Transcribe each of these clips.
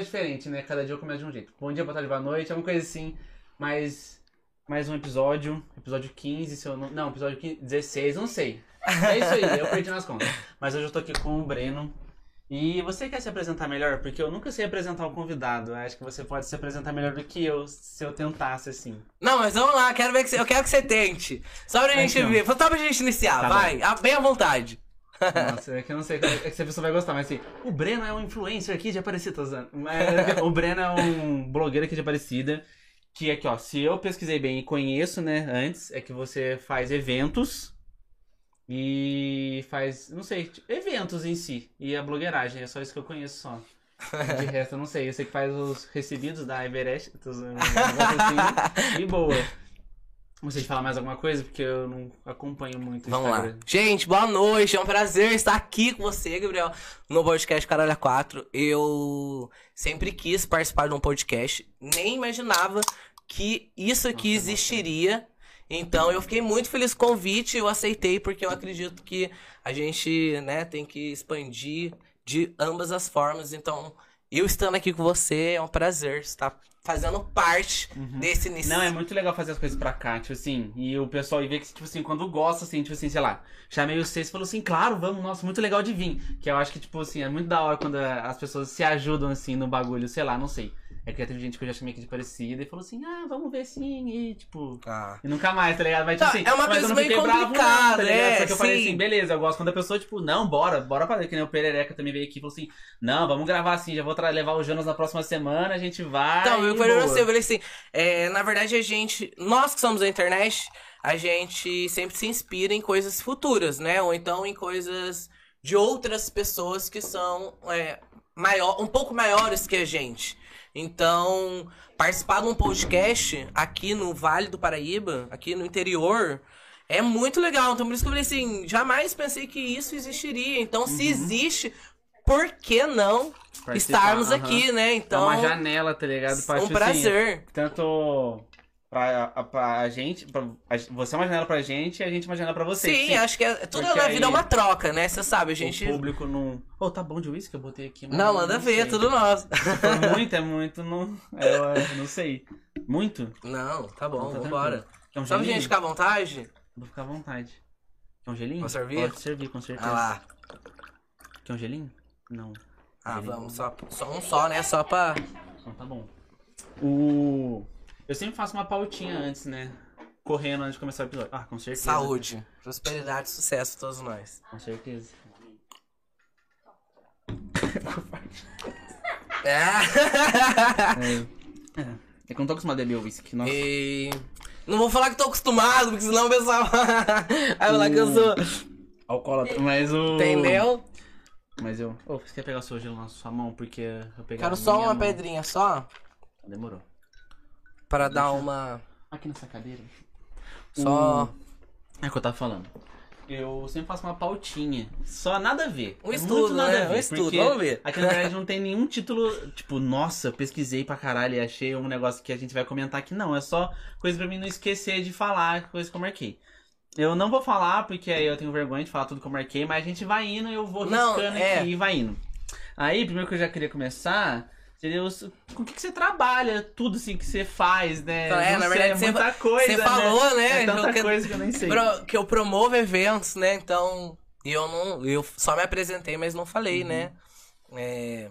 mais diferente, né? Cada dia eu começo de um jeito. Bom dia, boa tarde, boa noite, é uma coisa assim. Mas mais um episódio, episódio 15, se eu não. Não, episódio 15, 16, não sei. É isso aí, eu perdi nas contas. Mas hoje eu tô aqui com o Breno. E você quer se apresentar melhor? Porque eu nunca sei apresentar o convidado. Eu acho que você pode se apresentar melhor do que eu, se eu tentasse, assim. Não, mas vamos lá, quero ver que você, eu quero que você tente. Só pra gente Então. ver, só pra gente iniciar, Tá vai, ah, bem à vontade. Nossa, é que eu não sei é que se a pessoa vai gostar, mas assim, o Breno é um influencer aqui de Aparecida. Mas, o Breno é um blogueiro aqui de Aparecida. Que aqui, ó, se eu pesquisei bem e conheço, né, antes, é que você faz eventos e faz, não sei, tipo, eventos em si. E a blogueiragem, é só isso que eu conheço só. De resto, eu não sei. Eu sei que faz os recebidos da Everest, assim, e boa. Não sei de falar mais alguma coisa, porque eu não acompanho muito Vamos lá. Gente, boa noite, é um prazer estar aqui com você, Gabriel, no podcast Caralho 4. Eu sempre quis participar de um podcast, nem imaginava que isso aqui Nossa, existiria. Então eu fiquei muito feliz com o convite, eu aceitei porque eu acredito que a gente, né, tem que expandir de ambas as formas. Então, eu estando aqui com você é um prazer estar fazendo parte desse início. Não, é muito legal fazer as coisas pra cá, tipo assim, e o pessoal e ver que, tipo assim, quando gosta, assim, tipo assim, sei lá, chamei vocês e falou assim, claro, vamos, nossa, muito legal de vir. Que eu acho que, tipo assim, é muito da hora quando as pessoas se ajudam, assim, no bagulho, sei lá, não sei. É que teve gente que eu já chamei aqui de parecida e falou assim, ah, vamos ver sim, e tipo. Ah. E nunca mais, tá ligado? Mas, tipo Tá, assim, é uma coisa meio não, complicada, tá ligado? é, Só que eu falei sim. assim, beleza, eu gosto quando a pessoa, tipo, não, bora, bora fazer, que nem o Perereca também veio aqui e falou assim, não, vamos gravar assim, já vou levar o Jonas na próxima semana, a gente vai. Então, eu falei você, eu falei assim, é, na verdade a gente, nós que somos da internet, a gente sempre se inspira em coisas futuras, né? Ou então em coisas de outras pessoas que são é, maior, um pouco maiores que a gente. Então, participar de um podcast aqui no Vale do Paraíba, aqui no interior, é muito legal. Então, por isso que eu falei assim, jamais pensei que isso existiria. Então, se existe, por que não Participar, estarmos aqui, né? É Então, uma janela, tá ligado? Pra, um tipo assim, prazer. tanto pra, a- pra gente, pra, você é uma janela pra gente e a gente é uma janela pra você. Sim, Tipo acho que é, tudo Porque na vida é uma troca, né? Você sabe, a gente. O público não. Ô, tá bom de uísque? Eu botei aqui. mas Não, manda ver, é tudo nosso. Muito, é muito, não. é, Eu, não sei. Muito? Não, tá bom, Então tá vambora. um gelinho? gente ficar à vontade? Vou ficar à vontade. Quer um gelinho? Posso servir? Pode servir, com certeza. Ah lá. Quer um gelinho? Não. Ah, Gelinho. vamos, só, só um só, né? Só pra. Então tá bom. O. Eu sempre faço uma pautinha antes, né? Correndo antes de começar o episódio. Ah, com certeza. Saúde, prosperidade e sucesso todos nós. Com certeza. É. É. É que eu não tô acostumado a beber whisky. Nossa. e. Não vou falar que tô acostumado, porque senão o pessoal. Vai falar que eu sou. Alcoólatra. Mas o. Entendeu? Mas eu. Ô, você quer pegar o seu gelo na sua mão? Porque eu pegar Quero só uma mão. pedrinha só. Demorou. Pra dar uma. Aqui nessa cadeira. Só. É o que eu tava falando. Eu sempre faço uma pautinha. Só nada a ver. Um É estudo, nada né? a ver, Um estudo, vamos ver. Aqui na verdade não tem nenhum título, tipo, nossa, eu pesquisei pra caralho e achei um negócio que a gente vai comentar aqui. Não, é só coisa pra mim não esquecer de falar, coisa que eu marquei. Eu não vou falar, porque aí eu tenho vergonha de falar tudo que eu marquei, mas a gente vai indo e eu vou Não, riscando é. aqui e vai indo. Aí, primeiro que eu já queria começar, os- com o que, que você trabalha, tudo assim que você faz, né? Então, é, Não na sei, verdade, é você- muita coisa, Você falou, né? É tanta que- coisa que eu nem sei. pro- que eu promovo eventos, né? Então, eu não. Eu só me apresentei, mas não falei, Uhum. né? É,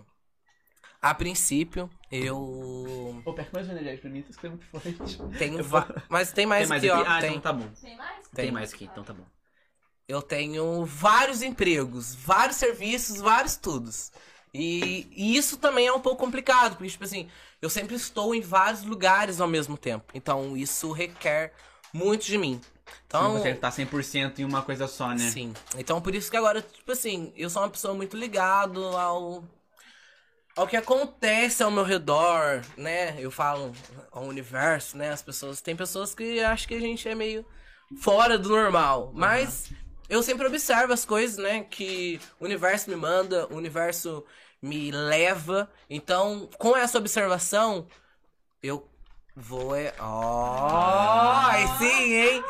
a princípio, eu Pô, pega mais um energético pra mim, tá escrevendo muito forte. vou- Mas tem mais Tem mais aqui, aqui? ó. Ah, tem. então tá bom. Tem mais? Tem, Tem. mais aqui, então tá bom. Eu tenho vários empregos, vários serviços, vários tudos. E, e isso também é um pouco complicado, porque, tipo assim, eu sempre estou em vários lugares ao mesmo tempo. Então, isso requer muito de mim. Então, não consegue estar 100% em uma coisa só, né? Sim. Então por isso que agora, tipo assim, eu sou uma pessoa muito ligado ao ao que acontece ao meu redor, né? Eu falo ao universo, né? As pessoas, tem pessoas que acham que a gente é meio fora do normal, mas eu sempre observo as coisas, né, que o universo me manda, o universo me leva. Então, com essa observação, eu vou é, aí sim, hein?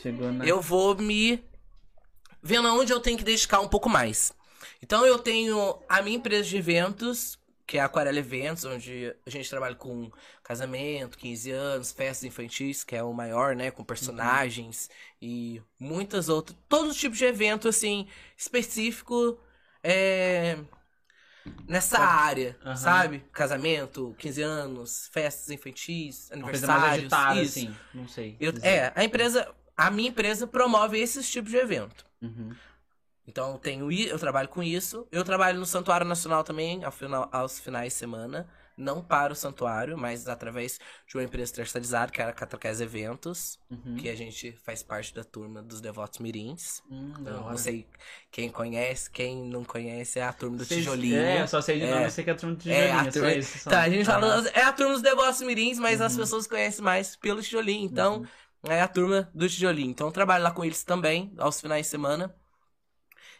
Chegou na. eu vou me vendo aonde eu tenho que dedicar um pouco mais. Então eu tenho a minha empresa de eventos, que é a Aquarela Eventos, onde a gente trabalha com casamento, 15 anos, festas infantis, que é o maior, né? Com personagens e muitas outras. Todos os tipos de evento, assim, específico é, nessa área, Aham. sabe? Casamento, 15 anos, festas infantis, Uma aniversários. agitada, isso. assim. Não sei. Eu- é, a empresa, a minha empresa promove esses tipos de evento. Uhum. Então eu tenho eu trabalho com isso. Eu trabalho no Santuário Nacional também ao final, aos finais de semana. Não para o santuário, mas através de uma empresa terceirizada, que é a Catraqués Eventos, Uhum. que a gente faz parte da turma dos Devotos Mirins. Hum, Então, não sei quem conhece, quem não conhece é a turma do Vocês- Tijolinho. É, eu só sei de É. nome, eu sei que é a turma do É, tijolinho, a só turma- isso. Tá, a gente fala, Aham. é a turma dos Devotos Mirins, mas as Uhum. pessoas conhecem mais pelo Tijolinho. Então, é a turma do Tijolinho. Então, eu trabalho lá com eles também, aos finais de semana.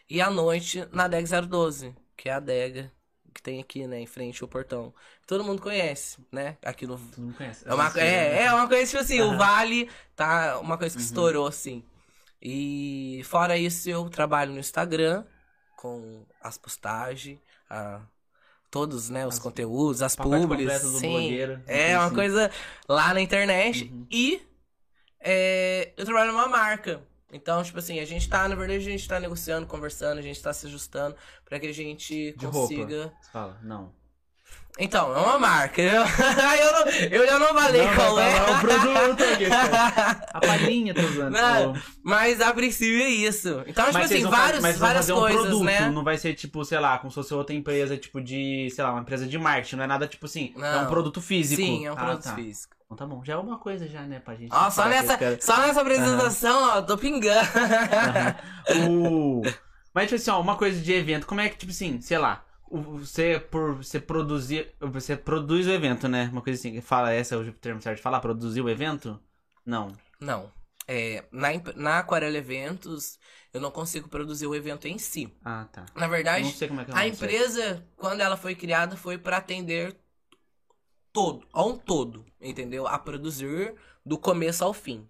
E à noite, na DEG 012, que é a adega que tem aqui, né, em frente ao portão. Todo mundo conhece, né, aqui no... Tu não conhece. É uma, é, né? é uma coisa, tipo assim, o Aham. Vale tá uma coisa que Uhum. estourou, assim. E fora isso, eu trabalho no Instagram, com as postagens, a- todos, né, os As- conteúdos, as publis, completo do sim. blogueiro, É uma assim. coisa lá na internet. Uhum. E é, eu trabalho numa marca. Então, tipo assim, a gente tá, na verdade, a gente tá negociando, conversando, a gente tá se ajustando pra que a gente De consiga. roupa. Você fala, não. Então, é uma marca. Eu, eu, não- eu já não falei Não, qual é. falar o produto aqui. A palhinha, tô usando. Não, Mas a princípio é isso. Então, tipo Mas vocês assim, vários, mas várias fazer um coisas, produto, né? não vai ser tipo, sei lá, como se fosse outra empresa, tipo de, sei lá, uma empresa de marketing, não é nada tipo assim, é Não. um produto físico. Sim, é um Ah, produto tá. físico. Então tá bom, já é uma coisa já, né, pra gente. Ó, só nessa, só nessa apresentação, ó, tô pingando. Aham. O... Mas, tipo assim, ó, uma coisa de evento, como é que, tipo assim, sei lá, você, por, você produzir, você produz o evento, né? Uma coisa assim, fala, essa é o termo certo de falar, produzir o evento? Não. Não. É, na, na Aquarela Eventos, eu não consigo produzir o evento em si. Ah, tá. Na verdade, é é a empresa, quando ela foi criada, foi para atender todo, a um todo, entendeu? A produzir do começo ao fim.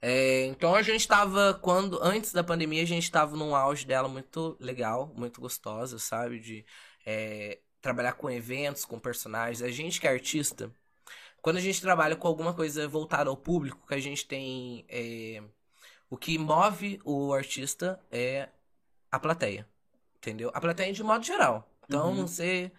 É, então a gente tava, quando, antes da pandemia, a gente tava num auge dela muito legal, muito gostosa, sabe? De é, trabalhar com eventos, com personagens. A gente que é artista, quando a gente trabalha com alguma coisa voltada ao público, que a gente tem. é, o que move o artista é a plateia. Entendeu? A plateia de modo geral. Então Uhum. você.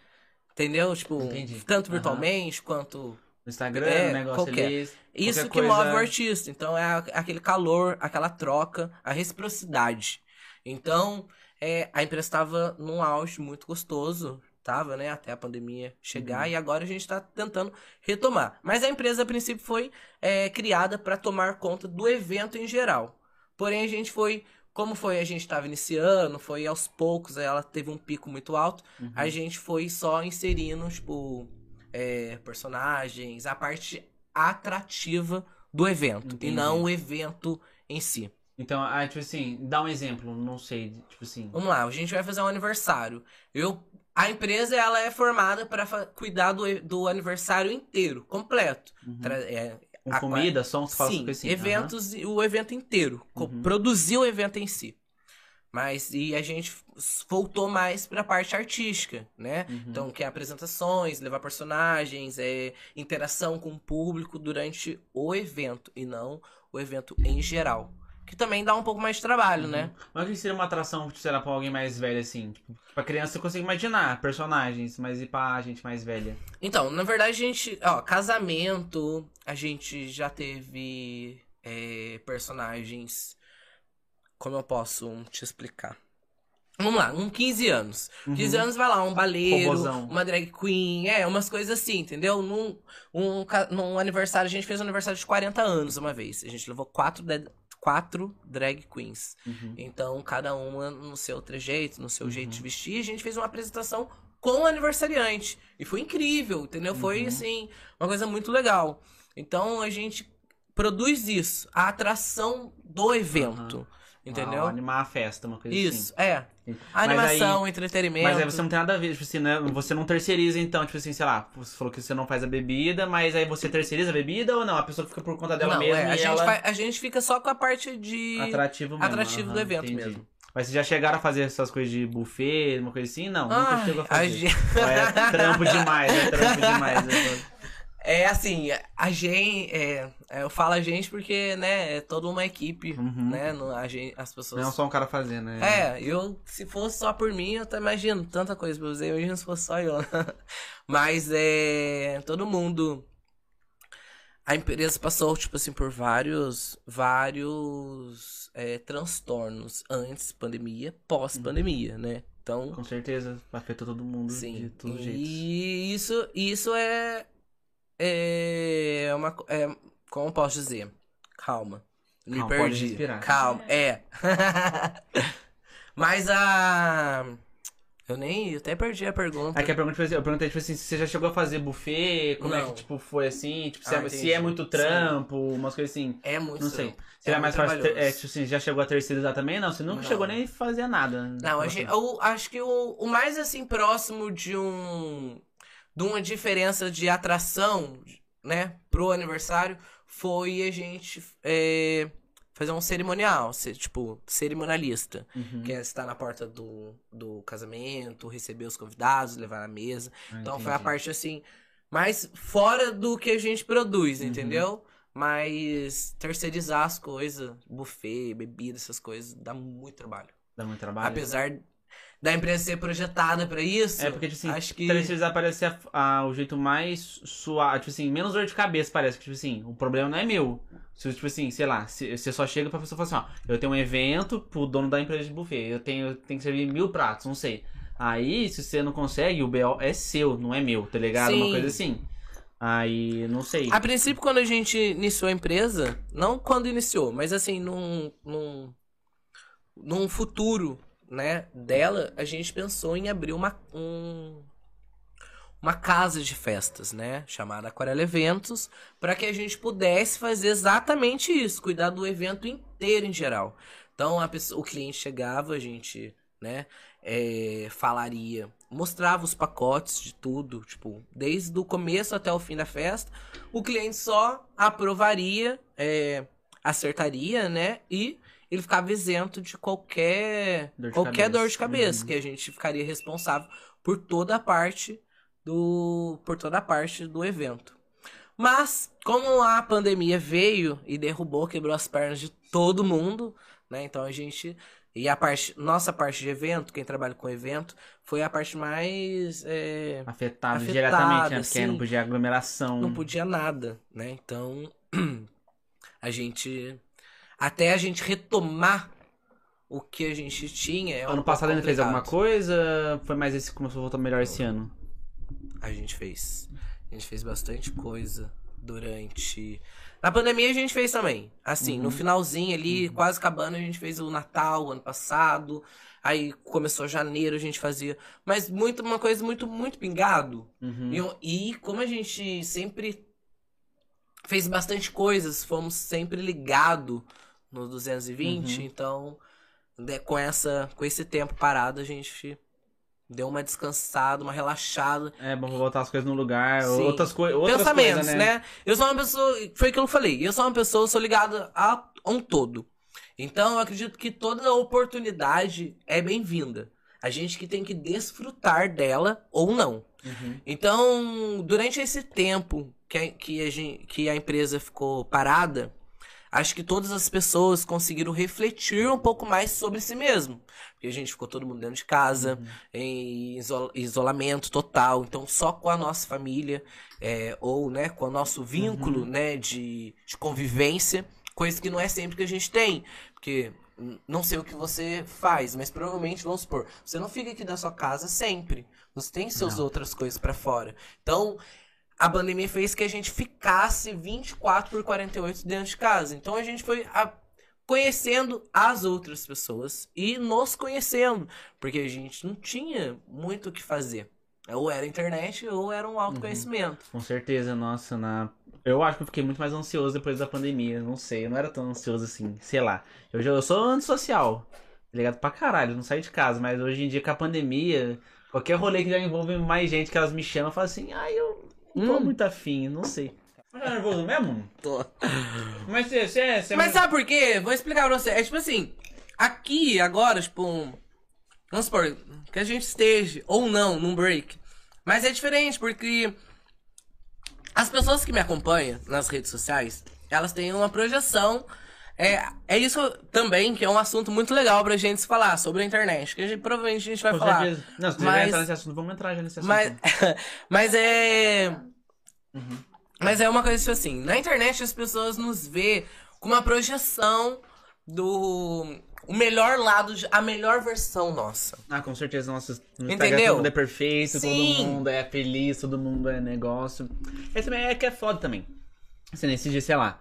Entendeu? Tipo, Entendi. tanto Aham. virtualmente quanto. No Instagram, É, negócio qualquer. ali. Isso que coisa- move o artista. Então é aquele calor, aquela troca, a reciprocidade. Então, é, a empresa estava num auge muito gostoso. Tava, né? Até a pandemia chegar. Uhum. E agora a gente tá tentando retomar. Mas a empresa, a princípio, foi é, criada para tomar conta do evento em geral. Porém, a gente foi. Como foi, a gente estava iniciando, foi aos poucos, ela teve um pico muito alto. Uhum. A gente foi só inserindo, tipo, é, personagens, a parte atrativa do evento. Entendi. E não o evento em si. Então, ah, tipo assim, dá um exemplo, não sei, tipo assim. Vamos lá, a gente vai fazer um aniversário. Eu, a empresa ela é formada para cuidar do, do aniversário inteiro, completo. Uhum. É, Com comida, som, fala Sim, assim. eventos, e o evento inteiro. Uhum. Produzir o evento em si. Mas, e a gente voltou mais pra parte artística, né? Uhum. Então, que é apresentações, levar personagens, é, interação com o público durante o evento, e não o evento em geral. Que também dá um pouco mais de trabalho, né? Uhum. Mas o que seria uma atração, sei lá, pra alguém mais velho, assim? Tipo, pra criança você consegue imaginar personagens, mas e pra gente mais velha? Então, na verdade, a gente. Ó, casamento, a gente já teve é, personagens. Como eu posso te explicar? Vamos lá, um 15 anos. 15 anos vai lá, um baleiro, Robozão. uma drag queen, é, umas coisas assim, entendeu? Num, um, num aniversário, a gente fez um aniversário de 40 anos uma vez. A gente levou quatro, quatro drag queens. Uhum. Então, cada uma no seu trejeito, no seu jeito de Uhum. vestir, a gente fez uma apresentação com o aniversariante. E foi incrível, entendeu? Foi, Uhum. assim, uma coisa muito legal. Então, a gente produz isso, a atração do evento, entendeu? Ah, animar a festa, uma coisa Isso, é. assim. A Mas animação, aí- entretenimento. Mas aí você não tem nada a ver, tipo assim, né? Você não terceiriza, então, tipo assim, sei lá, você falou que você não faz a bebida, mas aí você terceiriza a bebida ou não? A pessoa fica por conta dela não, mesma é, a, gente ela... vai- a gente fica só com a parte de Atrativo mesmo. atrativo do aham, evento entendi. mesmo. Mas vocês já chegaram a fazer essas coisas de buffet, uma coisa assim? Não, nunca Ai, chegou a a fazer. gente- Ou É trampo demais, é trampo demais. né? É assim, a gente. É, eu falo a gente porque, né, é toda uma equipe, Uhum. né? não- a gente, as pessoas. Não é só um cara fazendo, né? É, eu, se fosse só por mim, eu até imagino tanta coisa pra fazer. Imagina se fosse só eu. Mas é. Todo mundo. A empresa passou, tipo assim, por vários. Vários é, transtornos antes pandemia, pós-pandemia, né? Então. Com certeza, afetou todo mundo de Sim. todos os jeitos. E isso, isso é. É uma. É, como posso dizer? Calma. Me Calma, perdi. Calma, é. Mas a. Eu nem. Eu até perdi a pergunta. Aqui a pergunta foi assim, eu perguntei, tipo assim, se você já chegou a fazer buffet, como é Não. que, tipo, foi assim, tipo, se, Ah, é, se entendi. é muito trampo, umas coisas assim. É muito Não sei. trampo. Seria É mais muito fácil, ter, é, trabalhoso. tipo assim, já chegou a terceirizar também? Não, você nunca Não. chegou nem a fazer nada. Não, a gente, eu acho que o, o mais assim próximo de um de uma diferença de atração, né, pro aniversário foi a gente é, fazer um cerimonial, ser, tipo, cerimonialista, Uhum. que é estar na porta do, do casamento, receber os convidados, levar na mesa. Ah, Então foi a entendi. parte assim mais fora do que a gente produz, Uhum. entendeu? Mas terceirizar as coisas, buffet, bebida, essas coisas, dá muito trabalho. Dá muito trabalho. Apesar da empresa ser projetada pra isso, É porque, tipo assim, acho que terceirizar parece a- a- o jeito mais suave, tipo assim, menos dor de cabeça parece, que, tipo assim, o problema não é meu. Se, tipo assim, sei lá, se, você só chega pra pessoa e fala assim, ó, eu tenho um evento pro dono da empresa de buffet, eu tenho, eu tenho que servir mil pratos, não sei. Aí, se você não consegue, o BO é seu, não é meu, tá ligado? Uma Sim. coisa assim. Aí, não sei. a princípio quando a gente iniciou a empresa, não quando iniciou, mas assim, num num, num futuro, né, dela, a gente pensou em abrir uma um, uma casa de festas, né, chamada Aquarela Eventos, para que a gente pudesse fazer exatamente isso, cuidar do evento inteiro em geral. Então pessoa, o cliente chegava, a gente, né, é, falaria, mostrava os pacotes de tudo, tipo, desde o começo até o fim da festa. O cliente só aprovaria, é, acertaria, né, e ele ficava isento de qualquer Dor de qualquer cabeça. dor de cabeça, Uhum. que a gente ficaria responsável por toda a parte do por toda a parte do evento. Mas como a pandemia veio e derrubou, quebrou as pernas de todo mundo, né? Então a gente e a parte nossa parte de evento, quem trabalha com evento, foi a parte mais é, afetada, diretamente, né? Porque não podia aglomeração. não podia nada, né? Então a gente até a gente retomar o que a gente tinha. É um Ano passado ainda fez alguma coisa? Foi mais esse que começou a voltar melhor esse ano? A gente fez. A gente fez bastante coisa durante. Na pandemia a gente fez também. Assim, Uhum. no finalzinho ali, quase acabando, a gente fez o Natal ano passado. Aí começou janeiro, a gente fazia. Mas muito, uma coisa muito, muito pingado. Uhum. E, e como a gente sempre fez bastante coisas, fomos sempre ligado no 220, Uhum. então né, com essa com esse tempo parado a gente deu uma descansada, uma relaxada. É bom botar as coisas no lugar, Sim. outras, coi outras Pensamentos, coisas, né? Eu sou uma pessoa, foi aquilo que eu falei, eu sou uma pessoa, eu sou ligado a, a um todo. Então eu acredito que toda oportunidade é bem-vinda. A gente que tem que desfrutar dela ou não. Uhum. Então, durante esse tempo que a, que a, gen- que a empresa ficou parada, acho que todas as pessoas conseguiram refletir um pouco mais sobre si mesmo. Porque a gente ficou todo mundo dentro de casa, em iso- isolamento total. Então, só com a nossa família, é, ou né, com o nosso vínculo né, de, de convivência, coisa que não é sempre que a gente tem. Porque não sei o que você faz, mas provavelmente, vamos supor, você não fica aqui na sua casa sempre. Você tem suas Não. outras coisas pra fora. Então, a pandemia fez que a gente ficasse 24 por 48 dentro de casa. Então a gente foi a- conhecendo as outras pessoas e nos conhecendo, porque a gente não tinha muito o que fazer. Ou era internet ou era um autoconhecimento. Com certeza, nossa, na. Eu acho que eu fiquei muito mais ansioso depois da pandemia. Não sei, eu não era tão ansioso assim, sei lá. Eu, já, eu sou antissocial, tá ligado? Pra caralho, não saio de casa, mas hoje em dia com a pandemia, qualquer rolê que já envolve mais gente que elas me chamam, eu falo assim, ai, eu não tô Hum. muito afim, não sei. Mas é nervoso mesmo? Tô. Mas você, você, você Mas sabe por quê? Vou explicar pra você. É tipo assim, aqui, agora, tipo, um- vamos supor, que a gente esteja, ou não, num break. Mas é diferente, porque as pessoas que me acompanham nas redes sociais, elas têm uma projeção. É, é isso também que é um assunto muito legal pra gente se falar sobre a internet. Que a gente, provavelmente a gente vai Com falar. certeza. Não, se você Mas- entrar nesse assunto, vamos entrar já nesse assunto. Mas, mas é. Mas é uma coisa tipo assim: na internet as pessoas nos vê com uma projeção do. O melhor lado, a melhor versão nossa. Ah, com certeza, nossa, no Entendeu? todo mundo é perfeito, Sim. todo mundo é feliz, todo mundo é negócio. Esse também é que é foda também. Assim, nesse dia, sei lá.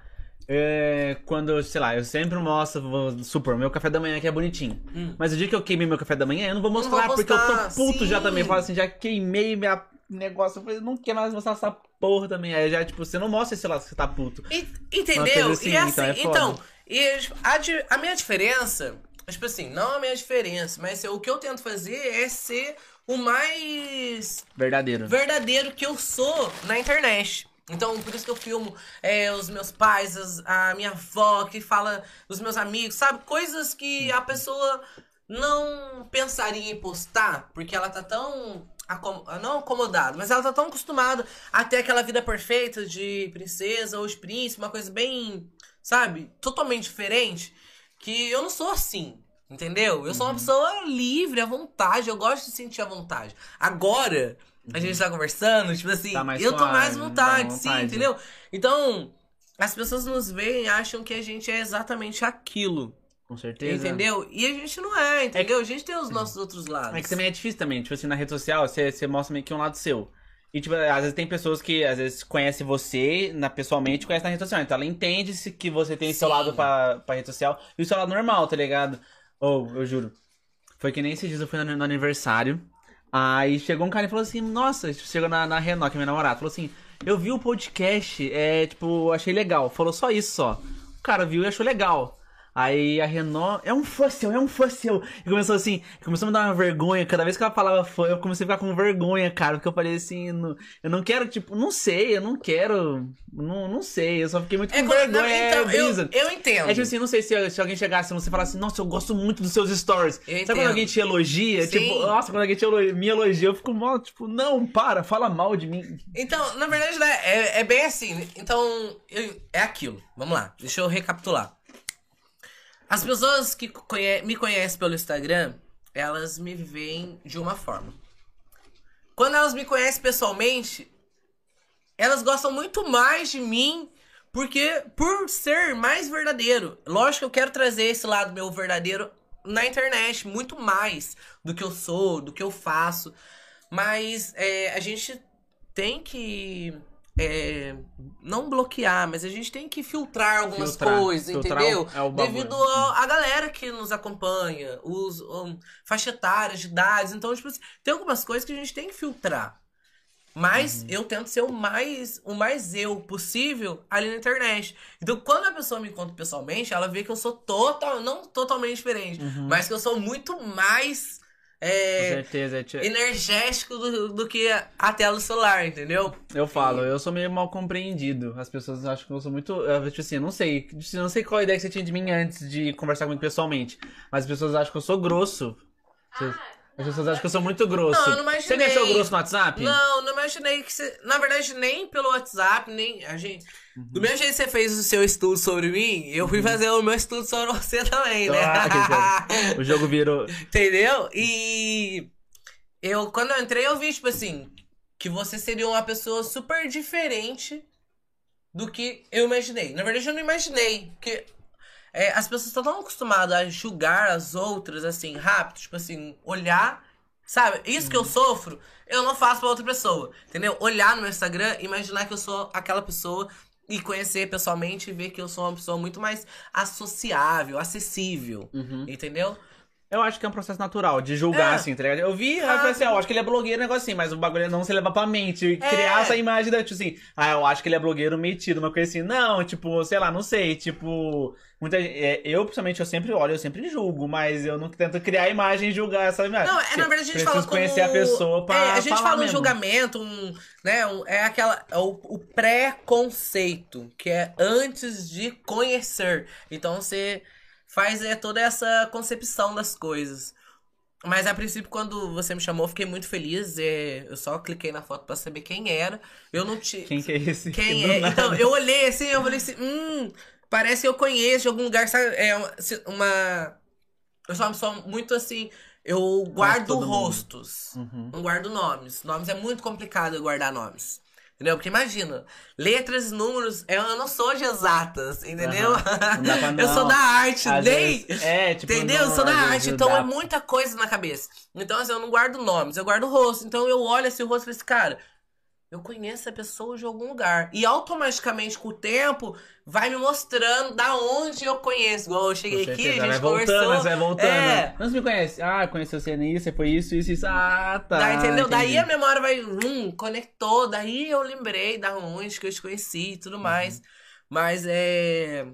É, quando, sei lá, eu sempre mostro, vou supor, meu café da manhã que é bonitinho. Mas o dia que eu queimei meu café da manhã, eu não vou Hum. Não mostrar, vou porque eu tô puto já sim. também. Eu falo assim, já queimei minha negócio. Eu falei, não quero mais mostrar essa porra também. Aí já, tipo, você não mostra esse lado que você tá puto. E- entendeu? assim, e assim, então é foda. então, e a, a minha diferença, tipo assim, não a minha diferença, mas o que eu tento fazer é ser o mais Verdadeiro. verdadeiro que eu sou na internet. Então, por isso que eu filmo é, os meus pais, as- a minha avó, que fala dos meus amigos, sabe? Coisas que a pessoa não pensaria em postar, porque ela tá tão. acom- Não acomodada, mas ela tá tão acostumada a ter aquela vida perfeita de princesa ou de príncipe, uma coisa bem, sabe? Totalmente diferente. Que eu não sou assim. Entendeu? Eu sou Uhum. uma pessoa livre, à vontade. Eu gosto de sentir a vontade. Agora, a gente tá conversando, tipo assim, Uhum. Tá eu tô mais dá vontade, sim, vontade. entendeu? Então, as pessoas nos veem e acham que a gente é exatamente aquilo. Com certeza. Entendeu? E a gente não é, entendeu? A gente tem os nossos outros lados. É que também é difícil também, tipo assim, na rede social, você, você mostra meio que um lado seu. E, tipo, às vezes tem pessoas que, às vezes, conhecem você na, pessoalmente conhecem na rede social. Então ela entende -se que você tem seu Sim. lado pra, pra rede social e o seu lado normal, tá ligado? Ou, eu juro. Foi que nem esses dias eu fui no, no aniversário. Aí chegou um cara e falou assim, nossa, tipo, chegou na, na Renan, que é minha namorada, falou assim, eu vi o podcast, é, tipo, achei legal. Falou só isso, só. O cara viu e achou legal. Aí a Renault, é um fã seu, é um fã seu. E começou assim, começou a me dar uma vergonha. Cada vez que ela falava fã, eu comecei a ficar com vergonha, cara. Porque eu falei assim, não- eu não quero, tipo, não sei, eu não quero. Não, não sei, eu só fiquei muito com É, vergonha. não, então, é, eu, eu entendo. É tipo assim, não sei se, se alguém chegasse e você falasse, nossa, eu gosto muito dos seus stories. Eu Sabe entendo. quando alguém te elogia? Sim. Tipo, nossa, quando alguém te elogia, me elogia, eu fico mal, tipo, não, para, fala mal de mim. Então, na verdade, né, é, é bem assim. Então, eu- é aquilo. Vamos lá, deixa eu recapitular. As pessoas que conhe- me conhecem pelo Instagram, elas me veem de uma forma. Quando elas me conhecem pessoalmente, elas gostam muito mais de mim porque por ser mais verdadeiro. Lógico que eu quero trazer esse lado meu verdadeiro na internet, muito mais do que eu sou, do que eu faço. Mas é, a gente tem que. É, não bloquear, mas a gente tem que filtrar algumas Filtrar. coisas, Filtrar entendeu? é. Devido a, a galera que nos acompanha, os um, faixa etária, de idades. Então, tipo assim, tem algumas coisas que a gente tem que filtrar. Mas Uhum. eu tento ser o mais, o mais eu possível ali na internet. Então, quando a pessoa me encontra pessoalmente, ela vê que eu sou total, não totalmente diferente, mas que eu sou muito mais Com é, certeza. é, tia- energético do, do que a tela do celular, entendeu? Eu falo, eu sou meio mal compreendido. As pessoas acham que eu sou muito. Tipo assim, eu não sei. Eu não sei qual a ideia que você tinha de mim antes de conversar comigo pessoalmente. Mas as pessoas acham que eu sou grosso. As- As pessoas acham que eu sou muito grosso. Não, eu não Você me imaginei. achou grosso no WhatsApp? Não, não imaginei que você. Na verdade, nem pelo WhatsApp, nem. A gente. Do Uhum. mesmo jeito que você fez o seu estudo sobre mim, eu fui fazer o meu estudo sobre você também, né? Ah, jogo. O jogo virou. Entendeu? E eu, quando eu entrei, eu vi, tipo assim, que você seria uma pessoa super diferente do que eu imaginei. Na verdade, eu não imaginei. Porque é, as pessoas estão tão acostumadas a julgar as outras, assim, rápido, tipo assim, olhar. Sabe? Isso que eu sofro, eu não faço pra outra pessoa. Entendeu? Olhar no meu Instagram, imaginar que eu sou aquela pessoa e conhecer pessoalmente e ver que eu sou uma pessoa muito mais associável, acessível. Uhum. Entendeu? Eu acho que é um processo natural de julgar, É. assim, tá ligado? Eu vi, aí eu falei assim, ah, eu acho que ele é blogueiro, negócio assim, mas o bagulho é não se levar pra mente. e Criar É. essa imagem da, tipo assim, ah, eu acho que ele é blogueiro metido, uma coisa assim. Não, tipo, sei lá, não sei, tipo. Muita, é, eu, principalmente, eu sempre olho, eu sempre julgo, mas eu não tento criar a imagem e julgar essa imagem. Não, é, na verdade a gente fala como... conhecer a pessoa pra É, a gente fala um mesmo. julgamento, um, né, um- é aquela, é o, o pré-conceito, que é antes de conhecer. Então você faz é, toda essa concepção das coisas. Mas a princípio, quando você me chamou, eu fiquei muito feliz. É, eu só cliquei na foto pra saber quem era. Eu não tinha. Quem que é esse? Quem é? nada. Então, eu olhei assim, eu falei assim, hum, parece que eu conheço de algum lugar, sabe? É uma. Eu sou uma pessoa muito assim. Eu guardo rostos. Uhum. Não guardo nomes. Nomes é muito complicado eu guardar nomes. Entendeu? Porque imagina, letras e números, eu não sou de exatas, entendeu? Pra eu sou da arte, Às nem. vezes- é, tipo, Entendeu? Eu sou da arte, então dá- é muita coisa na cabeça. Então, assim, eu não guardo nomes, eu guardo o rosto. Então eu olho esse rosto e falo assim, cara, eu conheço essa pessoa de algum lugar. E automaticamente, com o tempo, vai me mostrando da onde eu conheço. Igual eu cheguei aqui, a gente vai voltando, conversou. vai voltando. É. Não se me conhece. Ah, conheceu você nisso, você foi isso, isso, isso. Ah, tá. Daí, entendeu? Daí entendi. a memória vai, hum, conectou. Daí eu lembrei da onde que eu te conheci e tudo Uhum. mais. Mas é.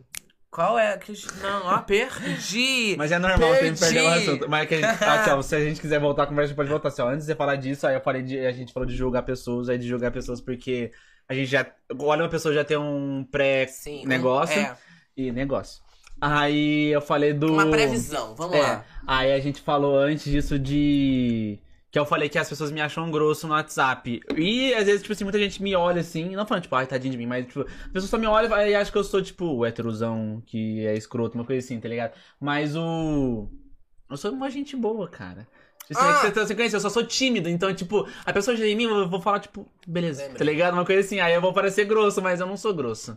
Qual é? que- Não, ó, perdi. Mas é normal, tem que perder o Perdi. assunto. Mas que a gente, aqui, ó, se a gente quiser voltar a conversa, pode voltar assim, ó. Antes de você falar disso, aí eu falei de. A gente falou de julgar pessoas, aí de julgar pessoas porque a gente já. Olha, uma pessoa já tem um um- pré-negócio é, e negócio. Aí eu falei do. uma previsão, vamos É, lá. aí a gente falou antes disso de. Que eu falei que as pessoas me acham grosso no WhatsApp. E às vezes, tipo assim, muita gente me olha assim, não falando, tipo, ai, tadinho de mim, mas, tipo, a pessoa só me olha e acha que eu sou, tipo, o heterosão que é escroto, uma coisa assim, tá ligado? Mas o. Eu sou uma gente boa, cara. Tipo, Ah. você, você conhece, eu só sou tímido, então, tipo, a pessoa já em mim, eu vou falar, tipo, beleza, Lembra. tá ligado? Uma coisa assim, aí eu vou parecer grosso, mas eu não sou grosso.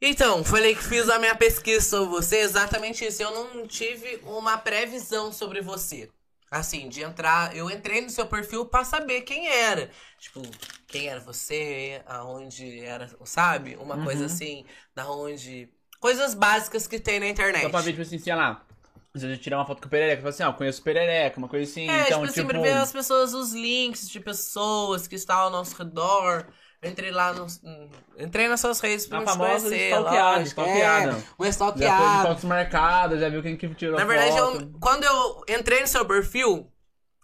Então, falei que fiz a minha pesquisa sobre você, exatamente isso. Eu não tive uma previsão sobre você. Assim, de entrar. Eu entrei no seu perfil pra saber quem era. Tipo, quem era você, aonde era, sabe? Uma Uhum. coisa assim, da onde. Coisas básicas que tem na internet. Só pra ver, tipo assim, sei lá. Às vezes eu tirar uma foto com o Perereca, falo assim, ó, eu conheço o Perereca, uma coisa assim. É, então, tipo assim, pra ver as pessoas, os links de pessoas que estão ao nosso redor. Eu entrei lá hum, Entrei nas suas redes pra A me famosa conhecer. stalkeada, lógico, stalkeada. É, um Já foi fotos marcadas, já viu quem que tirou Na verdade, foto. eu, quando eu entrei no seu perfil,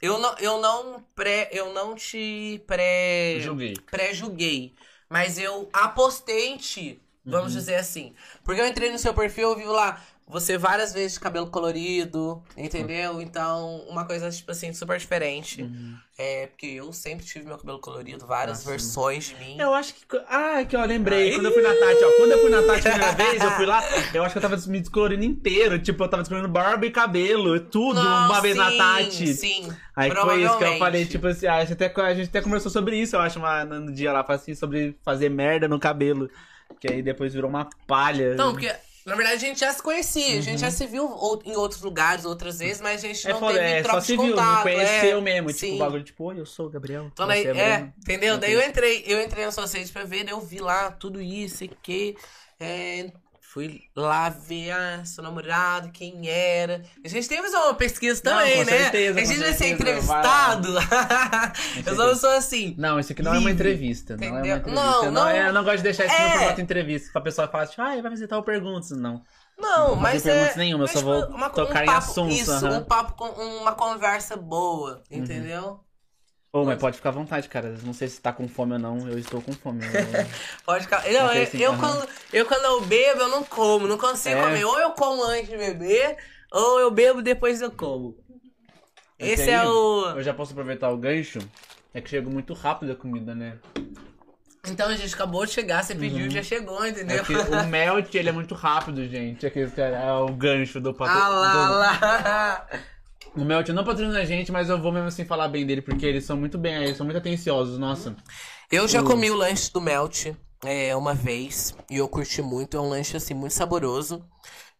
eu não, eu não pré. Eu não te pré. Julguei. pré-julguei. Mas eu apostei em ti. Vamos dizer assim. Porque eu entrei no seu perfil, eu vi lá você várias vezes de cabelo colorido, entendeu? Então, uma coisa, tipo assim, super diferente. É, porque eu sempre tive meu cabelo colorido, várias Nossa. versões de mim. Eu acho que. Ah, que ó, lembrei. Quando eu fui na Tati, ó. Quando eu fui na Tati a primeira vez, eu fui lá. Eu acho que eu tava me descolorindo inteiro. Tipo, eu tava descolorindo barba e cabelo. Tudo Não, uma vez na sim, Tati. Sim. Aí foi isso que eu falei, tipo assim, ah, a, gente até, a gente até conversou sobre isso, eu acho, uma, no dia lá, assim, sobre fazer merda no cabelo. Que aí depois virou uma palha. Não, porque, na verdade, a gente já se conhecia, a gente já se viu ou- em outros lugares outras vezes, mas a gente é não foda, teve é, troca só se viu, contato. não conheceu é. mesmo. Tipo, o bagulho, tipo, oi, eu sou o Gabriel. Então, daí, é, Breno. entendeu? Daí eu entrei, eu entrei na sua rede pra ver, daí eu vi lá tudo isso e que. é, fui lá ver a seu namorado, quem era. A gente tem que fazer uma pesquisa Não, também, com né? certeza, a gente vai ser entrevistado. eu sou uma pessoa assim. Não, isso aqui não é uma Livre, entrevista. Não é uma entendeu? entrevista. Não, Não, não- é- eu não gosto de deixar isso É. no formato de entrevista. Pra pessoa falar, tipo, ah, vai fazer tal perguntas. Não. Não, vou mas fazer é. perguntas nenhuma, eu só vou uma- tocar em papo, assuntos, Isso. Uhum. um papo com uma conversa boa, entendeu? Ô, mas pode ficar à vontade, cara. Não sei se tá com fome ou não. Eu estou com fome. Eu- Pode ficar. Não, Ok, eu, sim, eu quando, eu quando eu bebo, eu não como, não consigo É. comer. Ou eu como antes de beber, ou eu bebo depois eu como. Esse Esse é aí, o. Eu já posso aproveitar o gancho. É que chega muito rápido a comida, né? Então a gente acabou de chegar, você pediu, já chegou, entendeu? É o melt, ele é muito rápido, gente. É, que, é o gancho do patro... Ah lá, do- lá. O melt não patrocina a gente, mas eu vou mesmo assim falar bem dele, porque eles são muito bem, eles são muito atenciosos, nossa. Eu já comi o lanche do Melt é, uma vez e eu curti muito. É um lanche assim muito saboroso.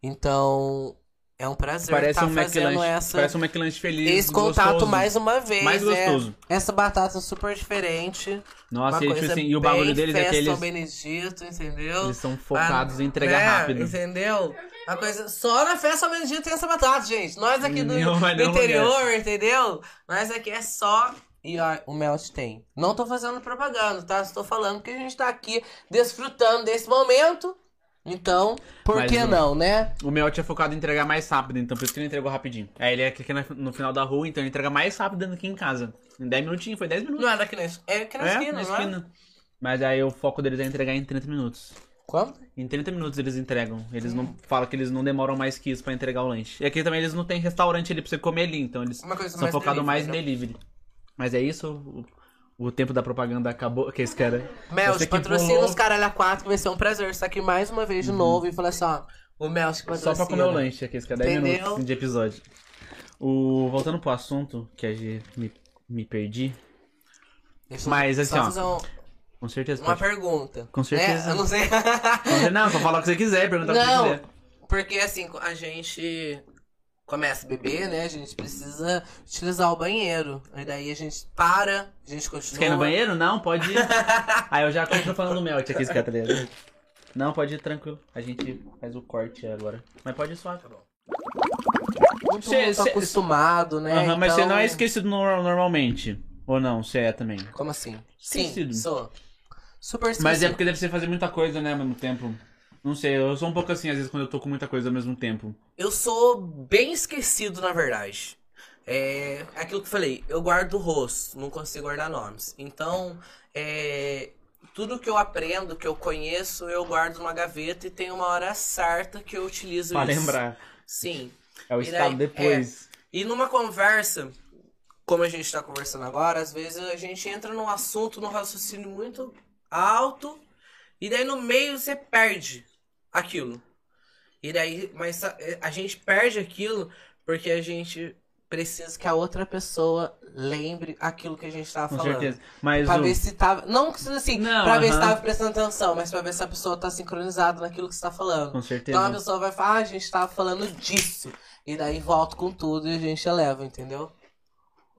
Então é um prazer Parece estar um fazendo McLanche, essa. parece um McLanche feliz, Esse contato gostoso. mais uma vez. Mais é. gostoso. Essa batata super diferente. Nossa, e, assim, e o bagulho deles é que eles, ao Benedito, entendeu? eles são focados Ah, em entregar né? rápido. Entendeu? A coisa, só na festa ao Benedito tem essa batata, gente. Nós aqui do, Não, do não interior, entendeu? Nós aqui é só. E ó, o Melt tem. Não tô fazendo propaganda, tá? Estou falando que a gente tá aqui desfrutando desse momento. Então, por Mas que o- não, né? O Melt é focado em entregar mais rápido, então por isso que ele entregou rapidinho. Aí ele é aqui na- no final da rua, então ele entrega mais rápido do que em casa. Em 10 minutinhos, foi 10 minutos. Não é daqui na, é aqui na é, esquina, na é? esquina. Mas aí o foco deles é entregar em 30 minutos. Quanto? Em 30 minutos eles entregam. Eles não falam que eles não demoram mais que isso pra entregar o lanche. E aqui também eles não têm restaurante ali pra você comer ali, então eles são focados mais em delivery, delivery. Mas é isso, o, o tempo da propaganda acabou, que esse cara... Mel, que patrocina os caralho a quatro, que vai ser um prazer estar aqui mais uma vez de novo e falar assim, ó, o Mel se patrocina. Só pra comer o lanche aqui, esse cara 10 Entendeu? minutos de episódio. O, voltando pro assunto, que a gente me, me perdi, Deixa Mas, assim, só ó, um- com certeza uma pode... pergunta. Com certeza. Né? Eu não sei. Não, só falar o que você quiser, perguntar o que você quiser. porque assim, a gente começa a beber, né? A gente precisa utilizar o banheiro. Aí daí a gente para, a gente continua. Você quer ir no banheiro? Não, pode ir. Aí eu já continuo falando do melt aqui, tá ligado? Não, pode ir tranquilo. A gente faz o corte agora. Mas pode ir suave. Tô Cê- muito cê- acostumado, né? Aham, mas você Então- não é esquecido no- normalmente. Ou não, você é também. Como assim? Esquecido. Sim, sou. Super esquecido. Mas é porque deve ser fazer muita coisa, né, ao mesmo tempo. Não sei, eu sou um pouco assim, às vezes, quando eu tô com muita coisa ao mesmo tempo. Eu sou bem esquecido, na verdade. É aquilo que eu falei, eu guardo o rosto, não consigo guardar nomes. Então, é, tudo que eu aprendo, que eu conheço, eu guardo numa gaveta e tem uma hora certa que eu utilizo Pra isso. lembrar. Sim. É o E daí- estado depois. E numa conversa, como a gente tá conversando agora, às vezes a gente entra num assunto, num raciocínio muito alto, e daí no meio você perde aquilo. E daí, mas a, a gente perde aquilo porque a gente precisa que a outra pessoa lembre aquilo que a gente tava Com falando. certeza. Mas Pra o... ver se tava. Não assim, Não, pra ver se tava prestando atenção, mas pra ver se a pessoa tá sincronizada naquilo que você tá falando. Com certeza. Então a pessoa vai falar, ah, a gente tava falando disso. E daí volta com tudo e a gente eleva, entendeu?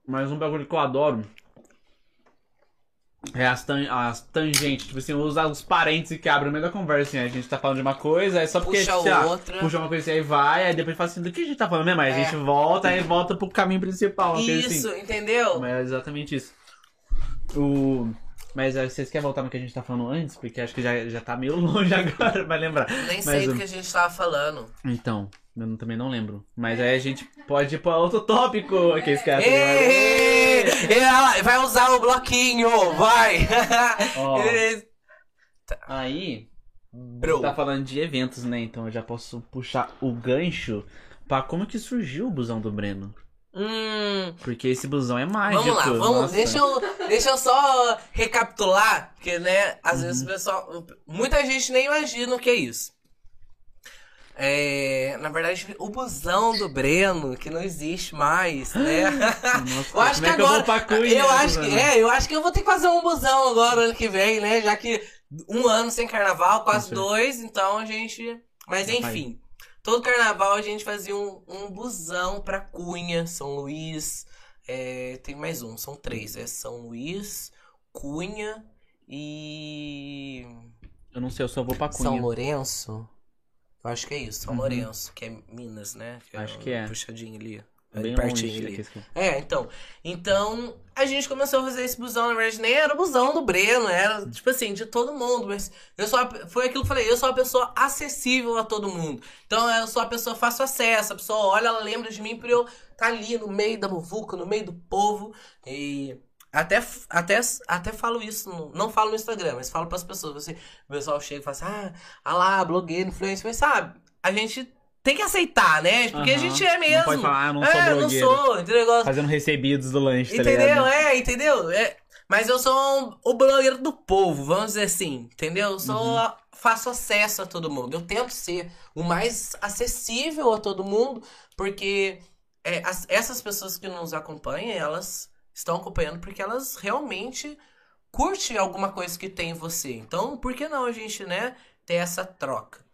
Mas um bagulho que eu adoro é as, tan as tangentes. Tipo assim, usar os parênteses que abrem no meio da conversa. Assim, a gente tá falando de uma coisa, é só porque. Puxa sei lá, outra. Puxa uma coisa assim, aí vai, aí depois fala assim, do que a gente tá falando mesmo? Aí a É. gente volta, aí volta pro caminho principal. Coisa Isso, assim. entendeu? Mas é exatamente isso. O. Mas vocês querem voltar no que a gente tá falando antes? Porque acho que já, já tá meio longe agora, vai lembrar. Nem Mas, sei do um, que a gente tava falando. Então, eu também não lembro. Mas aí a gente pode ir pra outro tópico. Que esse cara tá Vai usar o bloquinho, vai! Ó. Ê, Aí, Bro. tá falando de eventos, né? Então eu já posso puxar o gancho pra como que surgiu o busão do Breno. Hum, Porque esse busão é mágico. vamos lá, vamos. nossa. Deixa eu, deixa eu só recapitular, porque, né, às Uhum. vezes o pessoal. Muita gente nem imagina o que é isso. É, na verdade, o busão do Breno, que não existe mais, né? Nossa, Eu acho que é eu agora. Cunha, eu acho que é, eu acho que eu vou ter que fazer um busão agora ano que vem, né? Já que um ano sem carnaval, quase dois, então a gente. Mas Já enfim, todo carnaval a gente fazia um, um busão pra Cunha, São Luís. é, tem mais um, são três. É São Luís, Cunha e. Eu não sei, eu só vou pra Cunha. São Lourenço. Eu acho que é isso, São Uhum. Lourenço, que é Minas, né? Acho um que é. Puxadinho ali. Bem pertinho ali. aqui, aqui. É, então. Então, a gente começou a fazer esse busão, na verdade, nem era o busão do Breno, era, tipo assim, de todo mundo. Mas eu sou a- foi aquilo que eu falei, eu sou uma pessoa acessível a todo mundo. Então, eu sou a pessoa fácil acesso, a pessoa olha, ela lembra de mim por eu estar ali no meio da muvuca, no meio do povo. E até, até, até falo isso, no- não falo no Instagram, mas falo pras pessoas. Assim, o pessoal chega e fala assim, ah, ah lá, blogueiro, influencer, mas sabe, a gente tem que aceitar, né? Porque a Aham. gente é mesmo. Não pode falar, ah, não sou é, não blogueiro. sou, entendeu? Fazendo recebidos do lanche, tá Entendeu? É, entendeu? É, mas eu sou um- o blogueiro do povo, vamos dizer assim, entendeu? Eu sou, Uhum. a- faço acesso a todo mundo. Eu tento ser o mais acessível a todo mundo, porque é, as- essas pessoas que nos acompanham, elas estão acompanhando porque elas realmente curtem alguma coisa que tem em você. Então, por que não a gente, né, ter essa troca?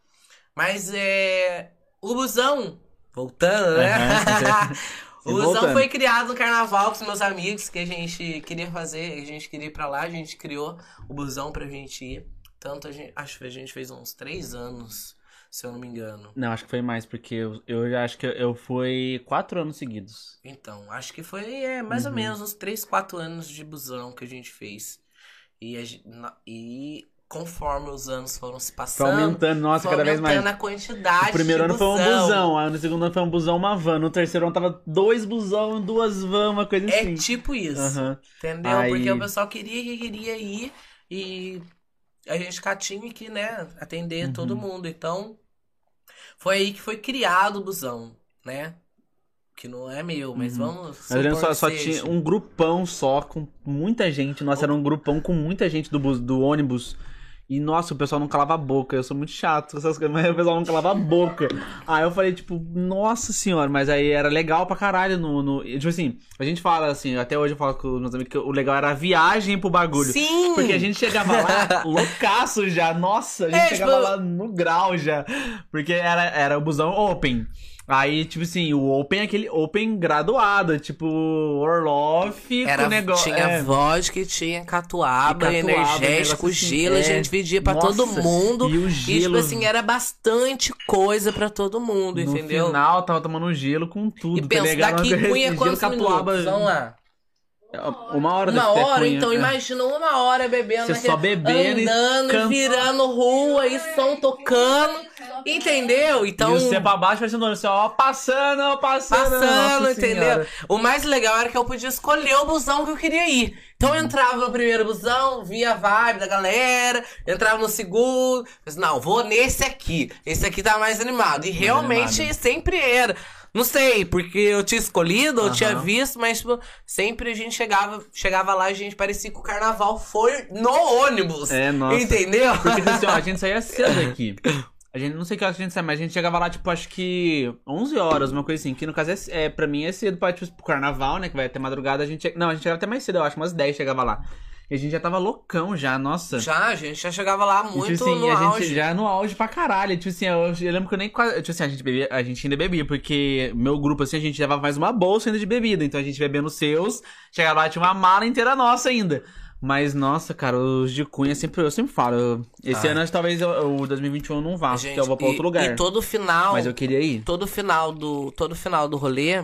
Mas é. O busão, voltando, né? Certeza. O busão voltando. foi criado no carnaval com os meus amigos, que a gente queria fazer, a gente queria ir pra lá, a gente criou o busão pra gente ir. Tanto a gente, acho que a gente fez uns três anos, se eu não me engano. Não, acho que foi mais, porque eu, eu já acho que eu fui quatro anos seguidos. Então, acho que foi é, mais ou Uhum. menos uns três, quatro anos de busão que a gente fez. E, a e conforme os anos foram se Foi passando, aumentando, nossa, foi cada vez mais. aumentando a quantidade O primeiro ano foi um busão. busão, aí no segundo ano foi um busão, uma van. No terceiro ano tava dois busão, duas van, uma coisa É assim. tipo isso. Aham. Entendeu? Aí- Porque o pessoal queria que queria ir e a gente cá tinha que, né, atender Uhum. todo mundo. Então, foi aí que foi criado o busão, né? Que não é meu, mas vamos. Mas eu lembro só, só tinha um grupão só, com muita gente. Nossa, era um grupão com muita gente do, bus- do ônibus. E, nossa, o pessoal não calava a boca. Eu sou muito chato com essas coisas, mas o pessoal não calava a boca. Aí eu falei, tipo, nossa senhora, mas aí era legal pra caralho. No, no... Tipo assim, a gente fala assim, até hoje eu falo com os meus amigos que o legal era a viagem pro bagulho. Sim! Porque a gente chegava lá loucaço já, nossa, a gente É, chegava tipo- lá no grau já. Porque era, era o busão open. Aí, tipo assim, o open é aquele open graduado, tipo Orloff Era, com negócio. tinha é. vodka, tinha catuaba, E catuaba, energético, assim, gelo, a é. gente vendia pra Nossa, todo mundo. E o E, gelo. tipo assim, era bastante coisa pra todo mundo, no entendeu? final, tava tomando gelo com tudo. e pensa, daqui cunha quantos catuaba- minutos? Vamos lá. Uma hora Uma hora, cunha, então é. imagina uma hora bebendo, Você naquele- só bebendo e andando, can- virando rua e som tocando, entendeu? Então, E você pra baixo parecendo assim, ó, passando, ó, passando. passando, Nossa entendeu? Senhora. O mais legal era que eu podia escolher o busão que eu queria ir. Então eu entrava no primeiro busão, via a vibe da galera, entrava no segundo, mas não, vou nesse aqui. Esse aqui tá mais animado. E realmente animado. sempre era. Não sei, porque eu tinha escolhido, eu tinha visto, mas tipo, sempre a gente chegava, chegava lá e a gente parecia que o carnaval foi no ônibus. É, nossa. Entendeu? Porque assim, ó, a gente saía cedo aqui. A gente, não sei que hora que a gente saía, mas a gente chegava lá, tipo, acho que 11 horas, uma coisa assim. Que no caso é, é pra mim é cedo pra, tipo, pro carnaval, né? Que vai até madrugada. A gente, não, a gente chegava até mais cedo, eu acho, umas 10 chegava lá. E a gente já tava loucão já, nossa. Já, a gente já chegava lá E, muito tipo assim, no a auge. gente já no auge pra caralho. Tipo assim, eu, eu lembro que eu nem quase. Tipo assim, a gente bebia, a gente ainda bebia, porque meu grupo, assim, a gente levava mais uma bolsa ainda de bebida. Então a gente bebendo os seus, chegava lá, tinha uma mala inteira nossa ainda. Mas, nossa, cara, os de Cunha sempre, eu sempre falo. esse Ai. ano talvez o 2021 eu não vá, Gente, porque eu vou pra e- outro lugar. E todo final. Mas eu queria ir. todo final do todo final do rolê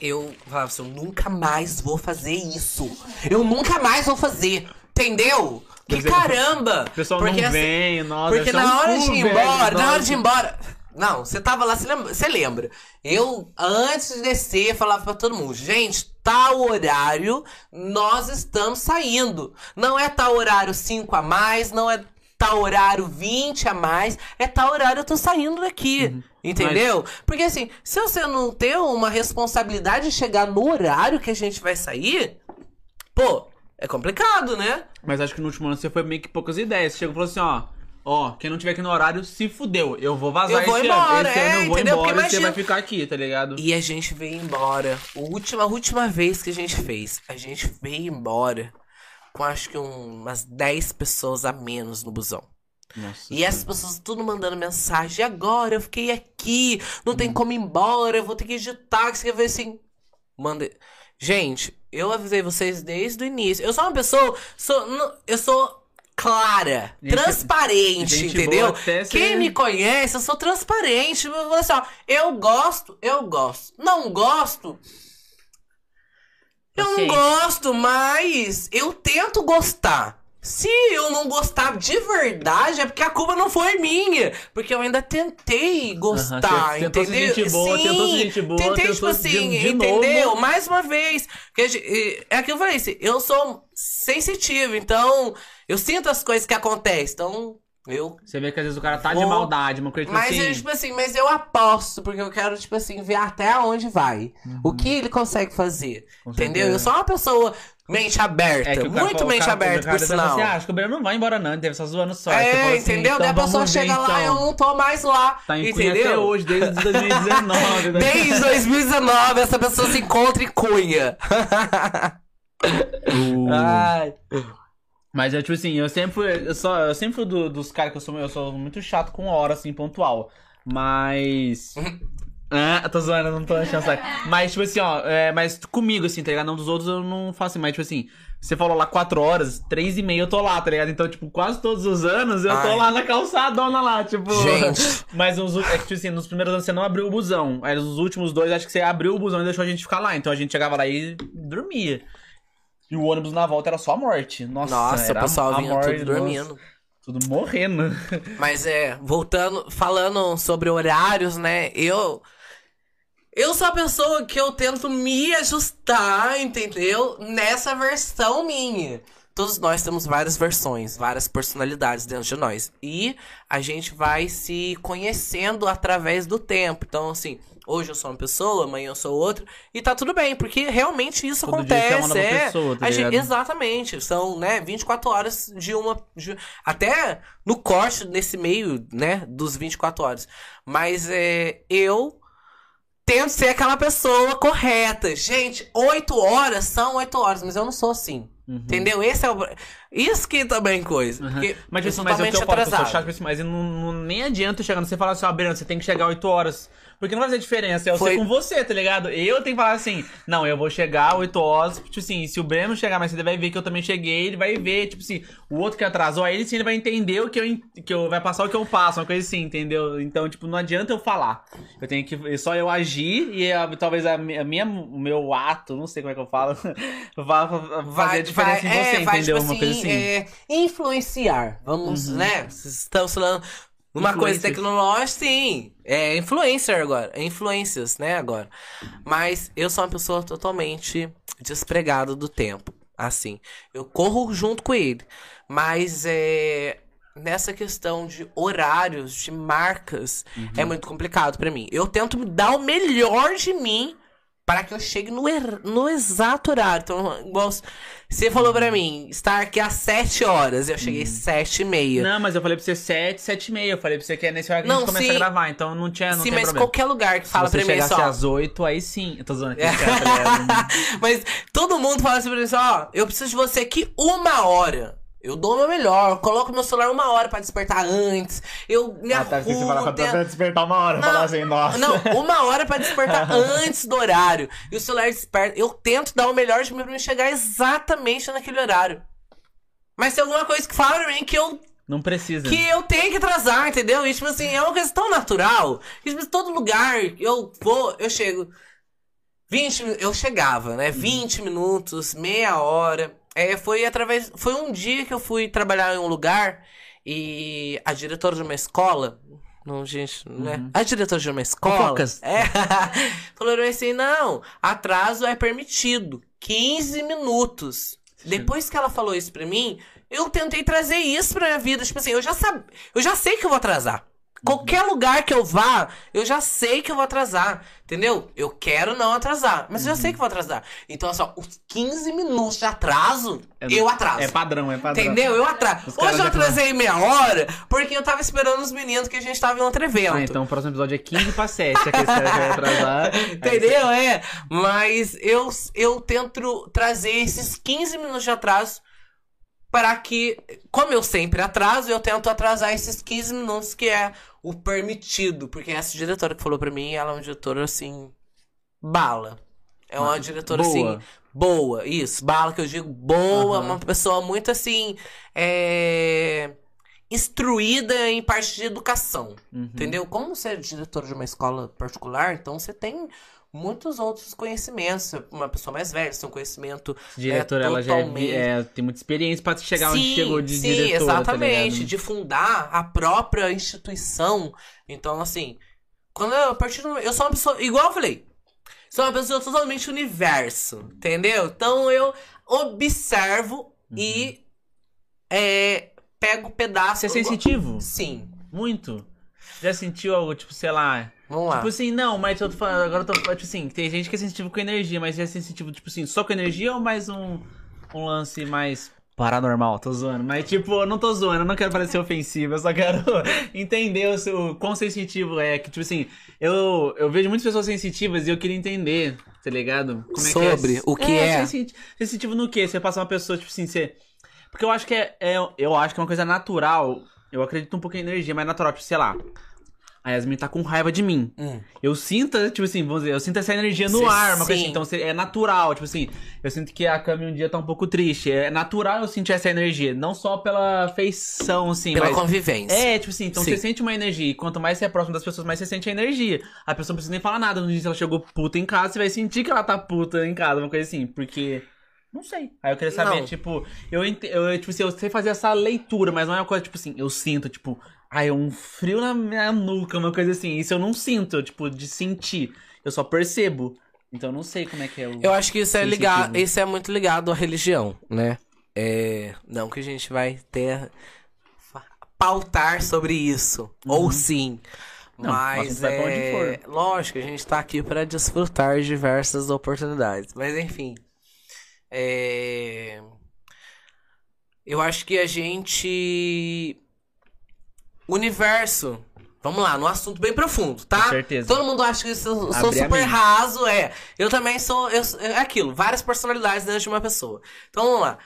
eu falava assim, eu nunca mais vou fazer isso. Eu nunca mais vou fazer. Entendeu? Que eu- caramba! O pessoal porque não assim, vem, nossa. porque na hora de ir embora, na hora de ir embora. Não, você tava lá, você lembra, você lembra. Eu, antes de descer, falava pra todo mundo, gente, tal horário, nós estamos saindo. Não é tal horário 5 a mais, não é tal horário 20 a mais, é tal horário eu tô saindo daqui. Uhum. Entendeu? Porque assim, se você não ter uma responsabilidade de chegar no horário que a gente vai sair, pô, é complicado, né? Mas acho que no último ano você foi meio que poucas ideias. Você chegou e falou assim, ó. Ó, quem não tiver aqui no horário, se fudeu. Eu vou vazar Eu vou esse embora, ano. Esse é, ano eu vou entendeu? Embora e você imagina- vai ficar aqui, tá ligado? E a gente veio embora. A última, a última vez que a gente fez, a gente veio embora com acho que um- umas 10 pessoas a menos no busão. Nossa. E essas pessoas tudo mandando mensagem. Agora eu fiquei aqui, não tem como ir embora, eu vou ter que ir de táxi. Eu falei assim. Manda. Gente, eu avisei vocês desde o início. Eu sou uma pessoa. Sou, eu sou clara, Gente- transparente, gente entendeu? ser- Quem me conhece, eu sou transparente. Eu vou assim, ó, eu gosto, eu gosto. Não gosto. Eu não gosto, mas eu tento gostar. Se eu não gostar de verdade, é porque a culpa não foi minha. Porque eu ainda tentei gostar, você tentou entendeu? gente boa, Sim, tentou gente boa, Tentei, tentou tipo de- assim, de entendeu? novo. Mais uma vez. Porque, é que eu falei, assim, eu sou sensitivo, então eu sinto as coisas que acontecem. Então, eu Você vê que às vezes o cara tá de Vou- maldade, uma coisa tipo mas, assim. eu, tipo assim, mas eu aposto, porque eu quero, tipo assim, ver até onde vai. O que ele consegue fazer. Com entendeu? certeza. Eu sou uma pessoa mente aberta. É o cara muito mente cara- aberta, por sinal. assim, ah, acho que o Breno não vai embora não, ele deve estar zoando só. É, assim, entendeu? então Daí a pessoa chega lá, então. eu não tô mais lá. Tá em Cunha entendeu? até hoje, desde 2019. né? Desde 2019, essa pessoa se encontra em Cunha. Uh. Ai. Mas é tipo assim, eu sempre eu só, eu sempre fui do- dos caras que eu sou, eu sou muito chato com hora, assim, pontual. Mas. Ah, tô zoando, eu não tô achando saco. Mas, tipo assim, ó, é, mas comigo, assim, tá ligado? Não dos outros eu não faço assim, mas, tipo assim, você falou lá 4 horas, 3 e meia eu tô lá, tá ligado? Então, tipo, quase todos os anos eu tô Ai. lá na calçadona lá, tipo. Gente. Mas os, é que, tipo assim, nos primeiros anos você não abriu o busão. Aí nos últimos dois, acho que você abriu o busão e deixou a gente ficar lá. Então a gente chegava lá e dormia. E o ônibus na volta era só a morte. Nossa, Nossa, o era pessoal a vinha morte, tudo dormindo. nossa, tudo morrendo. Mas é, voltando, falando sobre horários, né? Eu. Eu sou a pessoa que eu tento me ajustar, entendeu? Nessa versão minha. todos nós temos várias versões, várias personalidades dentro de nós. E a gente vai se conhecendo através do tempo. Então, assim, hoje eu sou uma pessoa, amanhã eu sou outra. E tá tudo bem, porque realmente isso Todo dia acontece. você é uma nova é. pessoa, tá gente- exatamente. São, né, 24 horas de uma. de- até no corte, nesse meio, né, dos 24 horas. Mas é, eu tento ser aquela pessoa correta. Gente, 8 horas são 8 horas, mas eu não sou assim. Entendeu? Esse é o. Isso que também coisa. Uhum. Mas, eu isso, mas o que eu totalmente falo, eu sou atrasado. chato isso, mas não, não- nem adianta chegar, você falar assim, ó, Breno, você tem que chegar 8 horas. Porque não vai fazer diferença, é eu Foi- sei com você, tá ligado? Eu tenho que falar assim, não, eu vou chegar 8 horas, tipo assim, se o Breno chegar mais cedo, ele vai ver que eu também cheguei, ele vai ver, tipo assim, o outro que atrasou, aí ele sim, ele vai entender o que eu, que eu vai passar o que eu passo, uma coisa assim, entendeu? Então, tipo, não adianta eu falar. Eu tenho que, é só eu agir e a- talvez a, mi- a minha, o meu ato, não sei como é que eu falo, vá fa- fazer a diferença em você, é, vai, entendeu? tipo uma coisa assim. é, influenciar. Vamos, né? Estamos falando uma coisa tecnológica, sim. É influencer agora. É influências, né, agora. Mas eu sou uma pessoa totalmente despregada do tempo. Assim. Eu corro junto com ele. Mas é. Nessa questão de horários, de marcas, é muito complicado pra mim. Eu tento me dar o melhor de mim para que eu chegue no, er- no exato horário. Então, igual você falou pra mim, estar aqui às 7 horas, eu cheguei às 7 e meia. Não, mas eu falei pra você 7, 7 e meia. Eu falei pra você que é nesse horário que a gente começa sim. a gravar, então não tinha, não Sim, mas problema. qualquer lugar que fala Se você pra mim chegasse assim, ó, às 8, aí sim. Eu tô zoando aqui. É. Mas todo mundo fala assim pra mim ó, eu preciso de você aqui uma hora. Eu dou o meu melhor, eu coloco meu celular uma hora pra despertar antes. Eu me ah, tá. Você arrumo, fala tento- pra despertar uma hora. Não, falar assim, nossa. Não, uma hora pra despertar antes do horário. E o celular desperta. Eu tento dar o melhor de mim pra me chegar exatamente naquele horário. Mas tem alguma coisa que fala pra mim que eu, Não precisa. que eu tenho que atrasar, entendeu? E tipo assim, é uma coisa tão natural. Que, tipo, todo lugar eu vou, eu chego. 20 min- eu chegava, né? 20 minutos, meia hora. É, foi através. Foi um dia que eu fui trabalhar em um lugar e a diretora de uma escola. Não, gente, né? A diretora de uma escola. Fofocas. É. falou assim: não, atraso é permitido. 15 minutos. Depois que ela falou isso pra mim, eu tentei trazer isso pra minha vida. Tipo assim, eu já sab... eu já sei que eu vou atrasar. Qualquer lugar que eu vá, eu já sei que eu vou atrasar. Entendeu? Eu quero não atrasar, mas eu já sei que vou atrasar. Então, assim, ó, os 15 minutos de atraso, É- eu atraso. É padrão, é padrão. Entendeu? Eu atraso. Hoje eu já atrasei meia hora porque eu tava esperando os meninos que a gente tava em outro evento. Ah, então o próximo episódio é 15 pra 7. Aquele cara que vai atrasar. Entendeu? É. Mas eu, eu tento trazer esses 15 minutos de atraso para que, como eu sempre atraso, eu tento atrasar esses 15 minutos que é o permitido. Porque essa diretora que falou pra mim, ela é uma diretora assim. bala. É uma diretora boa. assim. Boa, isso. Bala que eu digo boa, Aham. uma pessoa muito assim. É. Instruída em parte de educação. Uhum. Entendeu? Como você é diretor de uma escola particular, então você tem muitos outros conhecimentos. Uma pessoa mais velha, tem um conhecimento. Diretora, é, ela já é, totalmente- é, tem muita experiência pra chegar onde sim, chegou de sim, diretora. tá exatamente. ligado? de fundar a própria instituição. Então, assim, quando eu, a partir do, eu sou uma pessoa, igual eu falei, sou uma pessoa totalmente universo, entendeu? Então eu observo e é, pego pedaços. Você é sensitivo? Sim. Muito. Já sentiu algo, tipo, sei lá. Vamos lá. Tipo assim, não, mas eu tô falando, agora eu tô tipo assim, tem gente que é sensitivo com energia, mas é sensitivo, tipo assim, só com energia ou mais um, um lance mais paranormal? Tô zoando. Mas, tipo, eu não tô zoando, eu não quero parecer ofensivo, eu só quero entender o seu, quão sensitivo é. Que, tipo assim, eu, eu vejo muitas pessoas sensitivas e eu queria entender, tá ligado? Como é Sobre que é, o que é. sensi- Sensitivo no quê? Você passa uma pessoa, tipo assim, você. Porque eu acho que é, é- Eu acho que é uma coisa natural. Eu acredito um pouco em energia, mas é natural, tipo, sei lá. A Yasmin tá com raiva de mim. Hum. Eu sinto, tipo assim, vamos dizer, eu sinto essa energia no Sim, ar, uma coisa sim. assim. Então cê- é natural, tipo assim, eu sinto que a Cami um dia tá um pouco triste. É natural eu sentir essa energia, não só pela feição, assim, Pela mas. convivência. É, tipo assim, então Sim. você sente uma energia. E quanto mais você é próximo das pessoas, mais você sente a energia. A pessoa não precisa nem falar nada. No dia que ela chegou puta em casa, você vai sentir que ela tá puta em casa, uma coisa assim. Porque. Não sei. Aí eu queria saber, Não. tipo, eu, eu, tipo assim, eu sei fazer essa leitura, mas não é uma coisa, tipo assim, eu sinto, tipo, ai, um frio na minha nuca, uma coisa assim. Isso eu não sinto, tipo, de sentir. Eu só percebo. Então eu não sei como é que é o. Eu acho que isso é ligado, isso é muito ligado à religião, né? É, não que a gente vai ter pautar sobre isso, ou sim. Uhum. Não, mas onde é, lógico, a gente tá aqui para desfrutar de diversas oportunidades. Mas enfim, é, eu acho que a gente, universo, vamos lá, no assunto bem profundo, tá? Com certeza. Todo mundo acha que eu sou, super raso, é. Eu também sou, eu, é aquilo, várias personalidades dentro de uma pessoa. Então vamos lá.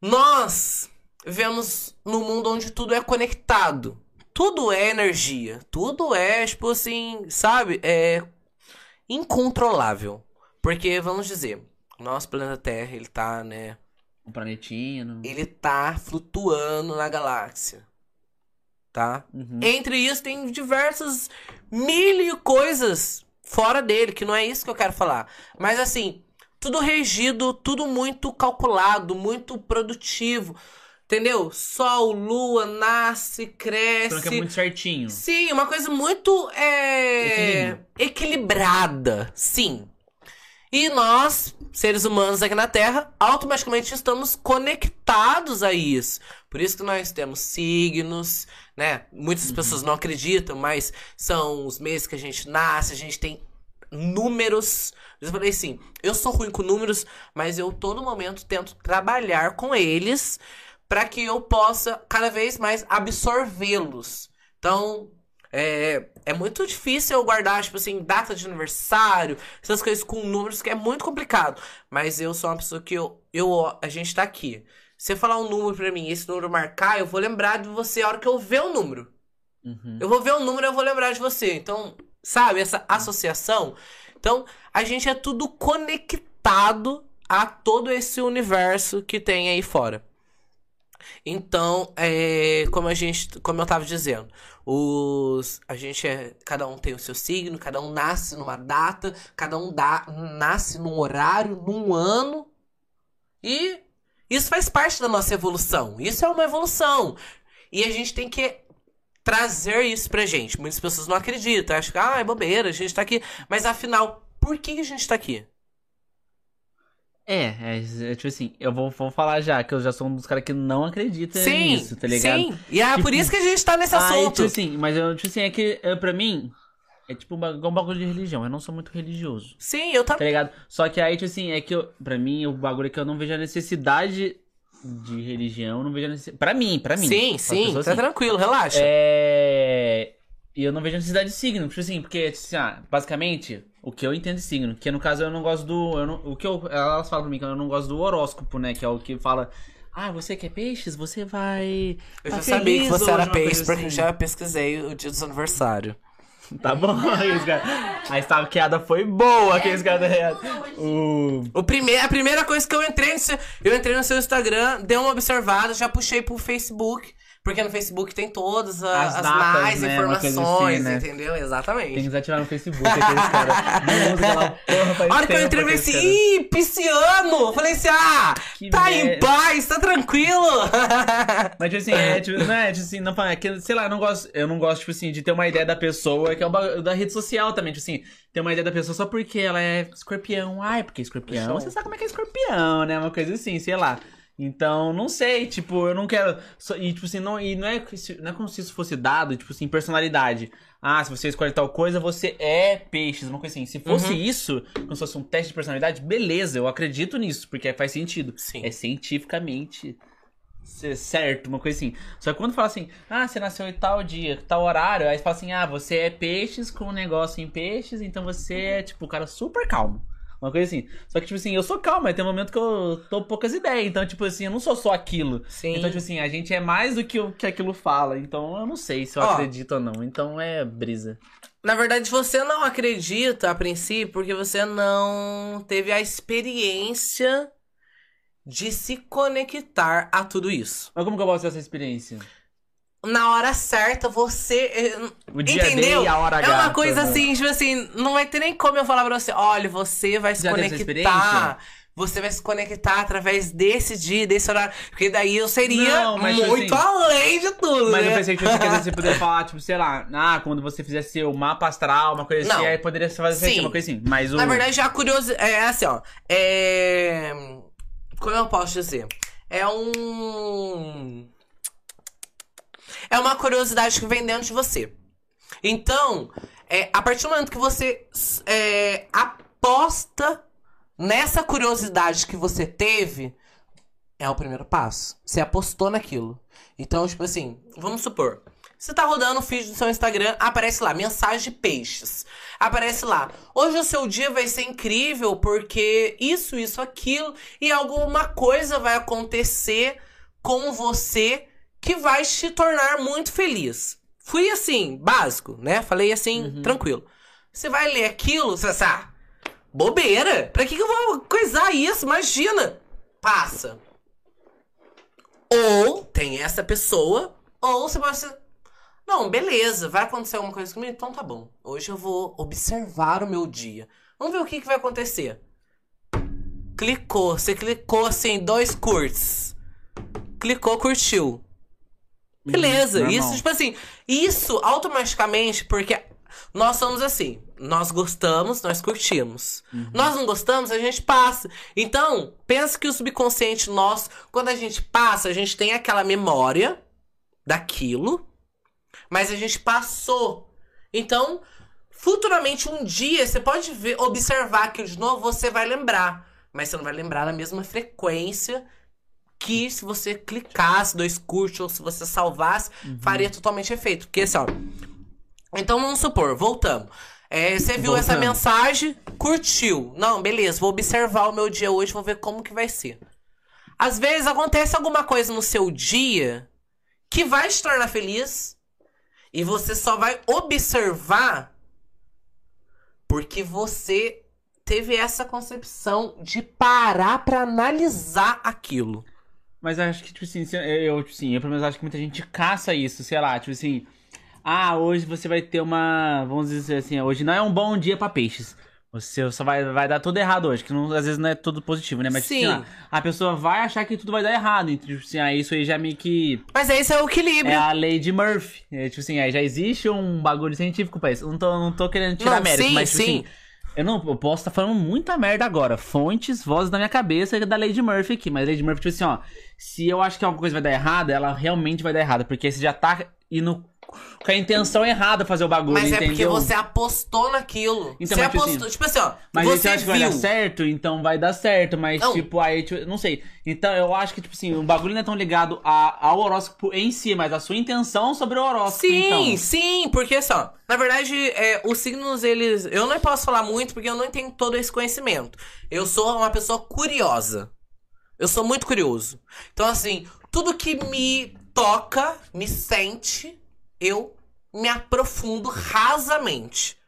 Nós vivemos num mundo onde tudo é conectado. Tudo é energia. Tudo é, tipo assim, sabe? É incontrolável. Porque, vamos dizer, o nosso planeta Terra, ele tá, né? Um planetinha. No... Ele tá flutuando na galáxia. Tá? Uhum. Entre isso tem diversas mil e coisas fora dele, que não é isso que eu quero falar. Mas assim, tudo regido, tudo muito calculado, muito produtivo. Entendeu? Sol, lua, nasce, cresce. Tudo que é muito certinho. Sim, uma coisa muito é, equilibrada. Sim. E nós, seres humanos aqui na Terra, automaticamente estamos conectados a isso. Por isso que nós temos signos, né? Muitas pessoas não acreditam, mas são os meses que a gente nasce, a gente tem números. Eu falei assim, eu sou ruim com números, mas eu todo momento tento trabalhar com eles para que eu possa cada vez mais absorvê-los. Então, é, é muito difícil eu guardar, tipo assim, data de aniversário, essas coisas com números, que é muito complicado. Mas eu sou uma pessoa que eu, eu a gente tá aqui. Você falar um número pra mim esse número marcar, eu vou lembrar de você a hora que eu ver o número. Uhum. Eu vou ver o número e eu vou lembrar de você. Então, sabe, essa associação. Então, a gente é tudo conectado a todo esse universo que tem aí fora. Então, é, como a gente, como eu tava dizendo, os, a gente é, cada um tem o seu signo, cada um nasce numa data, cada um dá, nasce num horário, num ano, e isso faz parte da nossa evolução. Isso é uma evolução. E a gente tem que trazer isso pra gente. Muitas pessoas não acreditam, acham que ah, é bobeira, a gente tá aqui. Mas afinal, por que a gente tá aqui? É, é, é tipo assim, eu vou, vou falar já, que eu já sou um dos caras que não acredita Sim, nisso, tá ligado? sim. E é Tipo, por isso que a gente tá nesse Ah, assunto. tipo assim, mas eu, tipo assim, é que é, pra mim, é tipo um igual um bagulho de religião, eu não sou muito religioso, Sim, eu tá também. ligado? Só que aí, tipo assim, é que eu, pra mim, o bagulho é que eu não vejo a necessidade de religião, não vejo a necessidade, pra mim, pra mim. Sim, sim, tá sim. tranquilo, relaxa. É... E eu não vejo a necessidade de signo, tipo assim, porque, tipo assim, ah, basicamente, o que eu entendo de signo, que no caso eu não gosto do. Eu não, o que eu, elas falam pra mim que eu não gosto do horóscopo, né? Que é o que fala. Ah, você quer peixes? Você vai. Eu tá já sabia que você hoje", era peixe, porque assim. já pesquisei o dia do seu aniversário. Tá bom. A stalkeada foi boa, aqueles caras O. O prime a primeira coisa que eu entrei no seu, eu entrei no seu Instagram, dei uma observada, já puxei pro Facebook, porque no Facebook tem todas a- As as, datas, mais né, informações, assim, né? entendeu? Exatamente. Tem que desativar no Facebook aqueles caras. Não usa aquela porra faz A hora que eu entrei, assim, ih, pisciano! Falei assim, ah, Que tá em paz, tá tranquilo. Mas, tipo assim, é, tipo, não é, tipo assim, não, é que, sei lá, eu não gosto, eu não gosto, tipo assim, de ter uma ideia da pessoa, que é o bagulho da rede social também, tipo assim, ter uma ideia da pessoa só porque ela é escorpião. Ai, porque escorpião, você sabe como é que é escorpião, né? Uma coisa assim, sei lá. Então, não sei, tipo, eu não quero. e, tipo assim, não, e não é, não é como se isso fosse dado, tipo assim, personalidade. Ah, se você escolhe tal coisa, você é peixes, uma coisa assim. Se fosse Uhum. isso, como se fosse um teste de personalidade, beleza, eu acredito nisso, porque faz sentido. Sim. É cientificamente certo, uma coisa assim. Só que quando fala assim, ah, você nasceu em tal dia, tal horário, aí fala assim, ah, você é peixes com um negócio em peixes, então você é, tipo, um cara super calmo. Uma coisa assim. Só que, tipo assim, eu sou calmo, mas tem um momento que eu tô poucas ideias. Então, tipo assim, eu não sou só aquilo. Sim. Então, tipo assim, a gente é mais do que o que aquilo fala. Então, eu não sei se eu Ó. acredito ou não. Então, é brisa. Na verdade, você não acredita a princípio porque você não teve a experiência de se conectar a tudo isso. Mas como que eu posso ter essa experiência? Na hora certa, você. eh, O dia Entendeu? D e a hora É uma coisa né? assim, tipo assim, não vai ter nem como eu falar pra você, olha, você vai se Já conectar. Você vai se conectar através desse dia, desse horário. Porque daí eu seria Não, mas, tipo muito assim, além de tudo, Mas né? eu pensei que você poderia falar, tipo, sei lá, ah, quando você fizesse seu mapa astral, uma coisa assim, Não. aí poderia fazer assim, Sim. uma coisa assim. Mas o. Na verdade, já a curiosidade. É assim, ó. É. Como eu posso dizer? é um. É uma curiosidade que vem dentro de você. Então, é, a partir do momento que você é, aposta nessa curiosidade que você teve, é o primeiro passo. Você apostou naquilo. Então, tipo assim, vamos supor. Você tá rodando o feed do seu Instagram, aparece lá, mensagem de peixes. Aparece lá, hoje o seu dia vai ser incrível porque isso, isso, aquilo, e alguma coisa vai acontecer com você que vai te tornar muito feliz. Fui assim, básico, né? Falei assim, uhum. tranquilo. Você vai ler aquilo, vai ah, bobeira. Pra que, que eu vou coisar isso? Imagina. Passa. Ou tem essa pessoa, ou você pode ser. Não, beleza, vai acontecer alguma coisa comigo? Então tá bom. Hoje eu vou observar o meu dia. Vamos ver o que, que vai acontecer. Clicou, você clicou assim, dois curts. Clicou, curtiu. Beleza, uhum, isso, tipo assim, isso automaticamente, porque nós somos assim, nós gostamos, nós curtimos. Uhum. Nós não gostamos, a gente passa. Então, pensa que o subconsciente nosso, quando a gente passa, a gente tem aquela memória daquilo, mas a gente passou. Então, futuramente, um dia, você pode ver, observar aquilo de novo, você vai lembrar. Mas você não vai lembrar na mesma frequência que se você clicasse dois curte ou se você salvasse, uhum. faria totalmente efeito. Porque assim, ó. Então vamos supor, voltamos. É, você viu essa mensagem, curtiu. Não, beleza, vou observar o meu dia hoje, vou ver como que vai ser. Às vezes acontece alguma coisa no seu dia que vai te tornar feliz e você só vai observar porque você teve essa concepção de parar para analisar aquilo. Mas acho que, tipo assim, eu, tipo assim, eu pelo menos acho que muita gente caça isso, sei lá, tipo assim. Ah, hoje você vai ter uma. Vamos dizer assim, hoje não é um bom dia para peixes. Você só vai, vai dar tudo errado hoje, que não, às vezes não é tudo positivo, né? Mas tipo Sim. Assim, a pessoa vai achar que tudo vai dar errado. Então, tipo assim, aí isso aí já meio que. Mas esse é o equilíbrio. É a lei de Murphy. É, tipo assim, aí já existe um bagulho científico pra isso. Não tô, não tô querendo tirar não, mérito, sim, mas tipo sim. assim. Eu não eu posso estar tá falando muita merda agora. Fontes, vozes da minha cabeça da Lady Murphy aqui. Mas Lady Murphy, tipo assim, ó. Se eu acho que alguma coisa vai dar errada, ela realmente vai dar errada. Porque você já tá indo com a intenção errada fazer o bagulho, Mas entendeu? é porque você apostou naquilo. Então, você tipo apostou, assim, tipo assim, ó. Mas você acha que vai dar certo, então vai dar certo. Mas, não. tipo, aí, tipo, não sei. Então, eu acho que, tipo assim, o bagulho não é tão ligado a, ao horóscopo em si, mas a sua intenção sobre o horóscopo. Sim, então. sim, porque só. Na verdade, é, os signos, eles. Eu não posso falar muito porque eu não tenho todo esse conhecimento. Eu sou uma pessoa curiosa. Eu sou muito curioso. Então, assim, tudo que me toca, me sente, eu me aprofundo rasamente.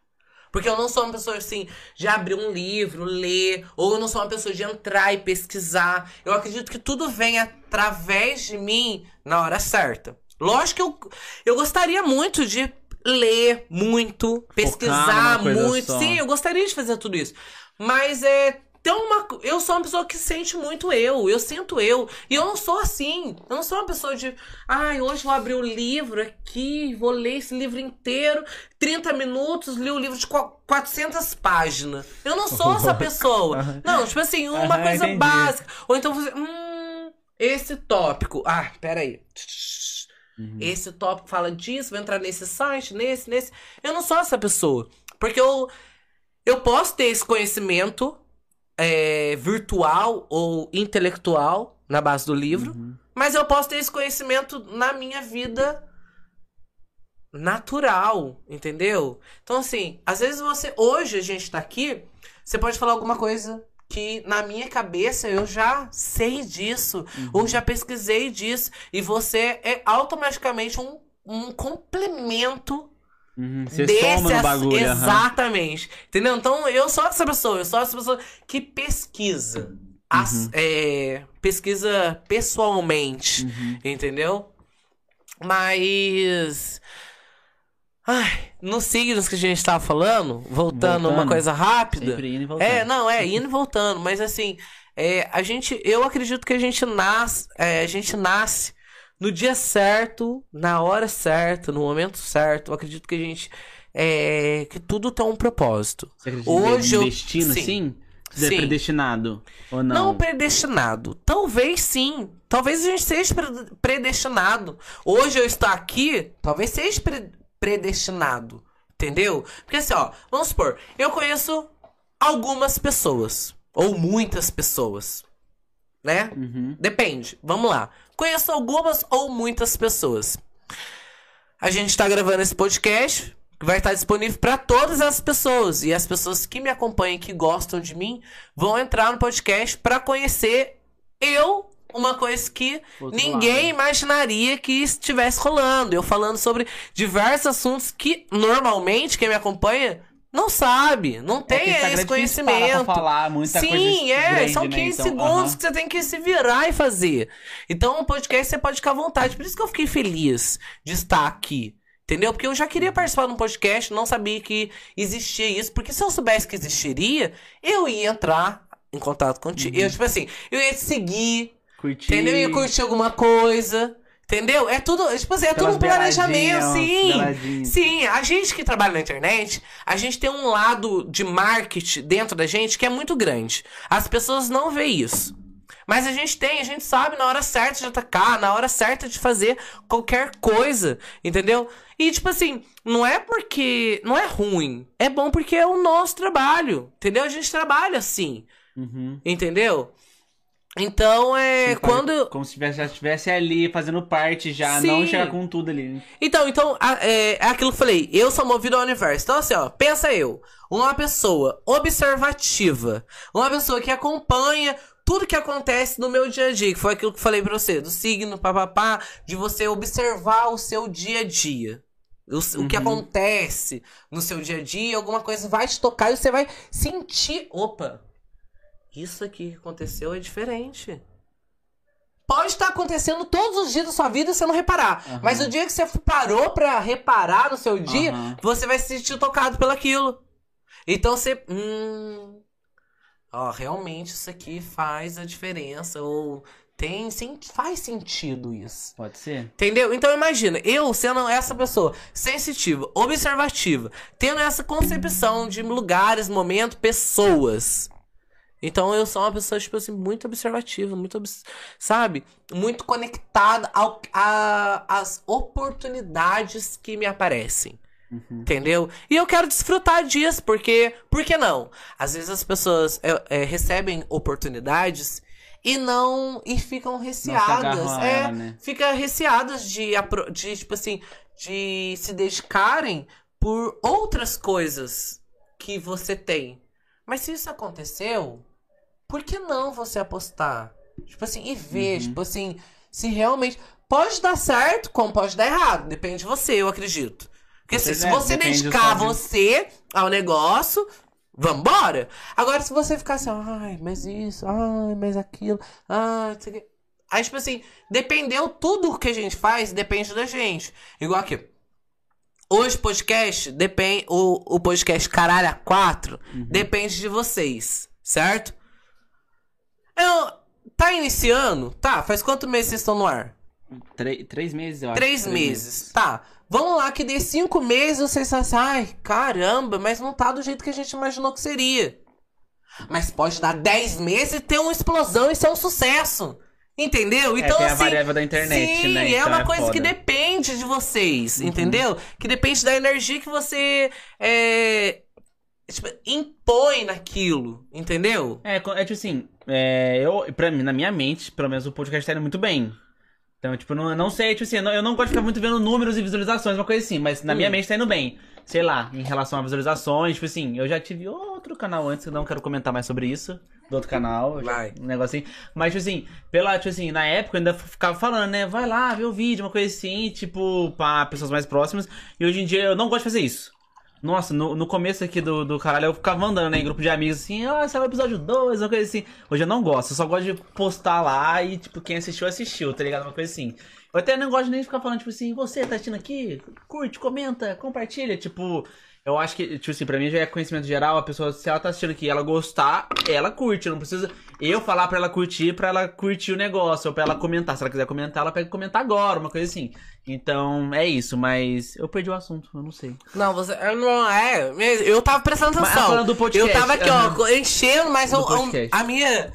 Porque eu não sou uma pessoa assim de abrir um livro, ler, ou eu não sou uma pessoa de entrar e pesquisar. Eu acredito que tudo vem através de mim na hora certa. Lógico que eu, eu gostaria muito de ler muito, pesquisar muito. Só. Sim, eu gostaria de fazer tudo isso. Mas é então, uma, eu sou uma pessoa que sente muito eu, eu sinto eu. E eu não sou assim. Eu não sou uma pessoa de, ai, ah, hoje vou abrir o um livro aqui, vou ler esse livro inteiro, 30 minutos, li o livro de 400 páginas. Eu não sou essa pessoa. Não, tipo assim, uma ah, coisa entendi. básica. Ou então você, hum, esse tópico. Ah, peraí. Uhum. Esse tópico fala disso, vou entrar nesse site, nesse, nesse. Eu não sou essa pessoa. Porque eu, eu posso ter esse conhecimento é, virtual ou intelectual na base do livro, uhum. mas eu posso ter esse conhecimento na minha vida natural, entendeu? Então, assim, às vezes você. Hoje a gente tá aqui, você pode falar alguma coisa que na minha cabeça eu já sei disso, uhum. ou já pesquisei disso, e você é automaticamente um, um complemento Uhum, você Desse soma no bagulho. Exatamente. Uhum. Entendeu? Então, eu sou essa pessoa. Eu sou essa pessoa que pesquisa. As, uhum. é, pesquisa pessoalmente. Uhum. Entendeu? Mas. Ai, nos signos que a gente tava falando, voltando, voltando. uma coisa rápida. Sempre indo e voltando. É, não, é, indo e voltando. Mas assim, é, a gente. Eu acredito que a gente nasce. É, a gente nasce no dia certo, na hora certa, no momento certo. Eu acredito que a gente. É, que tudo tem um propósito. Você acredita Hoje em destino, eu, sim? sim? Você é Sim. predestinado? Ou não? Não predestinado. Talvez sim. Talvez a gente seja pre- predestinado. Hoje eu estou aqui, talvez seja pre- predestinado. Entendeu? Porque assim, ó, vamos supor, eu conheço algumas pessoas. Ou muitas pessoas. Né? Uhum. Depende. Vamos lá. Conheço algumas ou muitas pessoas. A gente tá gravando esse podcast que vai estar disponível para todas as pessoas e as pessoas que me acompanham, que gostam de mim, vão entrar no podcast para conhecer eu, uma coisa que ninguém imaginaria que estivesse rolando. Eu falando sobre diversos assuntos que normalmente quem me acompanha não sabe, não É tem é esse conhecimento. falar muita coisa Sim, é, grande, são né? 15 Então, segundos aham. que você tem que se virar e fazer. Então, o podcast você pode ficar à vontade. Por isso que eu fiquei feliz de estar aqui. Entendeu? Porque eu já queria participar de um podcast, não sabia que existia isso. Porque se eu soubesse que existiria, eu ia entrar em contato contigo. Uhum. Eu, tipo assim, eu ia te seguir, Curtir. entendeu? Eu ia curtir alguma coisa. Entendeu? É tudo, tipo assim, é tudo um planejamento, sim. Sim, a gente que trabalha na internet, a gente tem um lado de marketing dentro da gente que é muito grande. As pessoas não veem isso. Mas a gente tem, a gente sabe na hora certa de atacar, na hora certa de fazer qualquer coisa, entendeu? E tipo assim, não é porque não é ruim, é bom porque é o nosso trabalho, entendeu? A gente trabalha assim, Uhum. entendeu? Então é Sim, quando Como se tivesse, já estivesse ali fazendo parte já, Sim. não chegar com tudo ali. Então, então, a- é, é aquilo que eu falei, eu sou movido ao universo. Então, assim, ó, pensa eu, uma pessoa observativa, uma pessoa que acompanha tudo que acontece no meu dia a dia, que foi aquilo que eu falei pra você, do signo, papapá, de você observar o seu dia a dia. O, o que Uhum. acontece no seu dia a dia, alguma coisa vai te tocar e você vai sentir. Opa, isso aqui que aconteceu é diferente. Pode estar acontecendo todos os dias da sua vida e você não reparar. Aham. Mas o dia que você parou pra reparar no seu dia, Aham. você vai se sentir tocado pelaquilo. Então você. Hum. Ó, realmente isso aqui faz a diferença. Ou tem. sen- Faz sentido isso. Pode ser? Entendeu? Então imagina, eu sendo essa pessoa sensitiva, observativa, tendo essa concepção de lugares, momentos, pessoas. Então eu sou uma pessoa, tipo assim, muito observativa, muito, obs- sabe? Muito conectada ao, a, às oportunidades que me aparecem. Uhum. Entendeu? E eu quero desfrutar disso, porque. Por que não? Às vezes as pessoas é, é, recebem oportunidades e não. e ficam receadas. é, ela, né? fica receadas de, de, tipo assim, de se dedicarem por outras coisas que você tem. Mas se isso aconteceu, por que não você apostar? Tipo assim, e ver, Uhum. tipo assim, se realmente. Pode dar certo, como pode dar errado. Depende de você, eu acredito. Porque assim, se certeza, você dedicar de- você ao negócio, vambora. Agora, se você ficar assim, ai, mas isso, ai, mas aquilo, ai, não sei o quê. Aí, tipo assim, dependeu tudo que a gente faz, depende da gente. Igual aqui. Hoje, podcast, depende. O, o podcast Caralho a 4 Uhum. depende de vocês, certo? Eu, tá iniciando? Tá, faz quanto meses vocês estão no ar? Três, três meses, eu acho. Três meses. Tá. Vamos lá, que de cinco meses vocês falam assim, ai, caramba, mas não tá do jeito que a gente imaginou que seria. Mas pode dar dez meses e ter uma explosão e ser um sucesso. Entendeu? Então, é, tem a assim. variável da internet, sim, né? é Então uma coisa que foda. depende de vocês, Uhum. entendeu? Que depende da energia que você é, tipo, impõe naquilo, entendeu? É, é tipo assim, é, eu, pra mim, na minha mente, pelo menos o podcast tá indo muito bem. Então, tipo, não, eu não sei, tipo assim, eu não, eu não gosto de ficar muito vendo números e visualizações, uma coisa assim, mas na minha Hum. mente tá indo bem. Sei lá, em relação a visualizações, tipo assim, eu já tive outro canal antes, eu não quero comentar mais sobre isso, do outro canal, Vai. um assim. Mas, tipo assim, pela, tipo assim, na época eu ainda ficava falando, né, vai lá, vê o vídeo, uma coisa assim, tipo, pra pessoas mais próximas, e hoje em dia eu não gosto de fazer isso. Nossa, no, no começo aqui do, do caralho eu ficava mandando, né, em grupo de amigos assim, ah, esse é o episódio 2, uma coisa assim. Hoje eu não gosto, eu só gosto de postar lá e, tipo, quem assistiu, assistiu, tá ligado? Uma coisa assim. Eu até não gosto nem de ficar falando, tipo assim, você tá assistindo aqui? Curte, comenta, compartilha. Tipo, eu acho que, tipo assim, pra mim já é conhecimento geral, a pessoa, se ela tá assistindo aqui e ela gostar, ela curte. Não precisa eu falar pra ela curtir, pra ela curtir o negócio, ou pra ela comentar. Se ela quiser comentar, ela pega comentar agora, uma coisa assim. Então, é isso, mas eu perdi o assunto, eu não sei. Não, você. eu Não, é. Eu tava prestando Mas, atenção. falando do podcast, Eu tava aqui, aham. ó, enchendo, mas eu- a minha.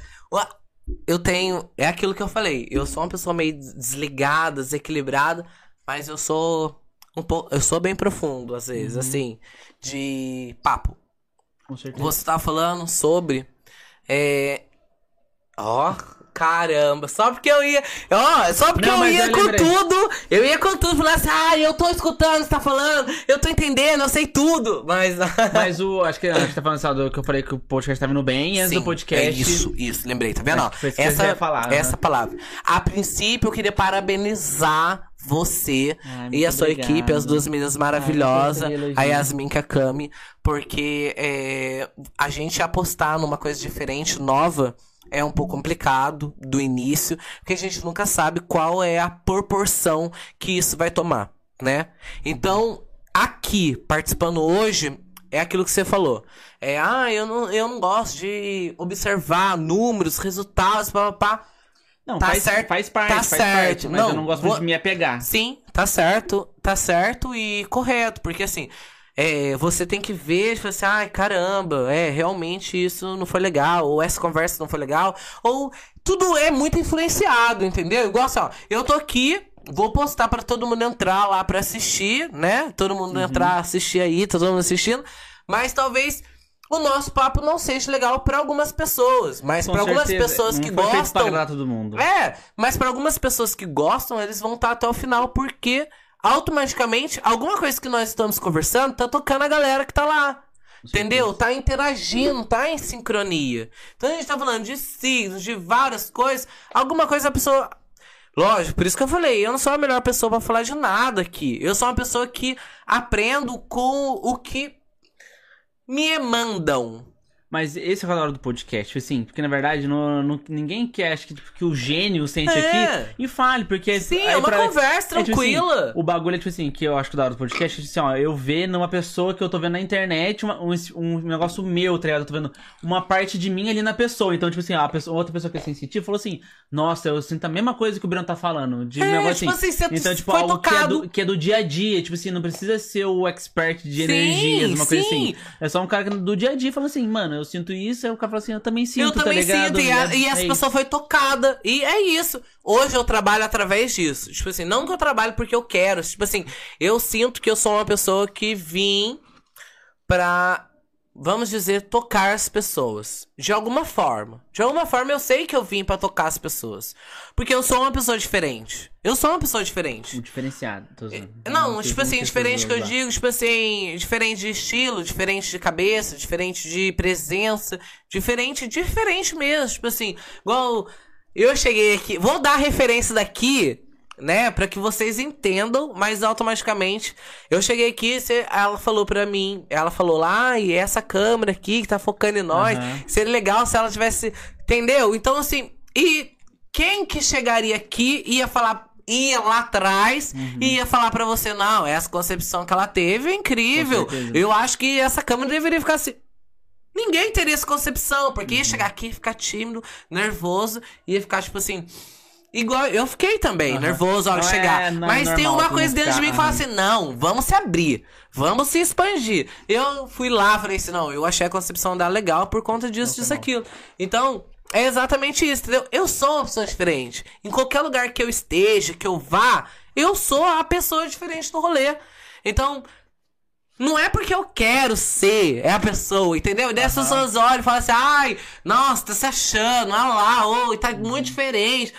Eu tenho. É aquilo que eu falei. Eu sou uma pessoa meio desligada, desequilibrada, mas eu sou. Um pouco, eu sou bem profundo, às vezes, Uhum. assim, de papo. Com certeza. Você tava falando sobre. É. Ó, caramba, só porque eu ia. Ó, só porque Não, eu ia eu com tudo. Eu ia com tudo falar assim, ah, eu tô escutando você tá falando, eu tô entendendo, eu sei tudo. Mas. Mas o. Acho que a gente tá falando só do que eu falei que o podcast tá vindo bem, antes Sim, do podcast. É isso, isso, lembrei, tá vendo? Essa falar, essa né? palavra. A princípio, eu queria parabenizar você Ai, e a sua obrigado. equipe, as duas meninas Ai, maravilhosas, elogio. a Yasmin e a Kami, porque é, a gente apostar numa coisa diferente, nova, é um pouco complicado do início, porque a gente nunca sabe qual é a proporção que isso vai tomar, né? Então, aqui, participando hoje, é aquilo que você falou. É, ah, eu não, eu não gosto de observar números, resultados, papapá. Não, Tá faz, certo, faz parte, tá faz certo. parte, mas Não, eu não gosto vou- muito de me apegar. Sim, tá certo, tá certo e correto, porque assim, é, você tem que ver e falar assim, ai, caramba, é, realmente isso não foi legal, ou essa conversa não foi legal, ou tudo é muito influenciado, entendeu? Igual assim, ó, eu tô aqui, vou postar pra todo mundo entrar lá pra assistir, né? Todo mundo entrar, assistir aí, tá todo mundo assistindo, mas talvez o nosso papo não seja legal pra algumas pessoas, mas pra algumas pessoas não que foi gostam, agradar todo mundo. é, mas para algumas pessoas que gostam, eles vão estar até o final porque automaticamente alguma coisa que nós estamos conversando tá tocando a galera que tá lá. Entendeu? Tá interagindo, tá em sincronia. Então a gente tá falando de signos, de várias coisas. Alguma coisa a pessoa. Lógico, por isso que eu falei, eu não sou a melhor pessoa pra falar de nada aqui. Eu sou uma pessoa que aprendo com o que me mandam. Mas esse é o valor do podcast, assim, porque na verdade não, não- ninguém quer acho que, tipo, que o gênio sente É. aqui e fale, porque. Sim, é uma pra- conversa é, tipo assim, tranquila. o bagulho é tipo assim, que eu acho que o da hora do podcast é tipo assim, ó, eu ver numa pessoa que eu tô vendo na internet uma- um, um negócio meu, tá ligado? Eu tô vendo uma parte de mim ali na pessoa. Então, tipo assim, ó, a pessoa, outra pessoa que é sensitiva falou assim, nossa, eu sinto a mesma coisa que o Breno tá falando. De um É, negócio tipo assim. assim, Então, tipo, algo que é, do, que é do dia a dia. Tipo assim, não precisa ser o expert de Sim, energias, uma coisa sim. assim. É só um cara que do dia a dia falando assim, mano, eu sinto isso, aí o cara fala assim, eu também sinto, eu também tá sinto, e, a, É- e é essa isso. pessoa foi tocada. E é isso. Hoje eu trabalho através disso. Tipo assim, não que eu trabalho porque eu quero. Tipo assim, eu sinto que eu sou uma pessoa que vim pra, vamos dizer, tocar as pessoas. De alguma forma. De alguma forma eu sei que eu vim pra tocar as pessoas. Porque eu sou uma pessoa diferente. Eu sou uma pessoa diferente. Um diferenciado. Tô usando. Não, sei- tipo assim, diferente que eu digo, tipo assim, diferente de estilo, diferente de cabeça, diferente de presença, diferente, diferente mesmo, tipo assim, igual eu cheguei aqui, vou dar a referência daqui, né, pra que vocês entendam, mas automaticamente eu cheguei aqui, cê- ela falou pra mim, ela falou lá, e essa câmera aqui que tá focando em nós, Aham. seria legal se ela tivesse, entendeu? Então assim, e quem que chegaria aqui ia falar ia lá atrás Uhum. e ia falar pra você, não, essa concepção que ela teve é incrível. Eu acho que essa câmera deveria ficar assim. Ninguém teria essa concepção, porque Uhum. ia chegar aqui e ficar tímido, nervoso, ia ficar tipo assim. Igual eu fiquei também, Aham. nervoso a hora de Não é chegar. no- Mas tem uma coisa dentro de mim que fala assim: não, vamos se abrir, vamos se expandir. Eu fui lá, falei assim: não, eu achei a concepção dela legal por conta disso, Não, disso, foi bom. aquilo. Então, é exatamente isso, entendeu? Eu sou uma pessoa diferente. Em qualquer lugar que eu esteja, que eu vá, eu sou a pessoa diferente do rolê. Então, não é porque eu quero ser, é a pessoa, entendeu? E daí as pessoas olham e falam assim, ai, nossa, tá se achando, olha lá, oi, tá muito diferente.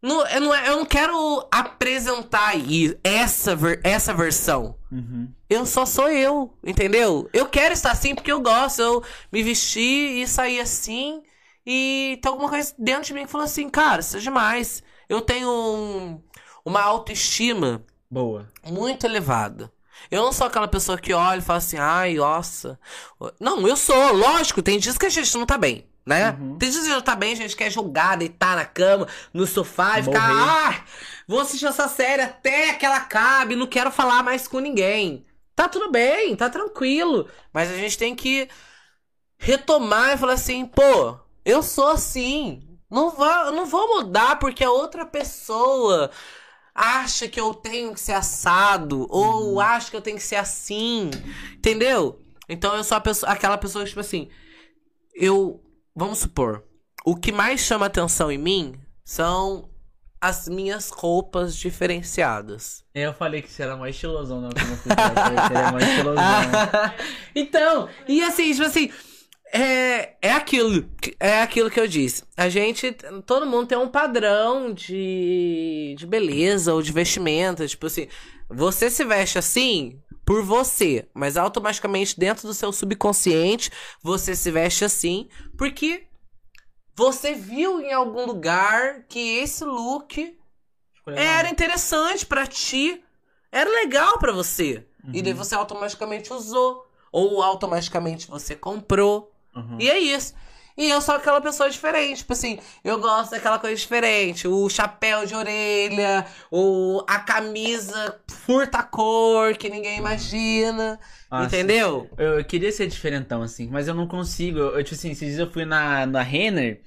Não, eu, não, eu não quero apresentar aí essa, ver- essa versão. Uhum. Eu só sou eu, entendeu? Eu quero estar assim porque eu gosto. Eu me vestir e sair assim. E tem alguma coisa dentro de mim que falou assim, cara, isso é demais. Eu tenho um- uma autoestima Boa. muito elevada. Eu não sou aquela pessoa que olha e fala assim, ai, nossa. Não, eu sou, lógico, tem dias que a gente não tá bem, né? Uhum. Tem dias que já tá bem, a gente quer jogar, deitar na cama, no sofá e ficar, ah, vou assistir essa série até que ela acabe, não quero falar mais com ninguém. Tá tudo bem, tá tranquilo. Mas a gente tem que retomar e falar assim, pô, eu sou assim. Não vou, não vou mudar porque a outra pessoa acha que eu tenho que ser assado ou acha que eu tenho que ser assim, entendeu? Então eu sou a pessoa, aquela pessoa que, tipo assim, eu, vamos supor, o que mais chama atenção em mim são as minhas roupas diferenciadas. Eu falei que você era mais estilosão, não. Como eu fui falar, você era mais estilosão. então, e assim, tipo assim, é, é aquilo, que- é aquilo que eu disse. A gente, todo mundo tem um padrão de, de beleza ou de vestimenta, tipo assim, você se veste assim por você, mas automaticamente dentro do seu subconsciente você se veste assim porque você viu em algum lugar que esse look era interessante pra ti, era legal pra você. E Uhum. daí você automaticamente usou. Ou automaticamente você comprou. Uhum. E é isso. E eu sou aquela pessoa diferente. Tipo assim, eu gosto daquela coisa diferente. O chapéu de orelha, ou a camisa furta-cor que ninguém imagina. Nossa. Entendeu? Eu, eu queria ser diferentão, assim, mas eu não consigo. Eu, eu, tipo assim, esses dias eu fui na, na Renner,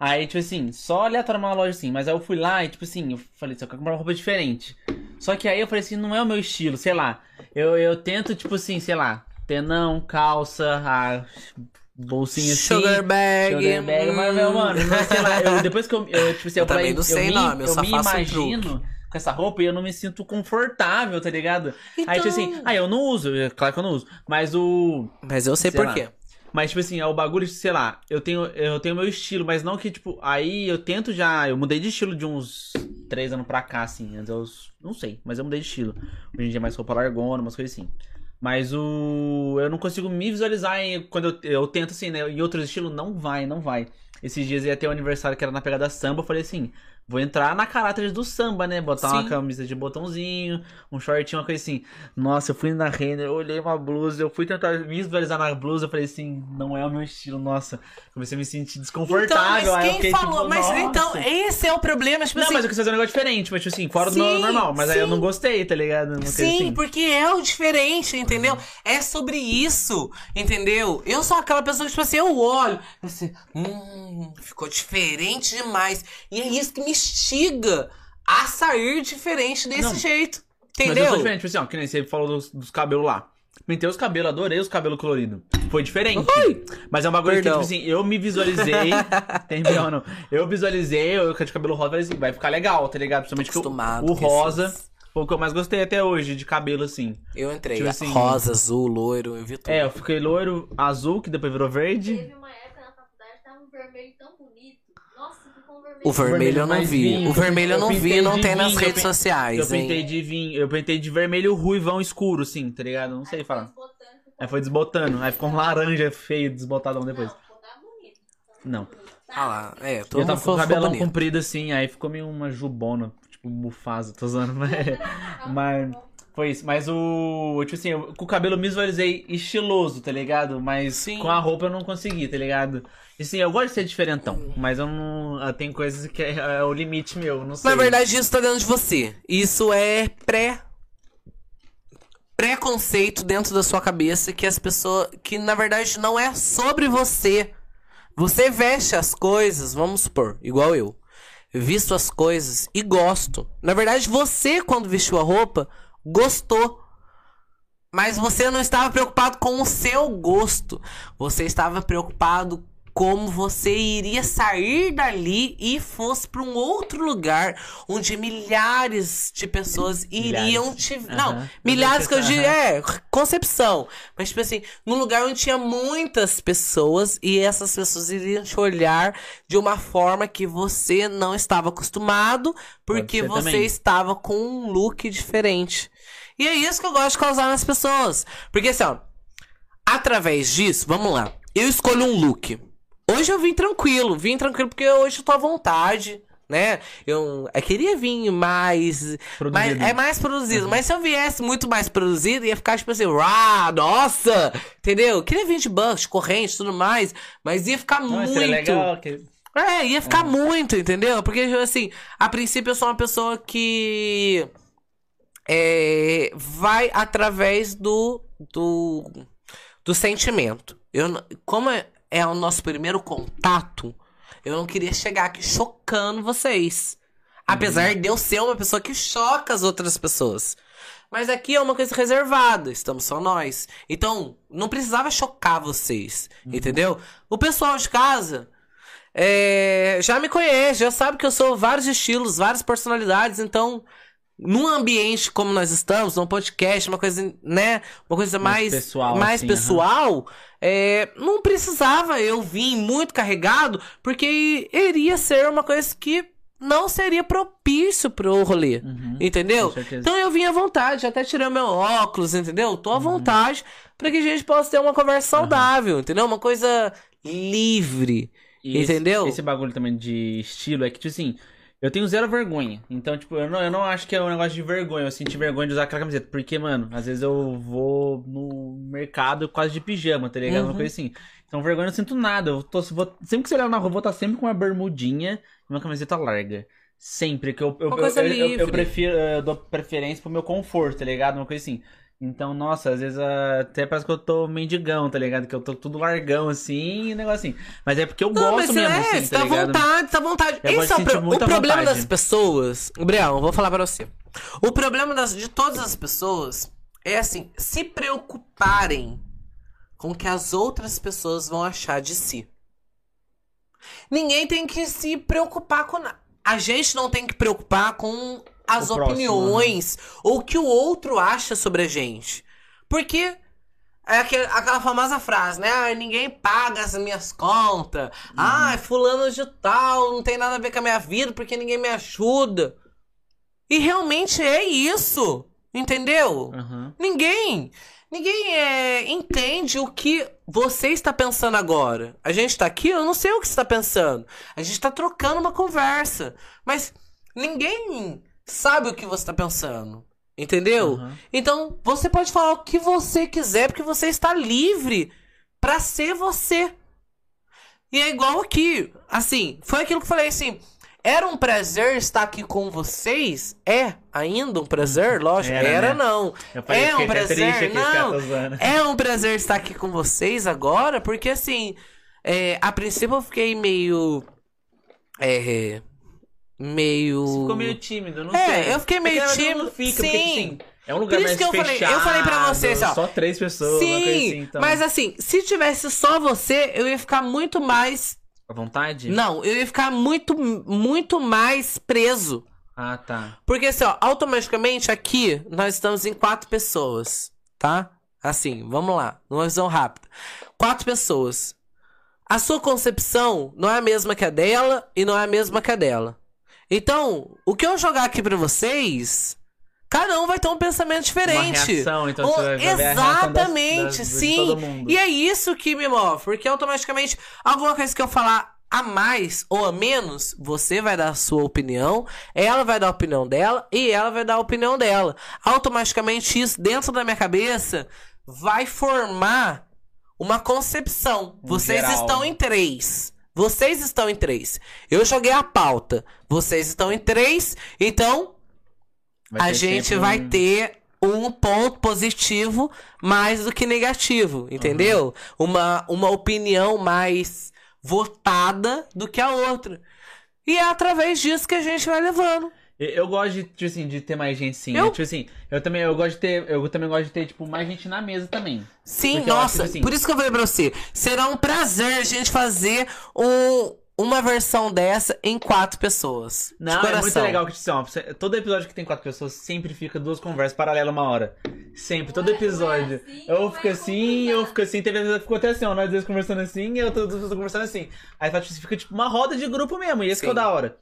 aí, tipo assim, só aleatório uma loja assim, mas aí eu fui lá e, tipo assim, eu falei, só quero comprar uma roupa diferente. Só que aí eu falei assim, não é o meu estilo, sei lá. Eu, eu tento, tipo assim, sei lá, tenão, calça, a bolsinha assim. Sugar bag. Sugar bag, mas, meu, mano, sei lá, eu, depois que eu, eu tipo assim, eu, Eu também não sei me, nome, eu só me faço um imagino com essa roupa e eu não me sinto confortável, tá ligado? Aí, tipo assim, Então. ah, eu não uso, é claro que eu não uso, mas o... Mas eu sei, Sei por quê. Mas, tipo assim, é o bagulho, sei lá, eu tenho eu tenho meu estilo, mas não que, tipo, aí eu tento já. Eu mudei de estilo de uns três anos pra cá, assim. Antes eu. Não sei, mas eu mudei de estilo. Hoje em dia é mais roupa largona, umas coisas assim. Mas o. Eu não consigo me visualizar em, quando eu, eu tento, assim, né? Em outros estilos, não vai, não vai. Esses dias ia ter um aniversário que era na pegada samba, eu falei assim. Vou entrar na caráter do samba, né? Botar uma Sim. camisa de botãozinho, um shortinho, uma coisa assim. Nossa, eu fui na Renner, eu olhei uma blusa, eu fui tentar me visualizar na blusa, eu falei assim, não é o meu estilo, nossa. Comecei a me sentir desconfortável. Então, mas quem fiquei, falou? tipo, mas nossa. então, esse é o problema. Tipo Não, assim, mas eu quis fazer um negócio diferente, mas tipo assim, fora do Sim, meu normal. Mas aí eu sim. não gostei, tá ligado? Não Sim, assim. porque é o diferente, entendeu? É sobre isso, entendeu? Eu sou aquela pessoa que, tipo assim, eu olho, assim, hum, ficou diferente demais. E é isso que me instiga a sair diferente desse Não, jeito, Mas eu entendeu? sou diferente, tipo assim, ó, que nem você falou dos, dos cabelos lá. Pintei os cabelos, adorei os cabelos coloridos. Foi diferente. Mas é um bagulho Perdão. que, tipo assim, eu me visualizei. tem pior, não. Eu visualizei, eu de cabelo rosa, falei assim, vai ficar legal, tá ligado? Principalmente que o, o rosa esses- foi o que eu mais gostei até hoje, de cabelo, assim. Eu entrei, Tipo assim- rosa, azul, loiro, eu vi tudo. É, eu fiquei loiro, azul, que depois virou verde. Teve uma época na faculdade, tava um vermelho tão bonito. Um vermelho. O vermelho eu não vi. vinho, O vermelho eu não vi, não de tem nas vinho, eu redes pin- sociais, Eu pintei hein? de vinho, eu pintei de vermelho ruivão escuro, assim, tá ligado? Não sei falar. Aí foi desbotando, aí ficou um laranja feio, desbotadão depois. Não. Não. Ah lá, é, todo eu tava com o cabelão comprido assim, aí ficou meio uma jubona, tipo Mufasa, tô usando, mas, mas foi isso. Mas o, tipo assim, eu, com o cabelo eu me visualizei estiloso, tá ligado? Mas Sim. com a roupa eu não consegui, tá ligado? E assim, eu gosto de ser diferentão, mas eu não, ah, tem coisas que é, é o limite meu, não sei. Na verdade, isso tá dentro de você. Isso é pré. Preconceito dentro da sua cabeça que as pessoas. Que na verdade não é sobre você. Você veste as coisas, vamos supor, igual eu. Visto as coisas e gosto. Na verdade, você, quando vestiu a roupa, gostou. Mas você não estava preocupado com o seu gosto. Você estava preocupado como você iria sair dali e fosse para um outro lugar onde milhares de pessoas iriam Milhares. te. Aham. Não, milhares que eu digo. É, concepção. Mas, tipo assim, num lugar onde tinha muitas pessoas e essas pessoas iriam te olhar de uma forma que você não estava acostumado, porque você também. estava com um look diferente. E é isso que eu gosto de causar nas pessoas. Porque assim, ó, através disso, vamos lá. Eu escolho um look. Hoje eu vim tranquilo, vim tranquilo porque hoje eu tô à vontade, né? Eu, eu queria vir mais. mais é mais produzido. Mas se eu viesse muito mais produzido, ia ficar tipo assim, ah, nossa! Entendeu? Eu queria vir de banco, de corrente tudo mais. Mas ia ficar Não, muito. seria legal. Que... É, ia ficar muito, entendeu? Porque, assim, a princípio eu sou uma pessoa que. é, vai através do. do. do sentimento. Eu, como é, é o nosso primeiro contato, eu não queria chegar aqui chocando vocês. Apesar de eu ser uma pessoa que choca as outras pessoas. Mas aqui é uma coisa reservada, estamos só nós. Então, não precisava chocar vocês, entendeu? O pessoal de casa é, já me conhece, já sabe que eu sou vários estilos, várias personalidades, então, num ambiente como nós estamos, num podcast, uma coisa, né, uma coisa mais, Mais pessoal, mais assim, pessoal, é, não precisava eu vir muito carregado, porque iria ser uma coisa que não seria propício pro rolê, Uhum, entendeu? Então eu vim à vontade, até tirei meu óculos, entendeu? Tô à Uhum. vontade pra que a gente possa ter uma conversa saudável, entendeu? Uma coisa livre. E esse- Entendeu? Esse, bagulho também de estilo é que, tipo assim, eu tenho zero vergonha. Então, tipo, eu não, eu não acho que é um negócio de vergonha. Eu senti vergonha de usar aquela camiseta. Porque, mano, às vezes eu vou no mercado quase de pijama, tá ligado? Uma Uhum. coisa assim. Então, vergonha eu não sinto nada. Eu tô, vou- sempre que você olhar na rua, eu vou estar sempre com uma bermudinha e uma camiseta larga. Sempre. Que eu, eu, Uma eu, eu, prefiro, eu dou preferência pro meu conforto, tá ligado? Uma coisa assim. Então, nossa, às vezes até parece que eu tô mendigão, tá ligado? Que eu tô tudo largão assim e negócio assim. Mas é porque eu Não, gosto mas mesmo, é, assim, tá tá vontade, tá vontade. Eu Esse é o, pro- o problema vontade. das pessoas. Gabriel, eu vou falar pra você. O problema das, de todas as pessoas é assim, se preocuparem com o que as outras pessoas vão achar de si. Ninguém tem que se preocupar com nada. A gente não tem que preocupar com as O próximo, opiniões ou o que o outro acha sobre a gente. Porque é aquela famosa frase, né? Ah, ninguém paga as minhas contas. Ah, fulano de tal, não tem nada a ver com a minha vida porque ninguém me ajuda. E realmente é isso. Entendeu? Aham. Ninguém. Ninguém é, entende o que você está pensando agora. A gente tá aqui, eu não sei o que você está pensando. A gente tá trocando uma conversa. Mas ninguém sabe o que você está pensando. Entendeu? Aham. Então, você pode falar o que você quiser, porque você está livre pra ser você. E é igual aqui. Assim, foi aquilo que eu falei assim. Era um prazer estar aqui com vocês? É ainda um prazer? Lógico. Era, Era, né? não. É um prazer, não. tá. É um prazer estar aqui com vocês agora, porque assim, é, a princípio eu fiquei meio. É. Meio. Você ficou meio tímido, não É, sei. eu fiquei meio É que tímido, Não fica, porque, sim. assim, é um lugar Por isso mais que eu falei- fechado, eu falei pra vocês, ó. Só três pessoas, Sim, assim, então. mas assim, se tivesse só você, eu ia ficar muito mais. À vontade? Não, eu ia ficar muito, muito mais preso. Ah, tá. Porque assim, ó, automaticamente aqui nós estamos em quatro pessoas, tá? Assim, vamos lá, numa visão rápida. Quatro pessoas. A sua concepção não é a mesma que a dela e não é a mesma que a dela. Então, o que eu jogar aqui pra vocês, cada um vai ter um pensamento diferente. Uma reação, então você vai ver das- Exatamente, das- sim. E é isso que me move, porque automaticamente alguma coisa que eu falar a mais ou a menos, você vai dar a sua opinião, ela vai dar a opinião dela e ela vai dar a opinião dela. Automaticamente isso dentro da minha cabeça vai formar uma concepção. Um Vocês geral. estão em três. Vocês estão em três. Eu joguei a pauta. Vocês estão em três. Então, Vai a gente vai ter um ponto positivo mais do que negativo, entendeu? Uma, uma opinião mais votada do que a outra. E é através disso que a gente vai levando. Eu, gosto de, tipo assim, de ter mais gente sim. Eu- Tipo assim, eu também, eu gosto de ter. Eu também gosto de ter, tipo, mais gente na mesa também. Sim, eu acho nossa, que, assim- por isso que eu falei pra você. Será um prazer a gente fazer um, uma versão dessa em quatro pessoas. de Não, é muito legal que tipo, assim, ó, todo episódio que tem quatro pessoas sempre fica duas conversas paralelas uma hora. Sempre, todo Ué, episódio. ué, assim, eu não fico assim, eu fico assim, teve vezes que ficou até assim, ó, nós dois conversando assim, e eu tô, tô, tô conversando assim. Aí tipo, fica tipo uma roda de grupo mesmo, e esse que é o Sim. da hora.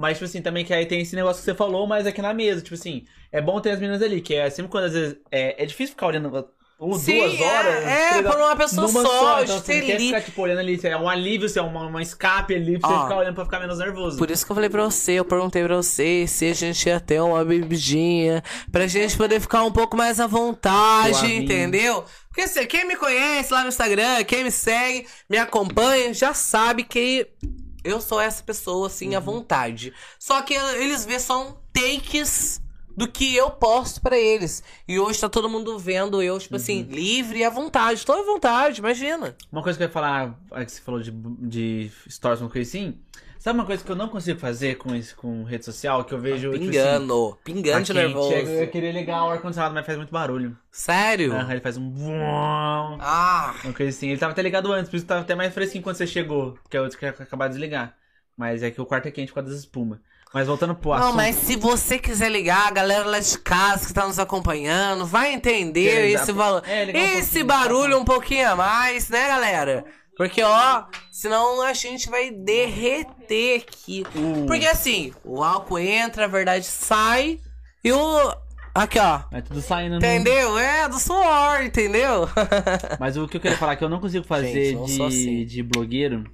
Mas, tipo assim, também que aí tem esse negócio que você falou, mas aqui na mesa, tipo assim, é bom ter as meninas ali, que é sempre quando às vezes. É, é difícil ficar olhando Ou Sim, duas é- horas. é, três por uma pessoa numa só, Então de você quer ficar, tipo, olhando ali. É um alívio, é uma, uma escape ali pra você Ó. ficar olhando pra ficar menos nervoso. Por isso que eu falei pra você, eu perguntei pra você se a gente ia ter uma bebidinha, pra gente poder ficar um pouco mais à vontade, Suavinho. entendeu? Porque assim, quem me conhece lá no Instagram, quem me segue, me acompanha, já sabe que eu sou essa pessoa, assim, Uhum. à vontade. Só que eles vê só um takes do que eu posto pra eles. E hoje tá todo mundo vendo eu, tipo assim, Uhum. livre e à vontade. Tô à vontade, imagina. Uma coisa que eu ia falar, é que você falou de, de stories, uma coisa assim. Sabe uma coisa que eu não consigo fazer com, isso, com rede social? Que eu vejo. tipo assim, Pingando, pingando de tá nervoso. Eu queria ligar o ar-condicionado, mas faz muito barulho. Sério? Aham, ele faz um. Ah, Uma coisa assim. Ele tava até ligado antes, por isso tava até mais fresquinho quando você chegou. Que é outro que ia acabar de desligar. Mas é que o quarto é quente por causa das espumas. Mas voltando pro Não, assunto. mas se você quiser ligar, a galera lá de casa que tá nos acompanhando, vai entender esse valor. é, um esse pouquinho, barulho um pouquinho a mais, né, galera? Porque, ó, senão a gente vai derreter aqui. O- Porque assim, o álcool entra, a verdade sai, e o. Aqui, ó. É tudo saindo. no- Entendeu? É, do suor, entendeu? Mas o que eu queria falar é que eu não consigo fazer Gente, não de, assim. de blogueiro.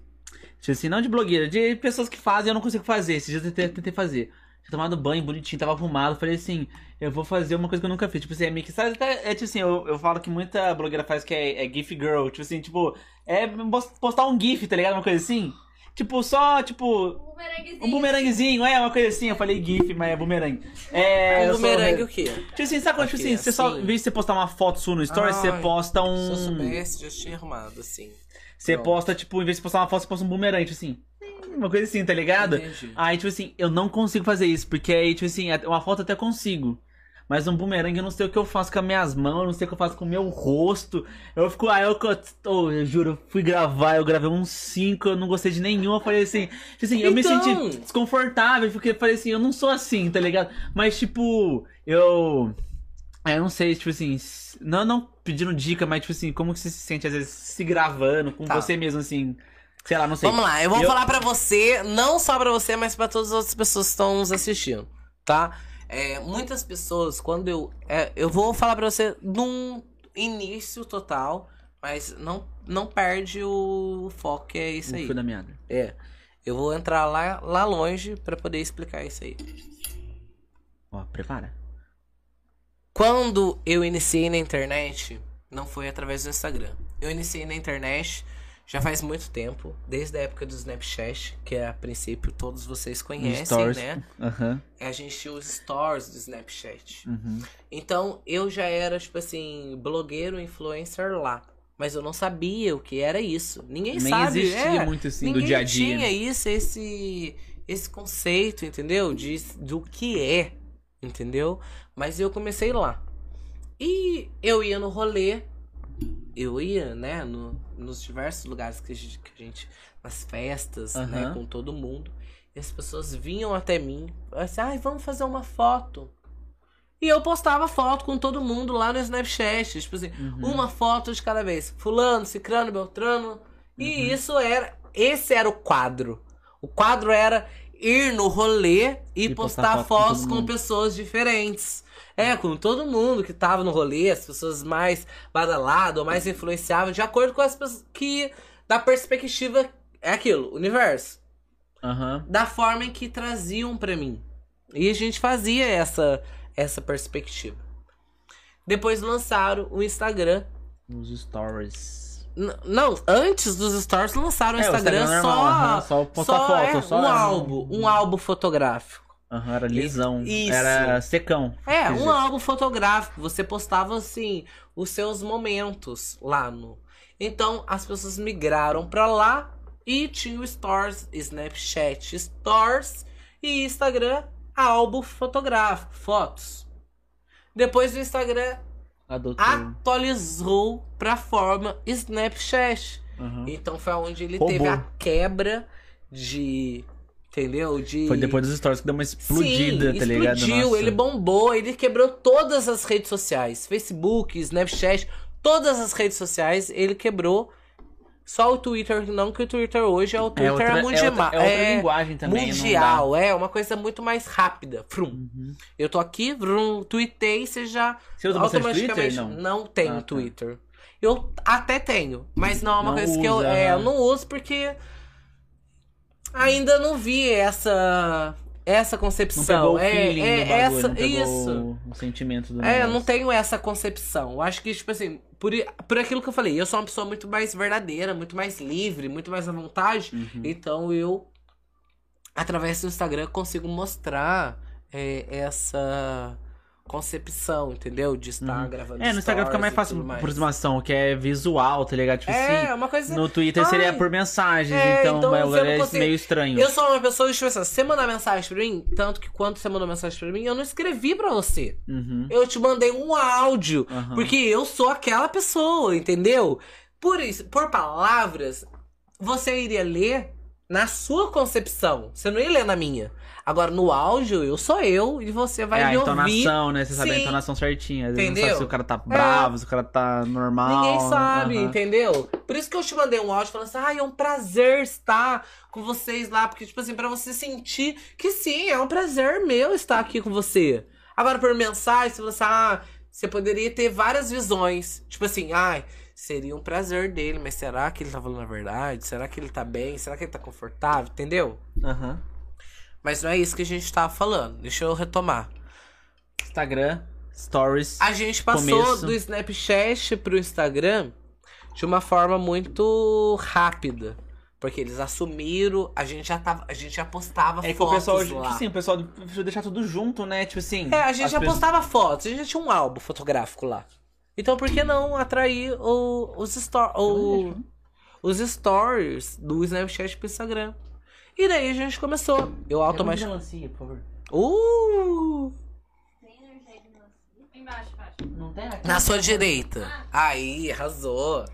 Tipo assim, não de blogueiro, de pessoas que fazem eu não consigo fazer. Esses dias eu tentei, tentei fazer. Tinha tomado banho bonitinho, tava arrumado. Falei assim, eu vou fazer uma coisa que eu nunca fiz. Tipo assim, é meio que. Sabe, até- é tipo assim, eu, eu falo que muita blogueira faz que é, é GIF Girl. Tipo assim, tipo, é pos- postar um GIF, tá ligado? Uma coisa assim. Tipo, só, tipo, Um bumeranguezinho. um bumeranguezinho, é uma coisa assim. Eu falei GIF, mas é bumerangue. É. eu o sou- bumerangue o quê? Tipo assim, sabe quando, tipo assim, você só, assim. em vez de você postar uma foto sua no story, você posta Se eu um. soubesse, já tinha arrumado, assim. Você Pronto. posta, tipo, em vez de postar uma foto, você posta um bumerangue, tipo assim. Uma coisa assim, tá ligado? Entendi. Aí, tipo assim, eu não consigo fazer isso, porque aí, tipo assim, uma foto até consigo. Mas um bumerangue eu não sei o que eu faço com as minhas mãos, eu não sei o que eu faço com o meu rosto. Eu fico, aí eu, oh, eu juro, fui gravar, eu gravei uns 5, eu não gostei de nenhum. Eu falei assim, tipo assim, eu me Então. senti desconfortável, porque eu falei assim, eu não sou assim, tá ligado? Mas, tipo, eu. é, Eu não sei, tipo assim, não, não pedindo dica, mas, tipo assim, como que você se sente, às vezes, se gravando com Tá. você mesmo, assim. Sei lá, não sei. Vamos lá, eu vou Eu- falar pra você, não só pra você, mas pra todas as outras pessoas que estão nos assistindo, tá? É, muitas pessoas, quando eu. é, eu vou falar pra você num início total, mas não, não perde o foco, é isso aí. fio da meada. É. Eu vou entrar lá, lá longe pra poder explicar isso aí. Ó, prepara. Quando eu iniciei na internet, não foi através do Instagram. Eu iniciei na internet já faz muito tempo, desde a época do Snapchat, que é a princípio todos vocês conhecem, Stories. né? Aham. A gente tinha os stories do Snapchat. Uhum. Então eu já era, tipo assim, blogueiro, influencer lá. Mas eu não sabia o que era isso. Ninguém Nem sabe. existia é, muito assim Ninguém do dia a dia. tinha isso, esse, esse conceito, entendeu? De, do que é, entendeu? Mas eu comecei lá. E eu ia no rolê, eu ia, né, no, nos diversos lugares que a gente, que a gente nas festas, né, com todo mundo. E as pessoas vinham até mim, assim, ai, vamos fazer uma foto. E eu postava foto com todo mundo lá no Snapchat, tipo assim, Uhum. uma foto de cada vez. Fulano, Cicrano, Beltrano. E Uhum. isso era. Esse era o quadro. O quadro era ir no rolê e, E postar, postar foto com fotos com, mundo. pessoas diferentes. É, com todo mundo que tava no rolê, as pessoas mais badaladas ou mais influenciáveis, de acordo com as pessoas que. Da perspectiva. É aquilo, universo. Aham. Da forma em que traziam pra mim. E a gente fazia essa, essa perspectiva. Depois lançaram o Instagram. Os stories. Não, antes dos stories lançaram o É, o Instagram, Instagram só. normal, aham, só postar foto, é, só um um- álbum. Um álbum fotográfico. Aham, era lisão. Isso. Era secão. É, um álbum fotográfico. Você postava assim os seus momentos lá no. Então as pessoas migraram pra lá e tinha o Stories, Snapchat Stories e Instagram, álbum fotográfico, fotos. Depois o Instagram Adotou. atualizou pra forma Snapchat. Aham. Então foi onde ele Roubou. teve a quebra de. Entendeu? De. Foi depois dos stories que deu uma explodida, Sim, tá ligado? explodiu, ele bombou, ele quebrou todas as redes sociais. Facebook, Snapchat, todas as redes sociais ele quebrou Só o Twitter, não que o Twitter hoje é o É Twitter outra, é mundial. outra, é outra linguagem também. não mundial, é uma coisa muito mais rápida. Frum. Uhum. Eu tô aqui, vrum, tuitei, você já Você usa automaticamente Twitter? Não. tenho Ah, tá. Twitter. Eu até tenho, mas não é uma Não coisa que eu, usa, é, eu não uso porque ainda não vi essa essa concepção. é, feeling é bagulho, essa isso. o sentimento do É, eu não tenho essa concepção. Eu acho que, tipo assim, por, por aquilo que eu falei, eu sou uma pessoa muito mais verdadeira, muito mais livre, muito mais à vontade. Uhum. Então eu, através do Instagram, consigo mostrar é, essa concepção, entendeu? De estar Uhum. gravando É, no Instagram fica mais fácil mais. aproximação, que é visual, tá ligado? Tipo É, assim, uma coisa. no Twitter seria Ai, por mensagens, é, então, então é, é meio estranho. Eu sou uma pessoa, tipo assim, você mandar mensagem pra mim, tanto que quando você mandou mensagem pra mim, eu não escrevi pra você. Uhum. Eu te mandei um áudio. Aham. Porque eu sou aquela pessoa, entendeu? Por isso, por palavras, você iria ler na sua concepção. Você não ia ler na minha. Agora, no áudio, eu sou eu e você vai é a me ouvir. entonação, né? Você sabe a Sim. entonação certinha. Às vezes não Entendeu? sabe se o cara tá bravo, se o cara tá normal. Ninguém sabe, Aham. entendeu? Por isso que eu te mandei um áudio falando assim: ah, é um prazer estar com vocês lá. Porque, tipo assim, pra você sentir que sim, é um prazer meu estar aqui com você. Agora, por mensagem, você fala assim: ah, você poderia ter várias visões. Tipo assim, ai, seria um prazer dele, mas será que ele tá falando a verdade? Será que ele tá bem? Será que ele tá confortável? Entendeu? Aham. Mas não é isso que a gente tava falando. Deixa eu retomar. Instagram, stories. A gente passou Começo. do Snapchat pro Instagram de uma forma muito rápida. Porque eles assumiram, a gente já tava, a gente já postava É que o fotos pessoal, lá. assim, o pessoal preferiu deixar tudo junto, né? Tipo assim. É, a gente já pessoas- postava fotos, a gente já tinha um álbum fotográfico lá. Então por que não atrair o- os, sto- o- os stories do Snapchat pro Instagram? E daí a gente começou. Eu automaticamente. por favor. Uh! Tem energia de melancia? Embaixo, embaixo. Não tem aqui? Na sua direita. Aí, arrasou.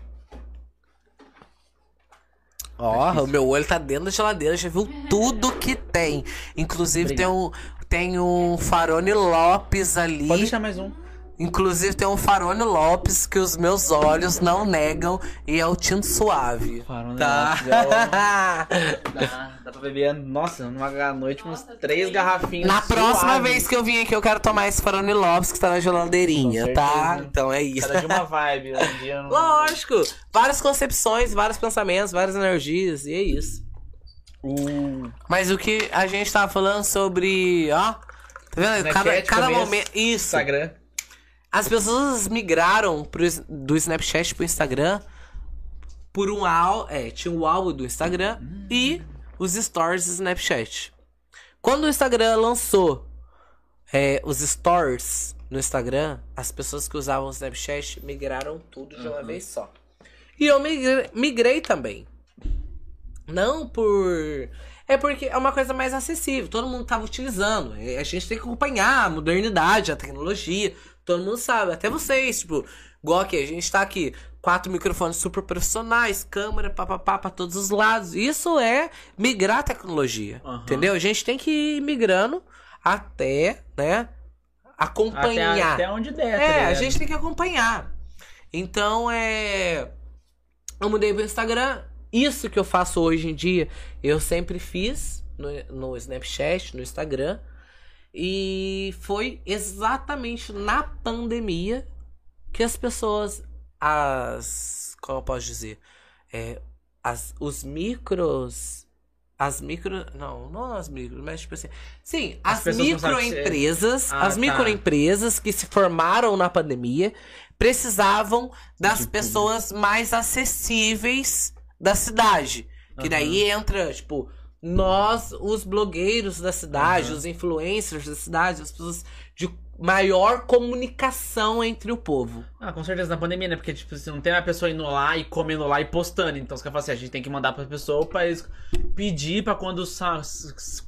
Ó, o meu olho tá dentro da geladeira, já viu tudo que tem. Inclusive tem um, tem um Farone Lopes ali. Pode deixar mais um. Inclusive tem um Farone Lopes que os meus olhos não negam e é o tinto suave. Farone Tá. Lopes, é Dá, dá pra beber, nossa, numa noite, umas Nossa, três tem- garrafinhas. Na próxima suaves. vez que eu vim aqui, eu quero tomar esse Farone Lopes que tá na geladeirinha, tá? Então é isso. Cada de uma vibe. Um dia não... Lógico! Várias concepções, vários pensamentos, várias energias, e é isso. O Mas o que a gente tava falando sobre, ó. Tá vendo? Snapchat, Cada, cada começo, momento. Isso. Instagram. As pessoas migraram pro, do Snapchat pro Instagram por um álbum. É, tinha o álbum do Instagram e os stories do Snapchat. Quando o Instagram lançou é, os stories no Instagram, as pessoas que usavam o Snapchat migraram tudo de uma Uhum. vez só. E eu migrei, migrei também. Não por. É porque é uma coisa mais acessível. Todo mundo tava utilizando. A gente tem que acompanhar a modernidade, a tecnologia. Todo mundo sabe. Até vocês, tipo, igual aqui, a gente tá aqui. Quatro microfones super profissionais, câmera, papapá, pra todos os lados. Isso é migrar a tecnologia. Aham. Entendeu? A gente tem que ir migrando até, né? Acompanhar. Até, até onde der, tá É, a gente tem que acompanhar. Então, é. Eu mudei pro Instagram. Isso que eu faço hoje em dia, eu sempre fiz no, no Snapchat, no Instagram. E foi exatamente na pandemia que as pessoas. As. Como eu posso dizer? É, as, os micros. As micro. Não, não as micros, mas tipo assim. Sim, As as, ser- microempresas. Ah, as tá. microempresas que se formaram na pandemia precisavam das De pessoas mais acessíveis da cidade. Que Aham. daí entra, tipo, nós, os blogueiros da cidade, Aham. os influencers da cidade, as pessoas de maior comunicação entre o povo. Ah, com certeza na pandemia, né? Porque, tipo, você não tem uma pessoa indo lá e comendo lá e postando. Então, você quer falar assim, a gente tem que mandar pra pessoa pra eles pedir pra quando, sa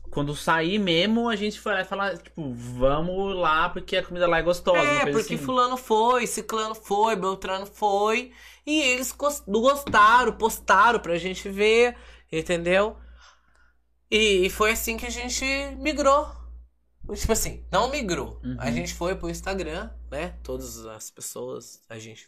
quando sair mesmo, a gente e falar, tipo, vamos lá porque a comida lá é gostosa. é, porque assim. fulano foi, ciclano foi, beltrano foi, e eles gos- gostaram, postaram pra gente ver, entendeu? E foi assim que a gente migrou. Tipo assim, não migrou. Uhum. A gente foi pro Instagram, né? Todas as pessoas, a gente.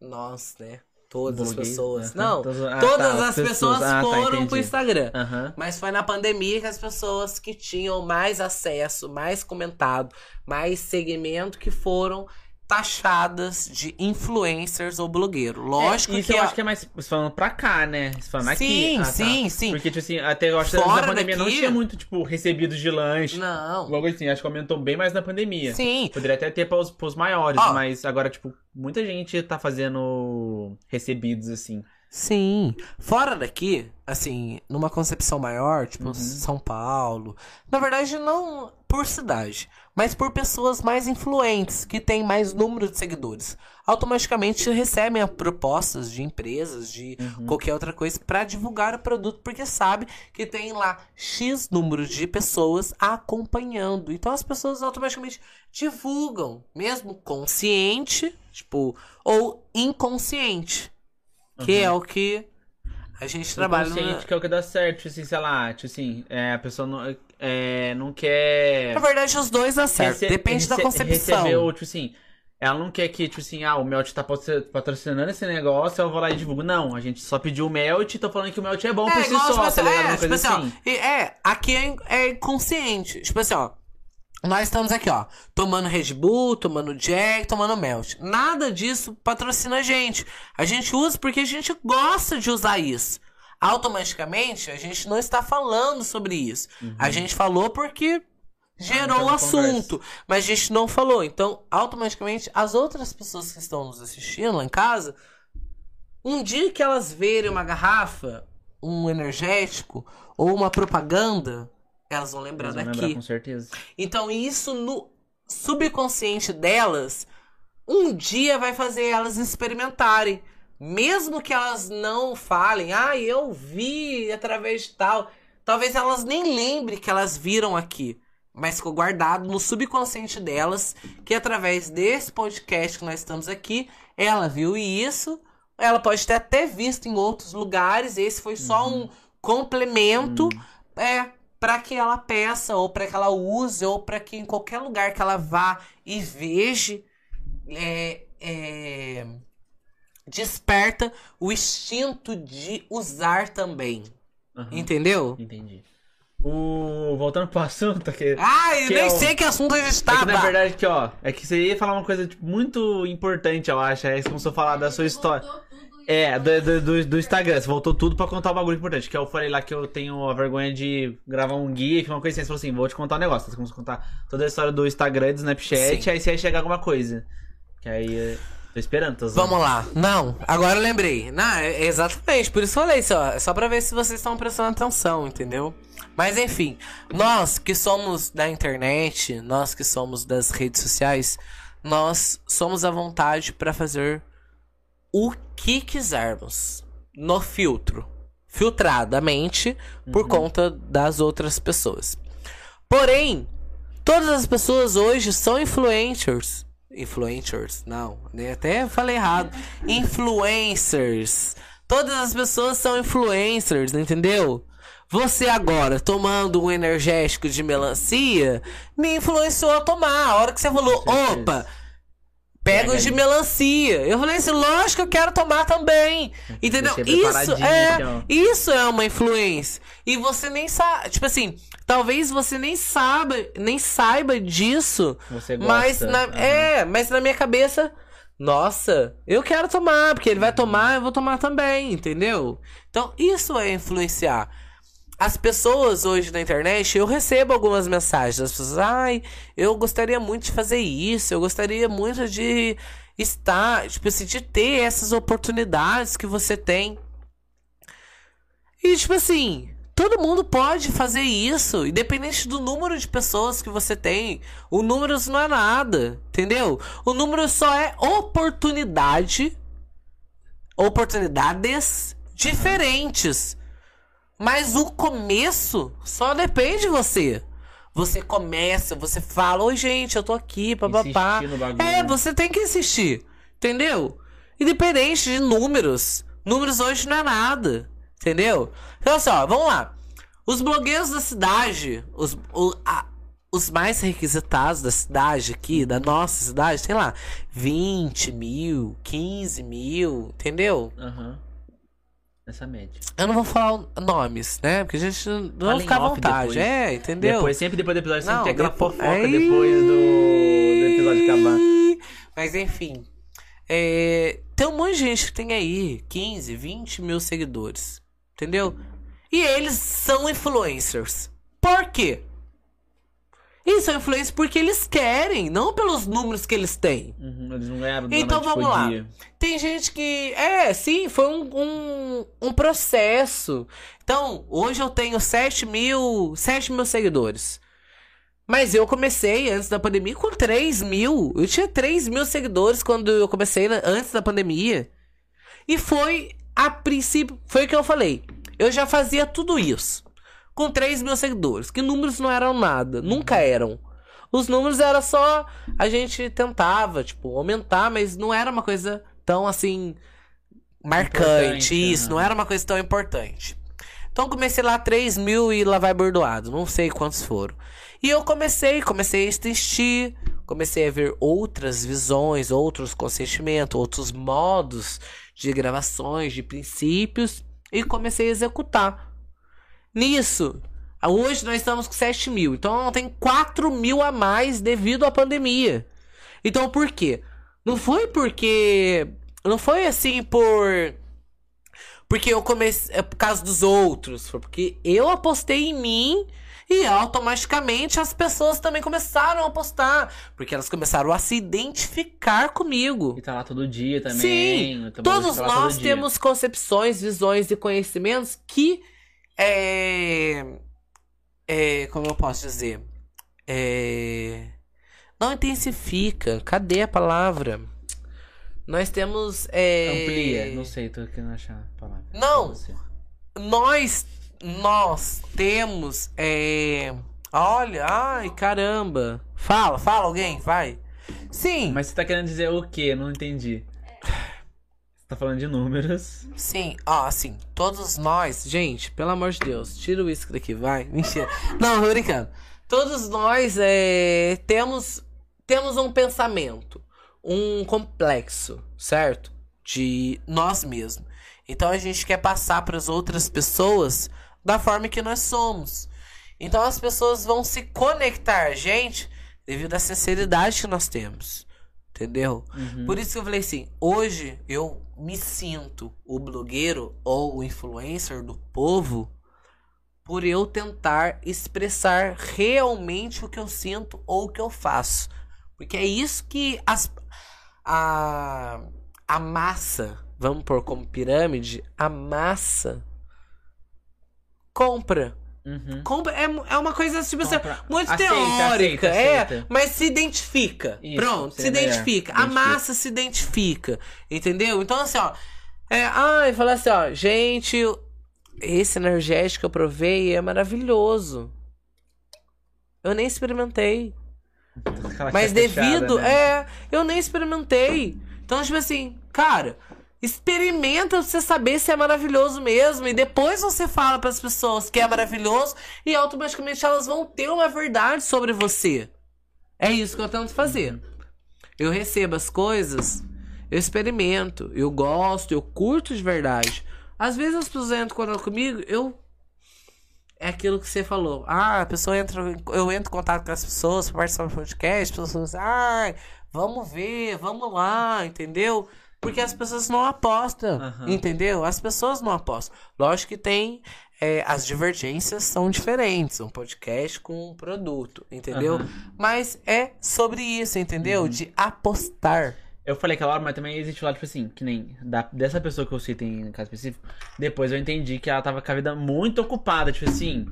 Nós, né? Todas as Blogueiro, pessoas. né? Não, Todas- ah, todas tá, as pessoas, Ah, tá, foram pro entendi. Instagram. Aham. Mas foi na pandemia que as pessoas que tinham mais acesso, mais comentado, mais segmento que foram taxadas de influencers ou blogueiro. Lógico É, isso que eu a- acho que é mais falando pra cá, né? Falando aqui. Sim, Ah, tá. sim, sim. Porque, tipo assim, até eu acho que da pandemia não daqui- tinha muito, tipo, recebidos de lanche. Não. Logo assim, acho que aumentou bem mais na pandemia. Sim. Poderia até ter pros, pros maiores, Ó. mas agora, tipo, muita gente tá fazendo recebidos assim. Sim. Fora daqui, assim, numa concepção maior, tipo Uhum. São Paulo. Na verdade, não por cidade, mas por pessoas mais influentes, que têm mais número de seguidores. Automaticamente recebem propostas de empresas, de Uhum. qualquer outra coisa, pra divulgar o produto, porque sabe que tem lá X número de pessoas acompanhando. Então as pessoas automaticamente divulgam, mesmo consciente, tipo, ou inconsciente. Que Uhum. é o que a gente trabalha Consciente na... que é o que dá certo, assim, sei lá, tipo assim, é, a pessoa não, é, não quer. Na verdade, os dois dá certo. rece- Depende da concepção. Recebeu, tipo assim, ela não quer que, tipo assim, ah, o Melt tá patro- patrocinando esse negócio, eu vou lá e divulgo. Não, a gente só pediu o Melt e tô falando que o Melt é bom por si só, tá ligado? é, tipo assim, ó, assim. e- é, aqui é, é inconsciente. Tipo assim, ó. Nós estamos aqui, ó, tomando Red Bull, tomando Jack, tomando Melt. Nada disso patrocina a gente. A gente usa porque a gente gosta de usar isso. Automaticamente, a gente não está falando sobre isso. A gente falou porque gerou o Uhum. Ah, então assunto, mas a gente não falou. Então, automaticamente, as outras pessoas que estão nos assistindo lá em casa, um dia que elas verem uma garrafa, um energético ou uma propaganda, elas vão lembrar Elas vão daqui. lembrar com certeza. Então isso no subconsciente delas, um dia vai fazer elas experimentarem. Mesmo que elas não falem, ah, eu vi através de tal. Talvez elas nem lembrem que elas viram aqui. Mas ficou guardado no subconsciente delas que através desse podcast que nós estamos aqui, ela viu isso. Ela pode ter até visto em outros lugares. Esse foi só um complemento é para que ela peça ou para que ela use ou para que em qualquer lugar que ela vá e veja é, é, desperta o instinto de usar também. Aham, Entendeu? Entendi. O... Voltando pro assunto, que... Ai, eu Que nem é o- sei que assunto a gente É que, tava. na verdade, que, ó, é que você ia falar uma coisa tipo, muito importante, eu acho. É como se eu falar da sua história. Voltou tudo É, do, do, do, do Instagram. Você voltou tudo pra contar um bagulho importante. Que eu falei lá que eu tenho a vergonha de gravar um GIF, uma coisa assim. Você falou assim, vou te contar um negócio. Você começou a contar toda a história do Instagram, do Snapchat, Sim. aí você ia chegar alguma coisa. Que aí, tô esperando, tô zoando. Vamos lá. Não, agora eu lembrei. Não, é- é exatamente. Por isso eu falei só. É só pra ver se vocês estão prestando atenção, entendeu? Mas enfim, nós que somos da internet, nós que somos das redes sociais, nós somos à vontade pra fazer o que quisermos no filtro, filtradamente por conta das outras pessoas. Porém, todas as pessoas hoje são influencers. Influencers, não, né? até falei errado. Influencers. Todas as pessoas são influencers, entendeu? Você agora tomando um energético de melancia me influenciou a tomar. A hora que você falou, opa, pega os de melancia. Eu falei assim, lógico que eu quero tomar também. Entendeu? Isso é, ó. isso é uma influência. E você nem sabe, tipo assim, talvez você nem saiba, nem saiba disso. Você gosta. Mas na, aham. é, mas na minha cabeça, nossa, eu quero tomar, porque ele vai tomar, eu vou tomar também, entendeu? Então, isso é influenciar. As pessoas hoje na internet, eu recebo algumas mensagens das pessoas, ai, eu gostaria muito de fazer isso, eu gostaria muito de estar, tipo assim, de ter essas oportunidades que você tem. E tipo assim, todo mundo pode fazer isso, independente do número de pessoas que você tem. O número não é nada, entendeu? O número só é oportunidade, oportunidades diferentes. Mas o começo só depende de você. Você começa, você fala, oi gente, eu tô aqui, papapá. É, você tem que insistir, entendeu? Independente de números. Números hoje não é nada, entendeu? Então, assim, ó, vamos lá. Os blogueiros da cidade, os, o- a- os mais requisitados da cidade aqui, da nossa cidade, tem lá 20 mil, 15 mil, entendeu? Aham. Essa média. Eu não vou falar nomes, né? Porque a gente não Fala vai ficar à vontade. depois. É, entendeu? Depois, sempre depois do episódio, sempre Não, tem aquela depo- fofoca Ai. depois do, do episódio acabar. Mas enfim. é, tem um monte de gente que tem aí 15, 20 mil seguidores. Entendeu? E eles são influencers. Por quê? Eles são influencers porque eles querem, não pelos números que eles têm. Uhum, eles não ganharam Então vamos lá. dia. Tem gente que. É, sim, foi um, um, um processo. Então, hoje eu tenho 7 mil, 7 mil seguidores. Mas eu comecei antes da pandemia com 3 mil. Eu tinha 3 mil seguidores quando eu comecei na- antes da pandemia. E foi, a princípio, foi o que eu falei. Eu já fazia tudo isso. Com 3 mil seguidores. Que números não eram nada. Nunca eram. Os números era só. A gente tentava, tipo, aumentar, mas não era uma coisa tão assim. Marcante. Importante, isso, aham. não era uma coisa tão importante. Então comecei lá 3 mil e lá vai bordoado. Não sei quantos foram. E eu comecei, comecei a assistir, comecei a ver outras visões, outros consentimentos, outros modos de gravações, de princípios, e comecei a executar. Nisso, hoje nós estamos com 7 mil, então tem 4 mil a mais devido à pandemia. Então por quê? Não foi porque. Não foi assim por. Porque eu comecei. É por causa dos outros. Foi porque eu apostei em mim e automaticamente as pessoas também começaram a apostar. Porque elas começaram a se identificar comigo. E tá lá todo dia também. Sim, todos tá todo nós dia. temos concepções, visões e conhecimentos que é, é como eu posso dizer, é, não intensifica. Cadê a palavra? Nós temos é, Amplia, não sei, tô querendo achar a palavra. Não. Nós nós temos é, olha, ai caramba, fala, fala alguém, vai. Sim, Mas você tá querendo dizer o quê? Não entendi. Tá falando de números. Sim, ó, assim, todos nós, gente, pelo amor de Deus, tira o uísque daqui, vai. Mentira. Não, tô brincando. Todos nós é, temos, temos um pensamento, um complexo, certo? De nós mesmos. Então a gente quer passar para as outras pessoas da forma que nós somos. Então as pessoas vão se conectar a gente devido à sinceridade que nós temos. Entendeu? Uhum. Por isso que eu falei assim, hoje eu me sinto o blogueiro ou o influencer do povo por eu tentar expressar realmente o que eu sinto ou o que eu faço. Porque é isso que as, a, a massa, vamos pôr como pirâmide, a massa compra. Uhum. É, é uma coisa tipo assim, muito Aceita, teórica, aceita, é, aceita. mas se identifica. Isso, Pronto, se melhor. identifica. A Identifica. massa se identifica, entendeu? Então assim, ó, é, ai, fala assim, ó, gente, esse energético que eu provei é maravilhoso. Eu nem experimentei. Mas fechada, devido. né? É, eu nem experimentei. Então, tipo assim, cara, experimenta você saber se é maravilhoso mesmo. E depois você fala pras pessoas que é maravilhoso. E automaticamente elas vão ter uma verdade sobre você. É isso que eu tento fazer. Eu recebo as coisas, eu experimento, eu gosto, eu curto de verdade. Às vezes as pessoas entram comigo, eu. É aquilo que você falou. Ah, a pessoa entra. Eu entro em contato com as pessoas pra participar do podcast, as pessoas ah, vamos ver, vamos lá, entendeu? Porque as pessoas não apostam, Aham. entendeu? As pessoas não apostam. Lógico que tem. é, as divergências são diferentes. Um podcast com um produto, entendeu? Aham. Mas é sobre isso, entendeu? Uhum. De apostar. Eu falei aquela hora, mas também existe lá, tipo assim, que nem da, dessa pessoa que eu citei em caso específico, depois eu entendi que ela tava com a vida muito ocupada, tipo assim.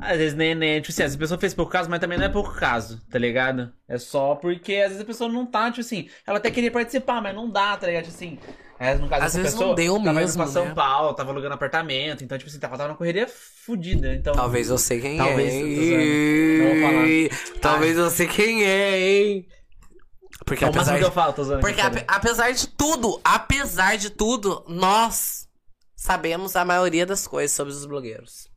Às vezes nem, nem tipo assim, essa pessoa fez pouco caso, mas também não é pouco caso, tá ligado? É só porque às vezes a pessoa não tá, tipo assim, ela até queria participar, mas não dá, tá ligado? Tipo assim. É, no caso Às vezes pessoa, não deu tava indo mesmo, pra São né? Paulo, tava alugando apartamento, então, tipo assim, tava, tava numa correria fodida. Então, Talvez eu sei quem Talvez, é. Não vou falar. Talvez eu sei quem é, hein? Porque é apesar que eu de, falo, tô zoando. porque ape- apesar de tudo, apesar de tudo, nós sabemos a maioria das coisas sobre os blogueiros.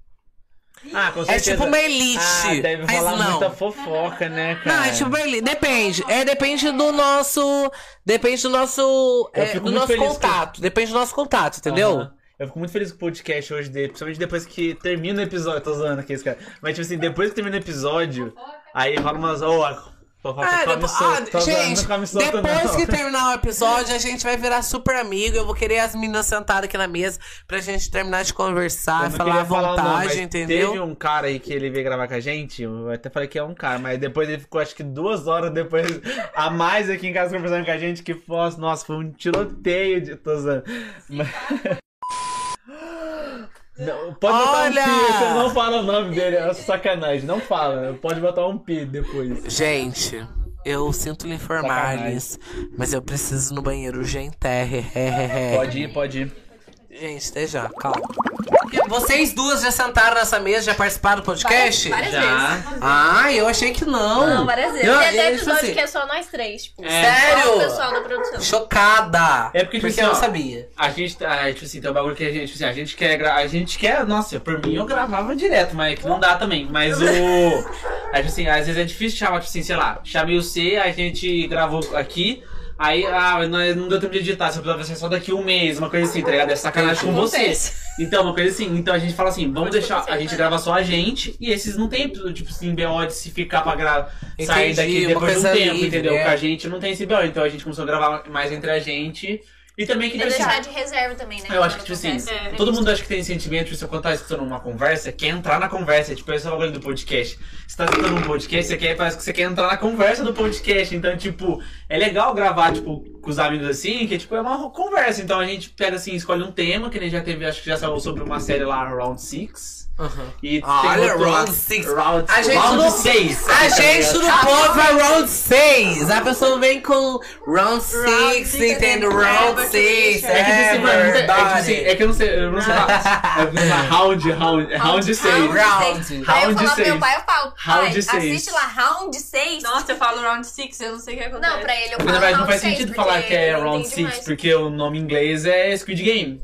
Ah, com É tipo uma elite. Ah, deve mas rolar não. muita fofoca, né, cara? Não, é tipo uma elite. Depende. É, depende do nosso. Depende do nosso. É, do nosso contato. Depende do nosso contato, entendeu? Aham. Eu fico muito feliz com o podcast hoje dele, principalmente depois que termina o episódio. Tô zoando aqui esse cara. Mas, tipo assim, depois que termina o episódio, aí rola umas. Fofoca Ah, depois, ah, zoando, gente, não depois não. que terminar o episódio, a gente vai virar super amigo. Eu vou querer as meninas sentadas aqui na mesa pra gente terminar de conversar, não falar à queria falar o nome, vontade, mas entendeu? Teve um cara aí que ele veio gravar com a gente, eu até falei que é um cara, mas depois ele ficou acho que duas horas depois a mais aqui em casa conversando com a gente, que foi, nossa, foi um tiroteio de. Usando. Mas... Não, pode botar Olha! um pi, você não fala o nome dele, é sacanagem, não fala, pode botar um pi depois. Gente, eu sinto lhe informar-lhes, mas eu preciso ir no banheiro urgente. Pode ir, pode ir. Gente, esteja, calma. Vocês duas já sentaram nessa mesa, já participaram do podcast? Várias, várias vezes. Já. Ah, eu achei que não. Não, várias vezes. Não, Tem até episódio assim, que é só nós três, tipo. É. Sério? Só o pessoal da produção. Chocada. É porque, tipo assim, eu não ó, sabia. A gente, tá- tipo assim, tem um bagulho que a gente, tipo assim, a gente quer, a gente quer, nossa, por mim eu gravava direto, mas é que não dá também, mas o, aí, tipo assim, às vezes é difícil chamar, tipo assim, sei lá, chamei o C, a gente gravou aqui, aí, ah, não, não deu tempo de editar, você precisa ser só daqui um mês, uma coisa assim, tá ligado? É sacanagem com você. Acontece. Então, uma coisa assim, então a gente fala assim, vamos Pode deixar, acontecer, a gente né? grava só a gente, e esses não tem, tipo assim, BO de se ficar pra sair daqui uma depois de um coisa tempo, livre, entendeu? é. Com a gente não tem esse BO, então a gente começou a gravar mais entre a gente, e também que assim, deixar de reserva também, né? eu acho que, tipo assim. É. todo mundo acha que tem sentimento, tipo, quando tá escutando uma conversa, quer entrar na conversa. Tipo, esse é o bagulho do podcast. Você tá escutando um podcast, você quer, parece que você quer entrar na conversa do podcast. Então, tipo, é legal gravar, tipo, com os amigos assim, que, tipo, é uma conversa. Então a gente pega, assim, escolhe um tema, que nem já teve, acho que já saiu sobre uma série lá, Round 6. E Olha, outro round six. Round, A gente round não- 6. A gente do povo é round 6. A pessoa vem com round 6, six, entende? Round porque 6. é É que, tipo, É assim, é, tipo assim, é que eu não sei, eu não sei falar. É, round, round, round 6. Round Round. seis. Aí eu Round falo pro seis. meu pai, eu falo, Round seis. assiste lá, round 6. Nossa, eu falo round 6, eu não sei o que acontece. Não, pra ele eu Na falo verdade, não faz seis, sentido falar que é Round entende 6, mais. porque o nome em inglês é Squid Game.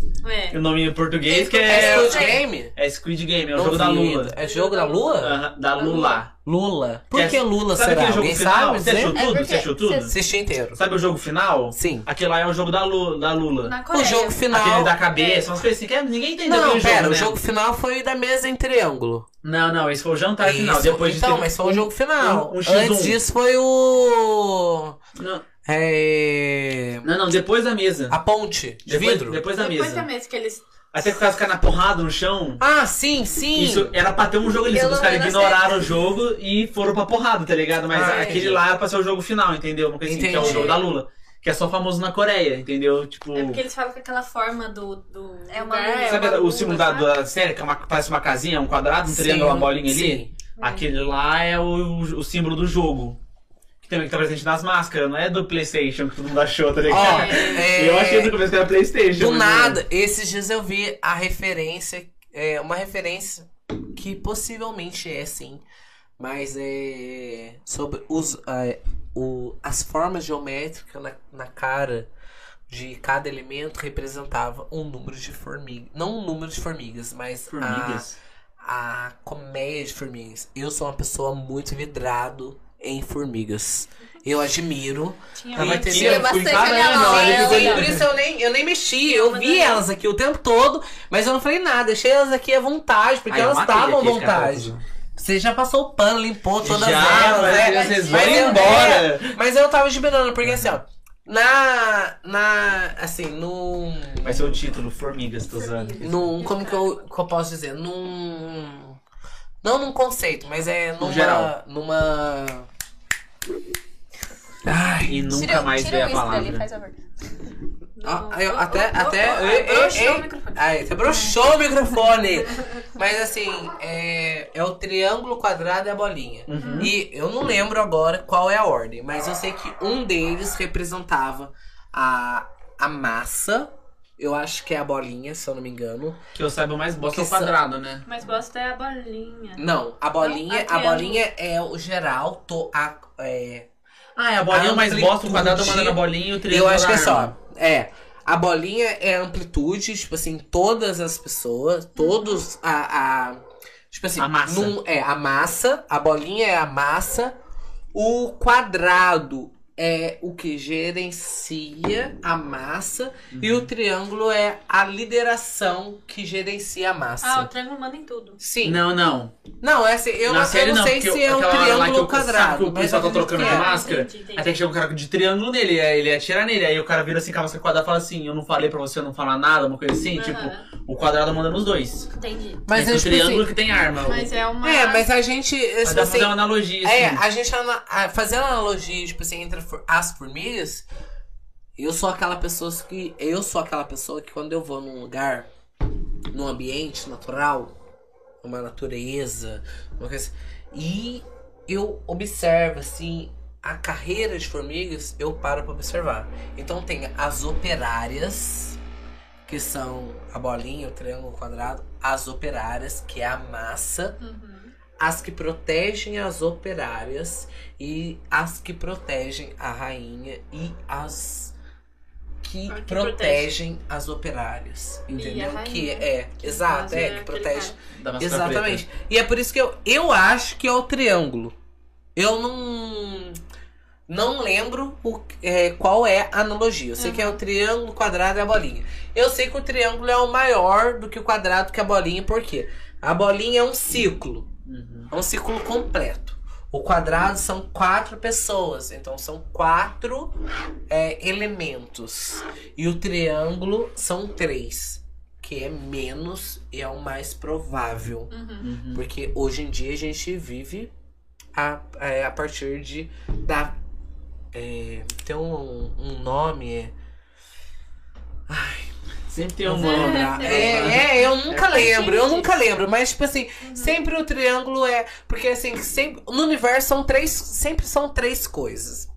E o nome em português que É é. Squid Game? É Squid Game, é o Não jogo da. Lula. É jogo da Lua? Aham, da Lula. Lula. Por Que é- que Lula Sabe será? aquele jogo Alguém final? sabe Você achou? É tudo? porque Você achou tudo? Assisti inteiro. Sabe o jogo final? Sim. Aquele lá é o jogo da Lula. Da Lula. Na O jogo final... Aquele da cabeça, umas coisas assim que ninguém entendeu Não, aquele pera, jogo, o né? jogo final foi da mesa em triângulo. Não, não, esse foi o jantar final. Isso, Depois então, de mas foi o jogo final. um- um X1. Antes disso foi o. Não, É. não, não, depois da mesa. A ponte de depois, vidro. depois da Depois mesa. da mesa que eles. Até que o cara ficar na porrada no chão. Ah, sim, sim. Isso era pra ter um jogo ali, os caras ignoraram o jogo e foram pra porrada, tá ligado? Mas Ah, aquele lá era pra ser o jogo final, entendeu? Uma coisa assim, que é o jogo da Lula. Que é só famoso na Coreia, entendeu? Tipo. É porque eles falam que aquela forma do. do É uma lua. Sabe uma o símbolo da, sabe? da série, que é uma, parece uma casinha, um quadrado, um Sim, triângulo, uma bolinha ali? sim. Aquele lá é o, o símbolo do jogo. Que também que tá presente nas máscaras, não é do Playstation que todo mundo achou, tá ligado? Ó, é- Eu achei no começo que era Playstation. Do nada, esses dias eu vi a referência, é, uma referência que possivelmente é sim, mas é sobre os, é, o, as formas geométricas na, na cara de cada elemento representava um número de formigas. Não um número de formigas, mas Formigas. A, a colmeia de formigas. Eu sou uma pessoa muito vidrado em formigas. Eu admiro. Tinha Tava muito. aqui, Tinha bastante olha, né? por isso eu nem, eu nem mexi. Eu vi elas aqui o tempo todo, mas eu não falei nada. Deixei elas aqui à vontade, porque eu elas estavam à vontade. Você já passou o pano, limpou todas Já, elas, mas né? vocês Mas vão eu- embora. é, mas eu tava esperando, porque assim, ó. Na. Na. Assim, num. Vai ser o título, Formigas, tô usando. Num. Como que eu, que eu posso dizer? Num. Não num conceito, mas é numa. geral. Numa. Ai. E nunca Tira- mais tira veio a dali, palavra. faz favor. Ah, aí eu até. Até. Aí, você broxou o microfone. Mas assim, é, é o triângulo, quadrado e a bolinha. Uhum. E eu não lembro agora qual é a ordem, mas eu sei que um deles representava a, a massa. Eu acho que é a bolinha, se eu não me engano. Que eu saiba mais bosta é o quadrado, né? Mas bosta é a bolinha. Não, a bolinha, a a triângulo. bolinha é o geral, to, a, é, Ah, é a bolinha A mais bosta, o quadrado amplitude- mandando a bolinha e o Eu triângulo acho que é só. É. A bolinha é a amplitude, tipo assim, todas as pessoas, todos a. a Tipo assim, A massa. num- é a massa, a bolinha é a massa, o quadrado é o que gerencia a massa e Uhum. o triângulo é a lideração que gerencia a massa. Ah, o triângulo manda em tudo. Sim. Não, não. Não, é assim, eu, Na não, série eu não, não, sei se é um triângulo o- ou quadrado. sabe que o mas pessoal tá trocando de é. máscara? Entendi, entendi. Até que chega um cara de triângulo nele, aí ele atira nele, aí o cara vira assim com a máscara quadrada e fala assim, eu não falei pra você não falar nada, uma coisa assim, Aham. tipo, o quadrado manda nos dois. Entendi. Mas é o tipo triângulo assim, que tem arma. Mas é uma. É, mas a gente. Mas tipo dá pra assim, fazer uma analogia, assim. É, a gente fazendo analogia, tipo assim, entre as formigas, eu sou aquela pessoa que. Eu sou aquela pessoa que quando eu vou num lugar, num ambiente natural, uma natureza, uma coisa assim, e eu observo assim. A carreira de formigas, eu paro pra observar. Então tem as operárias, que são a bolinha, o triângulo, o quadrado. As operárias, que é a massa Uhum. As que protegem as operárias e as que protegem a rainha e as que, A que protegem as operárias. Entendeu? rainha, que é, que exato, é, é que protege. Exatamente. E é por isso que eu, eu acho que é o triângulo. Eu não não lembro o, é, qual é a analogia. Eu sei que é o triângulo, o quadrado e a bolinha. Eu sei que o triângulo é o maior do que o quadrado que a bolinha, por quê? A bolinha é um ciclo. Uhum. É um ciclo completo. O quadrado são quatro pessoas, então são quatro é, elementos. E o triângulo são três, que é menos e é o mais provável. Uhum. Uhum. Porque hoje em dia a gente vive a, é, a partir de. Da, é, tem um, um nome. É, Sempre tem um vou nome. lembrar. É, é, eu nunca É lembro, eu nunca lembro. Mas, tipo assim, sempre o triângulo é. Porque assim, sempre, no universo são três. Sempre são três coisas.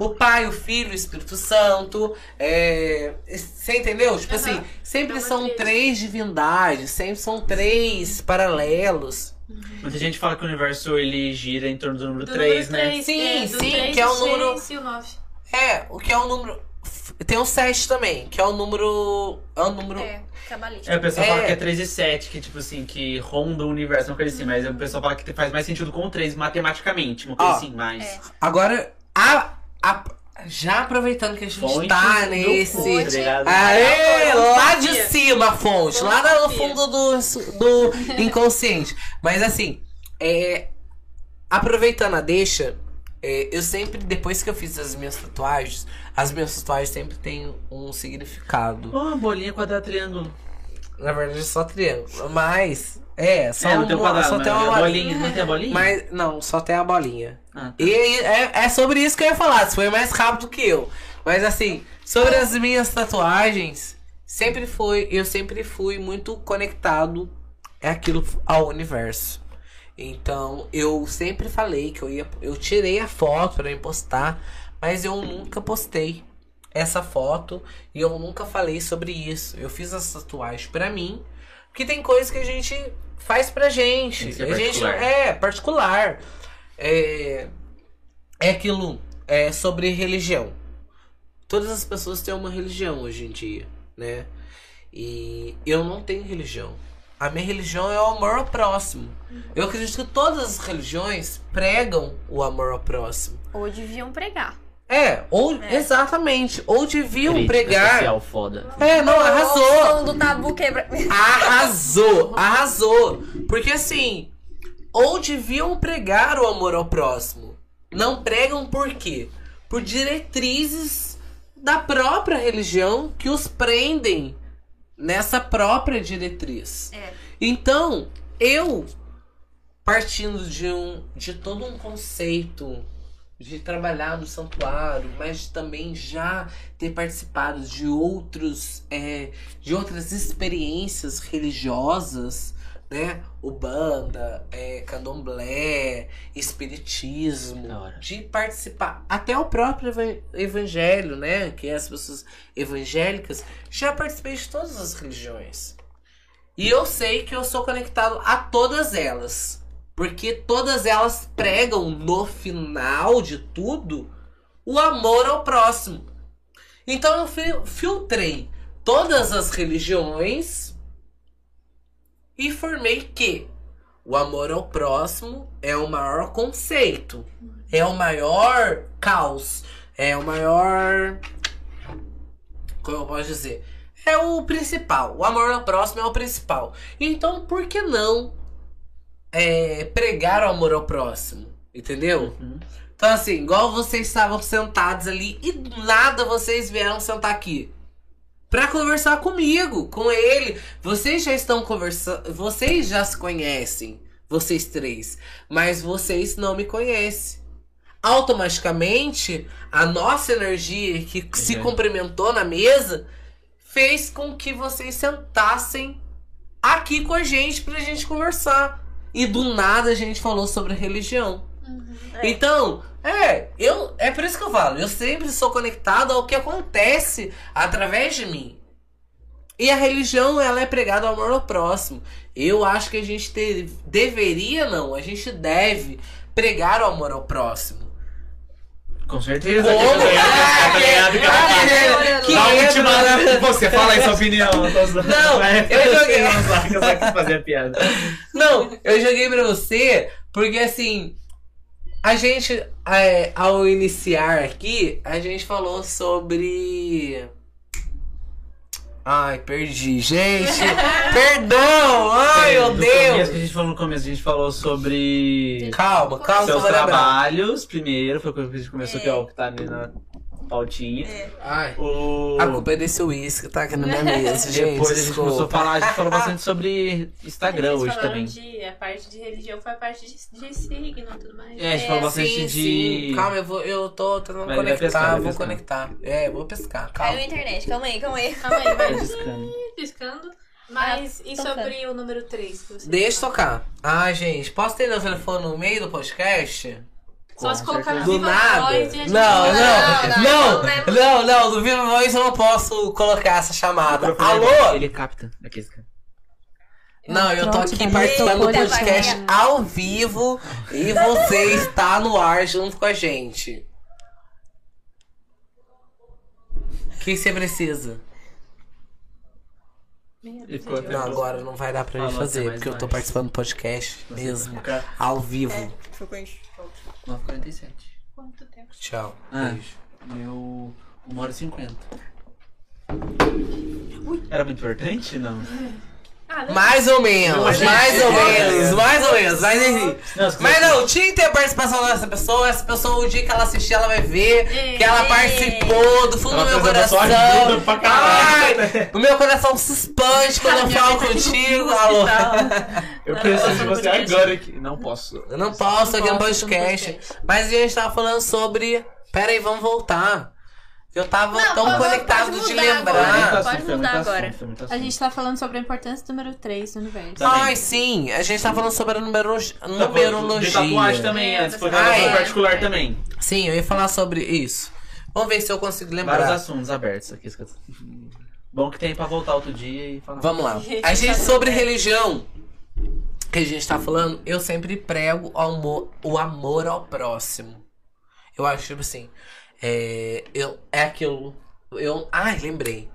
O Pai, o Filho, o Espírito Santo. É, você entendeu? Tipo Aham. assim, sempre É uma são tríade. três divindades, sempre são três paralelos. Muita gente fala que o universo ele gira em torno do número Do 3, número né? três, Sim, é, sim, que é o número- e o. É, o que é o número. Tem o 7 também, que é o número. É o número. É, cabalístico. É, o pessoal É. fala que é 3 e 7, que tipo assim, que ronda o universo, uma coisa assim, mas o pessoal fala que faz mais sentido com o 3 matematicamente, uma coisa Ó, assim, mais. é. Agora, a, a- já aproveitando que a gente Fontes tá nesse. cu, tá? Aê, lá de cima a fonte, lá no fundo do, do inconsciente. Mas assim, é, aproveitando a deixa, é, eu sempre, depois que eu fiz as minhas tatuagens, as minhas tatuagens sempre têm um significado. Oh, bolinha, quadrado, triângulo. Na verdade, é só triângulo. Mas, é, só, é, uma- quadrado, só tem uma a bolinha. bolinha. Não tem a bolinha? Mas, não, só tem a bolinha. Ah, tá. E é, é sobre isso que eu ia falar, você foi mais rápido que eu. Mas assim, sobre as minhas tatuagens, sempre foi, eu sempre fui muito conectado é aquilo ao universo. Então, eu sempre falei que eu ia, eu tirei a foto para postar, mas eu nunca postei essa foto e eu nunca falei sobre isso. Eu fiz as tatuagens pra mim, porque tem coisas que a gente faz pra gente. Ser a gente particular. é particular. É, é aquilo é sobre religião. Todas as pessoas têm uma religião hoje em dia, né? E eu não tenho religião. A minha religião é o amor ao próximo. Eu acredito que todas as religiões pregam o amor ao próximo. Ou deviam pregar. É, ou É. exatamente, ou deviam Crítica pregar. social foda. É, não, O arrasou. som do tabu quebra. Arrasou, arrasou. Porque assim, ou deviam pregar o amor ao próximo. Não pregam por quê? Por diretrizes da própria religião que os prendem nessa própria diretriz. É. Então, eu partindo de um de todo um conceito de trabalhar no santuário, mas também já ter participado de outros é, de outras experiências religiosas, né? Ubanda, é, candomblé, espiritismo, de participar até o próprio eva- evangelho, né? Que é as pessoas evangélicas, já participei de todas as religiões. E eu sei que eu sou conectado a todas elas. Porque todas elas pregam no final de tudo o amor ao próximo. Então eu fi- filtrei todas as religiões e formei que O amor ao próximo é o maior conceito. É o maior caos. É o maior. Como eu posso dizer? É o principal. O amor ao próximo é o principal. Então, por que não é, pregar o amor ao próximo? Entendeu? Uhum. Então, assim, igual vocês estavam sentados ali e nada vocês vieram sentar aqui. Pra conversar comigo, com ele. Vocês já estão conversando. Vocês já se conhecem, vocês três. Mas vocês não me conhecem. Automaticamente, a nossa energia que se Uhum. cumprimentou na mesa fez com que vocês sentassem aqui com a gente pra gente conversar. E do nada a gente falou sobre religião. É. Então, é, eu é por isso que eu falo, eu sempre sou conectado ao que acontece através de mim. E a religião, ela é pregada ao amor ao próximo. Eu acho que a gente te- deveria, não, a gente deve pregar o amor ao próximo. Com certeza. Como? Tá? Ah, Tá que ultimada. né? Você fala aí sua opinião. Não, eu joguei. Eu só eu só quis fazer a piada. Não, eu joguei pra você porque assim. A gente, é, ao iniciar aqui, a gente falou sobre. Ai, perdi, gente! Perdão! Ai, meu Deus! que a gente falou no começo, a gente falou sobre Calma, calma, seus trabalhos primeiro, foi o que a gente começou, É. que é o que tá ali na pautinha. Ai, O... a culpa é desse uísque que tá aqui na minha mesa, gente. Depois a gente desculpa. começou a falar, a gente falou bastante sobre Instagram hoje também. De, a parte de religião foi a parte de, de signo e tudo mais. É, a gente falou bastante Sim, de. sim. Calma, eu, vou, eu tô tentando Vai, vai conectar, pescar, vou pescar. conectar. É, vou pescar, Caiu calma. a internet, calma aí, calma aí. Calma aí, vai discando. piscando. Mas e tocando. sobre o número 3 que você Deixa falou? tocar. Ai, gente, posso ter meu telefone no meio do podcast? Só se colocar no Do Viva nada. Voz e a gente Não, vai- não, não, não, não, não, do Viva Voz eu não posso colocar essa chamada. Alô? Ele capta. Não, eu tô aqui participando do podcast ao vivo e você está no ar junto com a gente. O que você precisa? Não, agora não vai dar pra gente fazer, mais porque eu tô participando do podcast mesmo, Fica ao vivo. 9h47. Quanto tempo? Tchau. Ah. Beijo. Meu. 1 hora e 50. Era muito importante? Não. Ah. Mais ou menos, mais ou gente, menos, é. mais ou menos, mas enfim. Mas não, tinha que ter a participação dessa pessoa. Essa pessoa, o dia que ela assistir, ela vai ver É. que ela participou do fundo do meu coração. Ai, o meu coração se expande quando eu falo contigo. Alô. Eu preciso de você agora aqui. Não posso. Eu não posso aqui podcast. no podcast. Mas a gente tava falando sobre. Pera aí, vamos voltar. Eu tava Não, tão conectado de lembrar. agora. Foi pode mudar assunto, agora. muito A gente tá falando sobre a importância do número 3 do universo. Tá. Também. Ai, sim, a gente tá falando sobre a numero... De numerologia. tatuagem também, É, antes. Foi Ah, é. particular também. Sim, eu ia falar sobre isso. Vamos ver se eu consigo Vários lembrar. assuntos abertos aqui. Bom que tem pra voltar outro dia e falar. Vamos lá. A gente sobre religião que a gente tá falando, eu sempre prego o amor, o amor ao próximo. Eu acho tipo assim, é, eu é aquilo. Eu, ai, lembrei.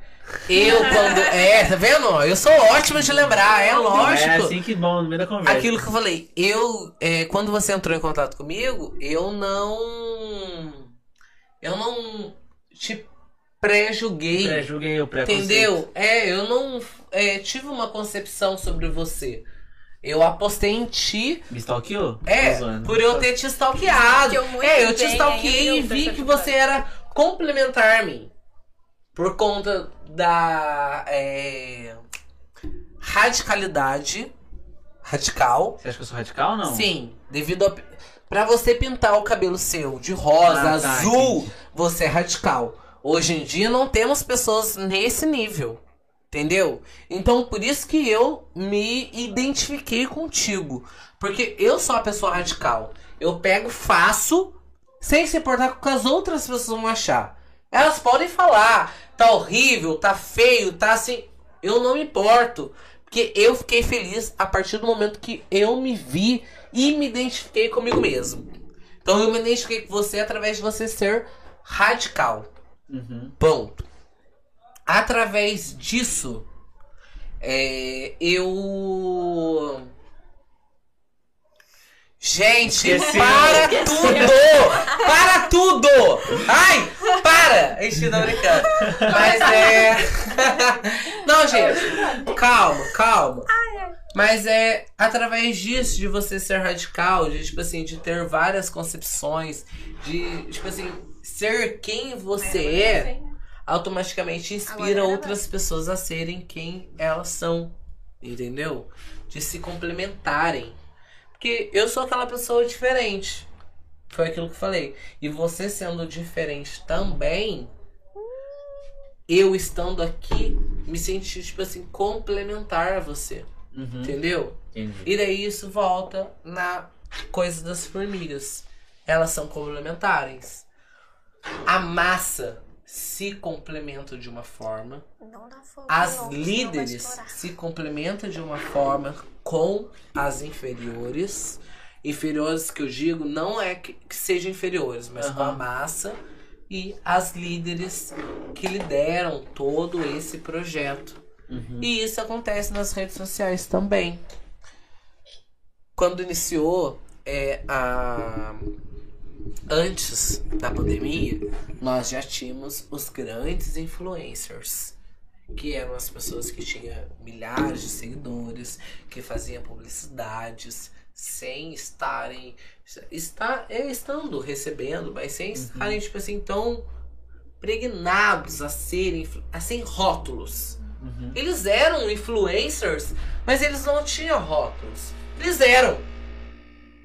Eu quando é, tá vendo? Eu sou ótimo de lembrar, é lógico. É assim que bom, no meio da conversa. Aquilo que eu falei, eu, é, quando você entrou em contato comigo, eu não. Eu não te pré-julguei. Pré-julguei o. Entendeu? É, eu não é, tive uma concepção sobre você. Eu apostei em ti. Me stalkeou? É, por eu ter te stalkeado. Muito É, eu te bem, stalkeei e vi que você era complementar a mim. Por conta da é, radicalidade. Radical. Você acha que eu sou radical ou não? Sim, devido a. Pra você pintar o cabelo seu de rosa, Ah, tá, azul, entendi. você é radical. Hoje em dia não temos pessoas nesse nível. Entendeu? Então por isso que eu me identifiquei contigo. Porque eu sou uma pessoa radical. Eu pego, faço, sem se importar com o que as outras pessoas vão achar. Elas podem falar, tá horrível, tá feio, tá assim. Eu não me importo. Porque eu fiquei feliz a partir do momento que eu me vi e me identifiquei comigo mesmo. Então eu me identifiquei com você através de você ser radical. Uhum. Ponto. Através disso, é, eu. Gente, Esqueceu. para tudo! Para tudo! Ai, para! Ixi, não brincando. Mas é. Não, gente, calma, calma. Mas é através disso, de você ser radical, de, tipo assim, de ter várias concepções, de, tipo assim, ser quem você é, automaticamente inspira Agora outras pessoas a serem quem elas são. Entendeu? De se complementarem. Porque eu sou aquela pessoa diferente. Foi aquilo que eu falei. E você sendo diferente também, eu estando aqui, me senti, tipo assim, complementar a você. Uhum, Entendeu? entendi. E daí isso volta na coisa das formigas. Elas são complementares. A massa se complementa de uma forma. Não dá fogo. As não, líderes se complementam de uma forma com as inferiores. Inferiores que eu digo não é que, que sejam inferiores, mas com a massa e as líderes que lideram todo esse projeto. Uhum. E isso acontece nas redes sociais também. Quando iniciou é, a antes da pandemia, nós já tínhamos os grandes influencers, que eram as pessoas que tinham milhares de seguidores, que faziam publicidades sem estarem está, é, estando recebendo, mas sem estarem tipo assim tão pregnados a serem a sem rótulos. Uhum. Eles eram influencers, mas eles não tinham rótulos. Eles eram.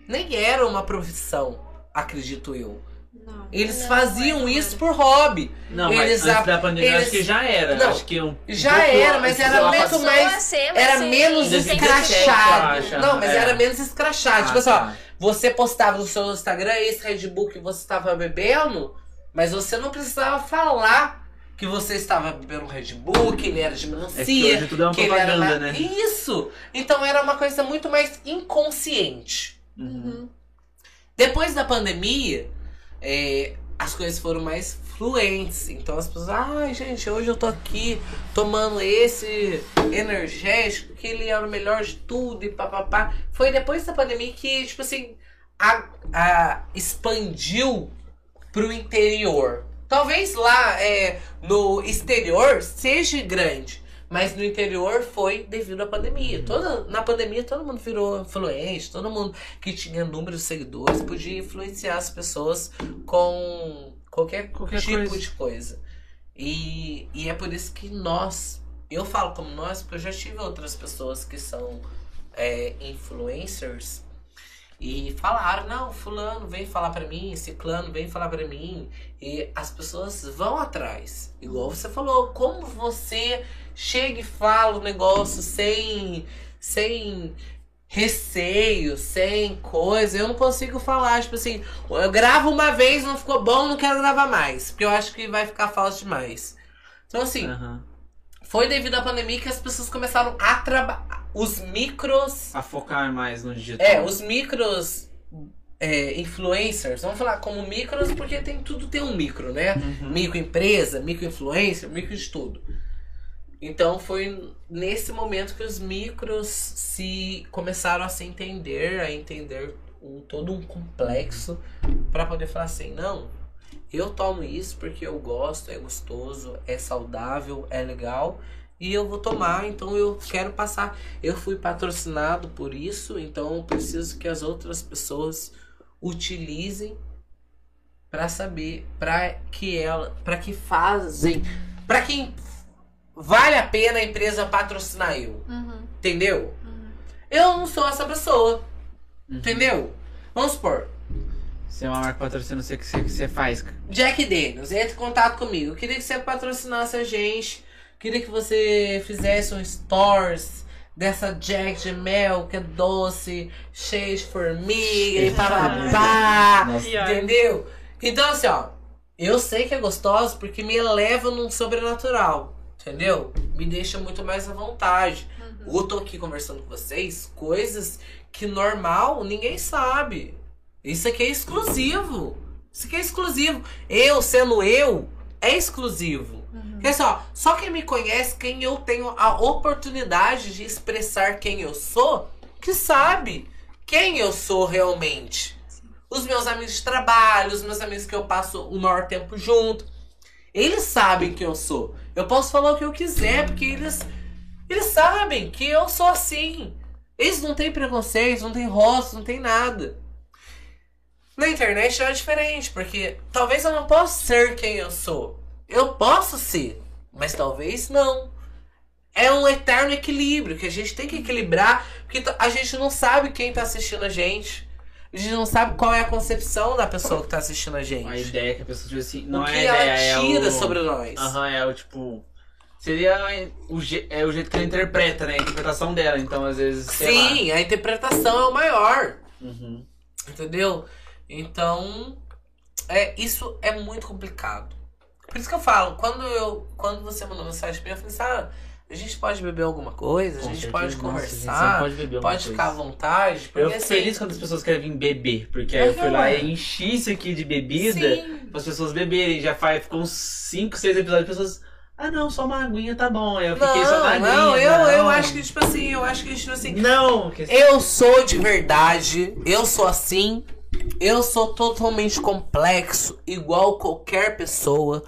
Nem era uma profissão, acredito eu. Não. Eles Não, faziam não era. isso por hobby. Não, Eles mas antes da pandemia eles- acho que já era. Não, acho que um, já um era, mas era muito mais- ser, Era menos escrachado. acha? Não, mas É. era menos escrachado. Ah, tipo assim, ó, tá. você postava no seu Instagram esse Red Bull que você estava bebendo, mas você não precisava falar que você estava bebendo Red Bull, que ele era de É que melancia, hoje tudo é uma era propaganda, na- né? Isso! Então era uma coisa muito mais inconsciente. Uhum. Depois da pandemia, é, as coisas foram mais fluentes. Então as pessoas, ai gente, hoje eu tô aqui tomando esse energético, que ele é o melhor de tudo e papapá. Foi depois da pandemia que, tipo assim, a, a- expandiu pro interior. Talvez lá é, no exterior seja grande. Mas no interior foi devido à pandemia. Toda, na pandemia todo mundo virou influente, todo mundo que tinha número de seguidores podia influenciar as pessoas com qualquer, Qualquer tipo coisa. de coisa. E, e é por isso que nós, eu falo como nós, porque eu já tive outras pessoas que são é, influencers e falaram, não, fulano vem falar pra mim, ciclano vem falar pra mim. E as pessoas vão atrás. Igual você falou, como você chega e fala o negócio sem, sem receio, sem coisa. Eu não consigo falar, tipo assim, eu gravo uma vez, não ficou bom, não quero gravar mais. Porque eu acho que vai ficar falso demais. Então, assim, Aham. foi devido à pandemia que as pessoas começaram a trabalhar. Os micros. A focar mais no digital. É, os micros é, influencers, vamos falar como micros, porque tem tudo tem um micro, né? Uhum. Microempresa, microinfluencer, micro de tudo. Então foi nesse momento que os micros se começaram a se entender, a entender um, todo um complexo para poder falar assim, não, eu tomo isso porque eu gosto, é gostoso, é saudável, é legal e eu vou tomar, então eu quero passar. Eu fui patrocinado por isso, então eu preciso que as outras pessoas utilizem para saber, para que ela, para que fazem, para quem vale a pena a empresa patrocinar eu, Uhum. entendeu? Eu não sou essa pessoa, Uhum. entendeu? Vamos supor, Se é uma marca patrocina, você que você, que você faz. Jack Daniels, entre em contato comigo. Eu queria que você patrocinasse a gente. Queria que você fizesse um stories dessa Jack de mel que é doce, cheia de formiga e papapá. Entendeu? Então, assim, ó. Eu sei que é gostoso porque me eleva num sobrenatural. Entendeu? Me deixa muito mais à vontade. Eu tô aqui conversando com vocês coisas que normal ninguém sabe. Isso aqui é exclusivo. Isso aqui é exclusivo. Eu sendo eu, é exclusivo. Porque só, só quem me conhece, quem eu tenho a oportunidade de expressar quem eu sou, que sabe quem eu sou realmente. Os meus amigos de trabalho, os meus amigos que eu passo o maior tempo junto. Eles sabem quem eu sou. Eu posso falar o que eu quiser, porque eles, eles sabem que eu sou assim. Eles não têm preconceito, não têm rosto, não tem nada. Na internet é diferente, porque talvez eu não possa ser quem eu sou. Eu posso ser, mas talvez não. É um eterno equilíbrio que a gente tem que equilibrar, porque a gente não sabe quem tá assistindo a gente. A gente não sabe qual é a concepção da pessoa que tá assistindo a gente. A ideia que a pessoa tipo assim, não o que é a ideia, é ela tira o... sobre nós. Aham, é o tipo. Seria o, je... é o jeito que ela interpreta, né? A interpretação dela. Então, às vezes. sei lá. Sim, a interpretação é o maior. Uhum. Entendeu? Então, é, isso é muito complicado. Por isso que eu falo, quando eu quando você mandou mensagem pra mim, eu falei assim, ah, a gente pode beber alguma coisa, a gente certeza. pode Nossa, a gente conversar, sempre pode beber alguma pode coisa. ficar à vontade. Porque, Eu fico assim, feliz quando as pessoas querem vir beber, porque aí eu fui lá e enchi isso aqui de bebida para as pessoas beberem. Já faz, ficou uns 5, 6 episódios, as pessoas. Ah não, só uma aguinha tá bom. Aí eu fiquei só na Não, aguinha. não, eu, eu não. acho que, tipo assim, eu acho que, tipo assim, Não, que... Eu sou de verdade, eu sou assim, eu sou totalmente complexo, igual qualquer pessoa.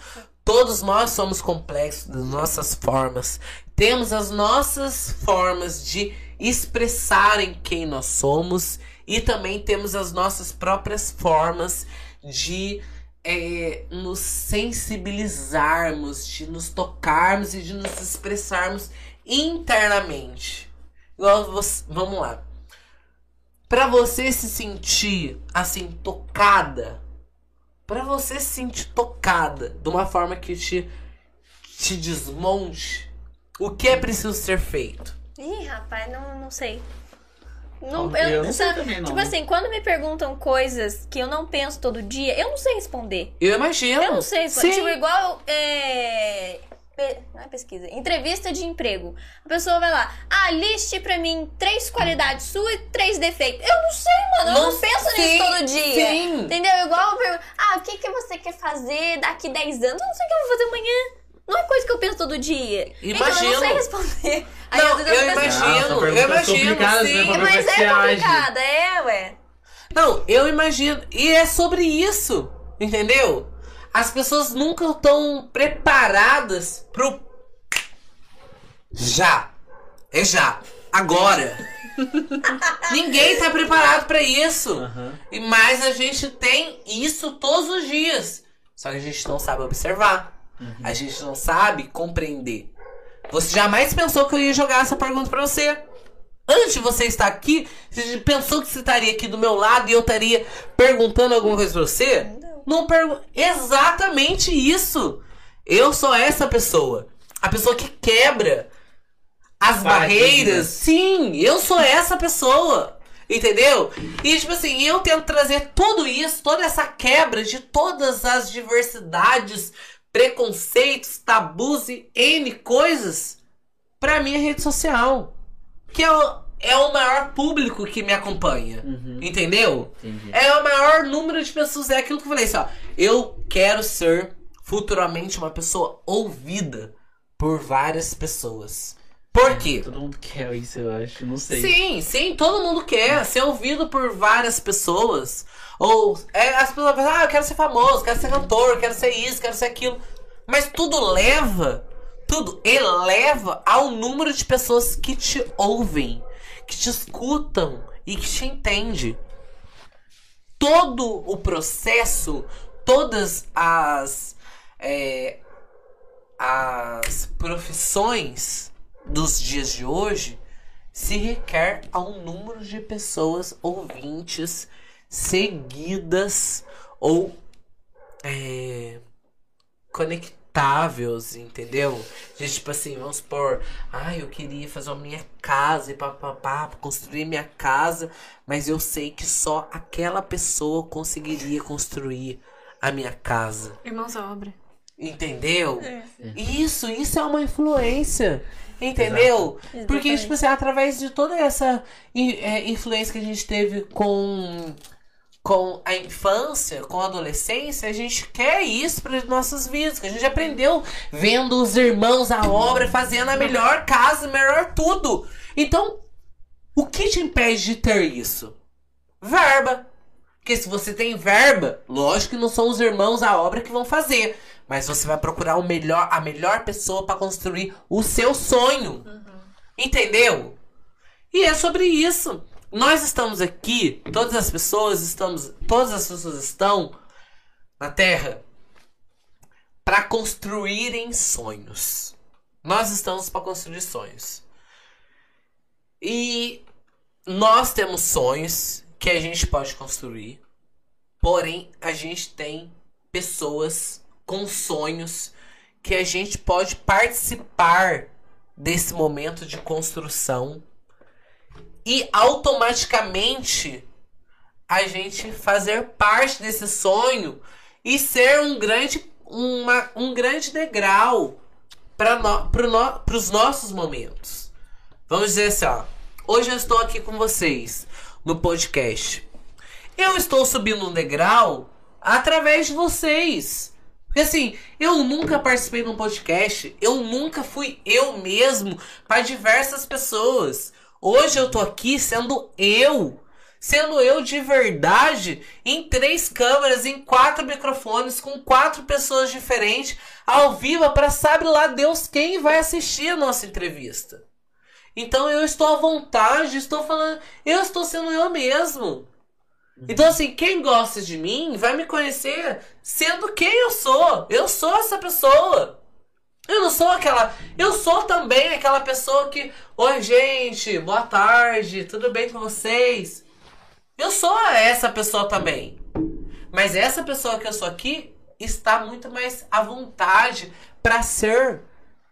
Todos nós somos complexos das nossas formas. Temos as nossas formas de expressarem quem nós somos e também temos as nossas próprias formas de é, nos sensibilizarmos, de nos tocarmos e de nos expressarmos internamente. Igual vamos lá. Pra você se sentir assim tocada, pra você se sentir tocada de uma forma que te te desmonte, o que é preciso ser feito? Ih, rapaz, não, não sei. Não, Eu eu, não sei sabe, também, não. Tipo assim, quando me perguntam coisas que eu não penso todo dia, eu não sei responder. Eu imagino. Eu não sei responder. Sim. Tipo, igual. É... pe- Não é pesquisa. Entrevista de emprego. A pessoa vai lá, ah, liste pra mim três qualidades suas e três defeitos. Eu não sei, mano. Eu não, Não- penso sim, nisso todo dia. sim. Entendeu? Igual eu pergunto, ah, o que, que você quer fazer daqui 10 anos? Eu não sei o que eu vou fazer amanhã. Não é coisa que eu penso todo dia. Então eu Imagino. não sei responder. Aí, Não, vezes, eu penso, imagino. Ah, eu imagino, complicadas, sim. né, ver Mas é complicada, é, ué. Não, eu imagino. E é sobre isso. Entendeu? As pessoas nunca estão preparadas pro. Já. É já. Agora. Ninguém tá preparado pra isso. Aham. E Mas a gente tem isso todos os dias. Só que a gente não sabe observar. A gente não sabe compreender. Você jamais pensou que eu ia jogar essa pergunta pra você. Antes de você estar aqui, você pensou que você estaria aqui do meu lado e eu estaria perguntando alguma coisa pra você? Não pergunto. Exatamente isso. Eu sou essa pessoa. A pessoa que quebra as Paradigmas. barreiras. Sim, eu sou essa pessoa. Entendeu? E, tipo assim, eu tento trazer tudo isso, toda essa quebra de todas as diversidades, preconceitos, tabus e N coisas pra minha rede social. Que é o, é o maior público que me acompanha. Uhum. Entendeu? Entendi. É o maior número de pessoas. É aquilo que eu falei assim, ó. Eu quero ser futuramente uma pessoa ouvida por várias pessoas. Por quê? Todo mundo quer isso, eu acho. Não sei. Sim, sim, todo mundo quer ser ouvido por várias pessoas. Ou é, as pessoas pensam, ah, eu quero ser famoso, quero ser cantor, quero ser isso, quero ser aquilo. Mas tudo leva, tudo eleva ao número de pessoas que te ouvem, que te escutam e que te entendem. Todo o processo, todas as, é, as profissões dos dias de hoje se requer a um número de pessoas ouvintes seguidas ou é, conectáveis, entendeu? De, tipo assim, vamos supor, ah, eu queria fazer a minha casa e papapá, construir minha casa, mas eu sei que só aquela pessoa conseguiria construir a minha casa. Irmãos à obra. Entendeu? Isso, isso é uma influência. Entendeu? Exatamente. Porque, tipo assim, através de toda essa é, influência que a gente teve com, com a infância, com a adolescência, a gente quer isso para nossas vidas. Que a gente aprendeu vendo os irmãos à obra, fazendo a melhor casa, melhor tudo. Então, o que te impede de ter isso? verba. Porque se você tem verba, lógico que não são os irmãos a obra que vão fazer. Mas você vai procurar o melhor, a melhor pessoa para construir o seu sonho. Entendeu? E é sobre isso. Nós estamos aqui, todas as pessoas estamos, todas as pessoas estão na Terra para construírem sonhos. Nós estamos para construir sonhos. E nós temos sonhos que a gente pode construir. Porém, a gente tem pessoas com sonhos que a gente pode participar desse momento de construção e automaticamente a gente fazer parte desse sonho e ser um grande, uma, um grande degrau para no, pro no, os nossos momentos. Vamos dizer assim, ó. Hoje eu estou aqui com vocês no podcast. Eu estou subindo um degrau através de vocês. Porque assim, eu nunca participei de um podcast, eu nunca fui eu mesmo para diversas pessoas. Hoje eu tô aqui sendo eu, sendo eu de verdade, em três câmeras, em quatro microfones, com quatro pessoas diferentes, ao vivo, para sabe lá Deus quem vai assistir a nossa entrevista. Então eu estou à vontade, estou falando, eu estou sendo eu mesmo. Então, assim, quem gosta de mim vai me conhecer sendo quem eu sou. Eu sou essa pessoa. Eu não sou aquela. Eu sou também aquela pessoa que. Oi, gente, boa tarde, tudo bem com vocês? Eu sou essa pessoa também. Mas essa pessoa que eu sou aqui está muito mais à vontade para ser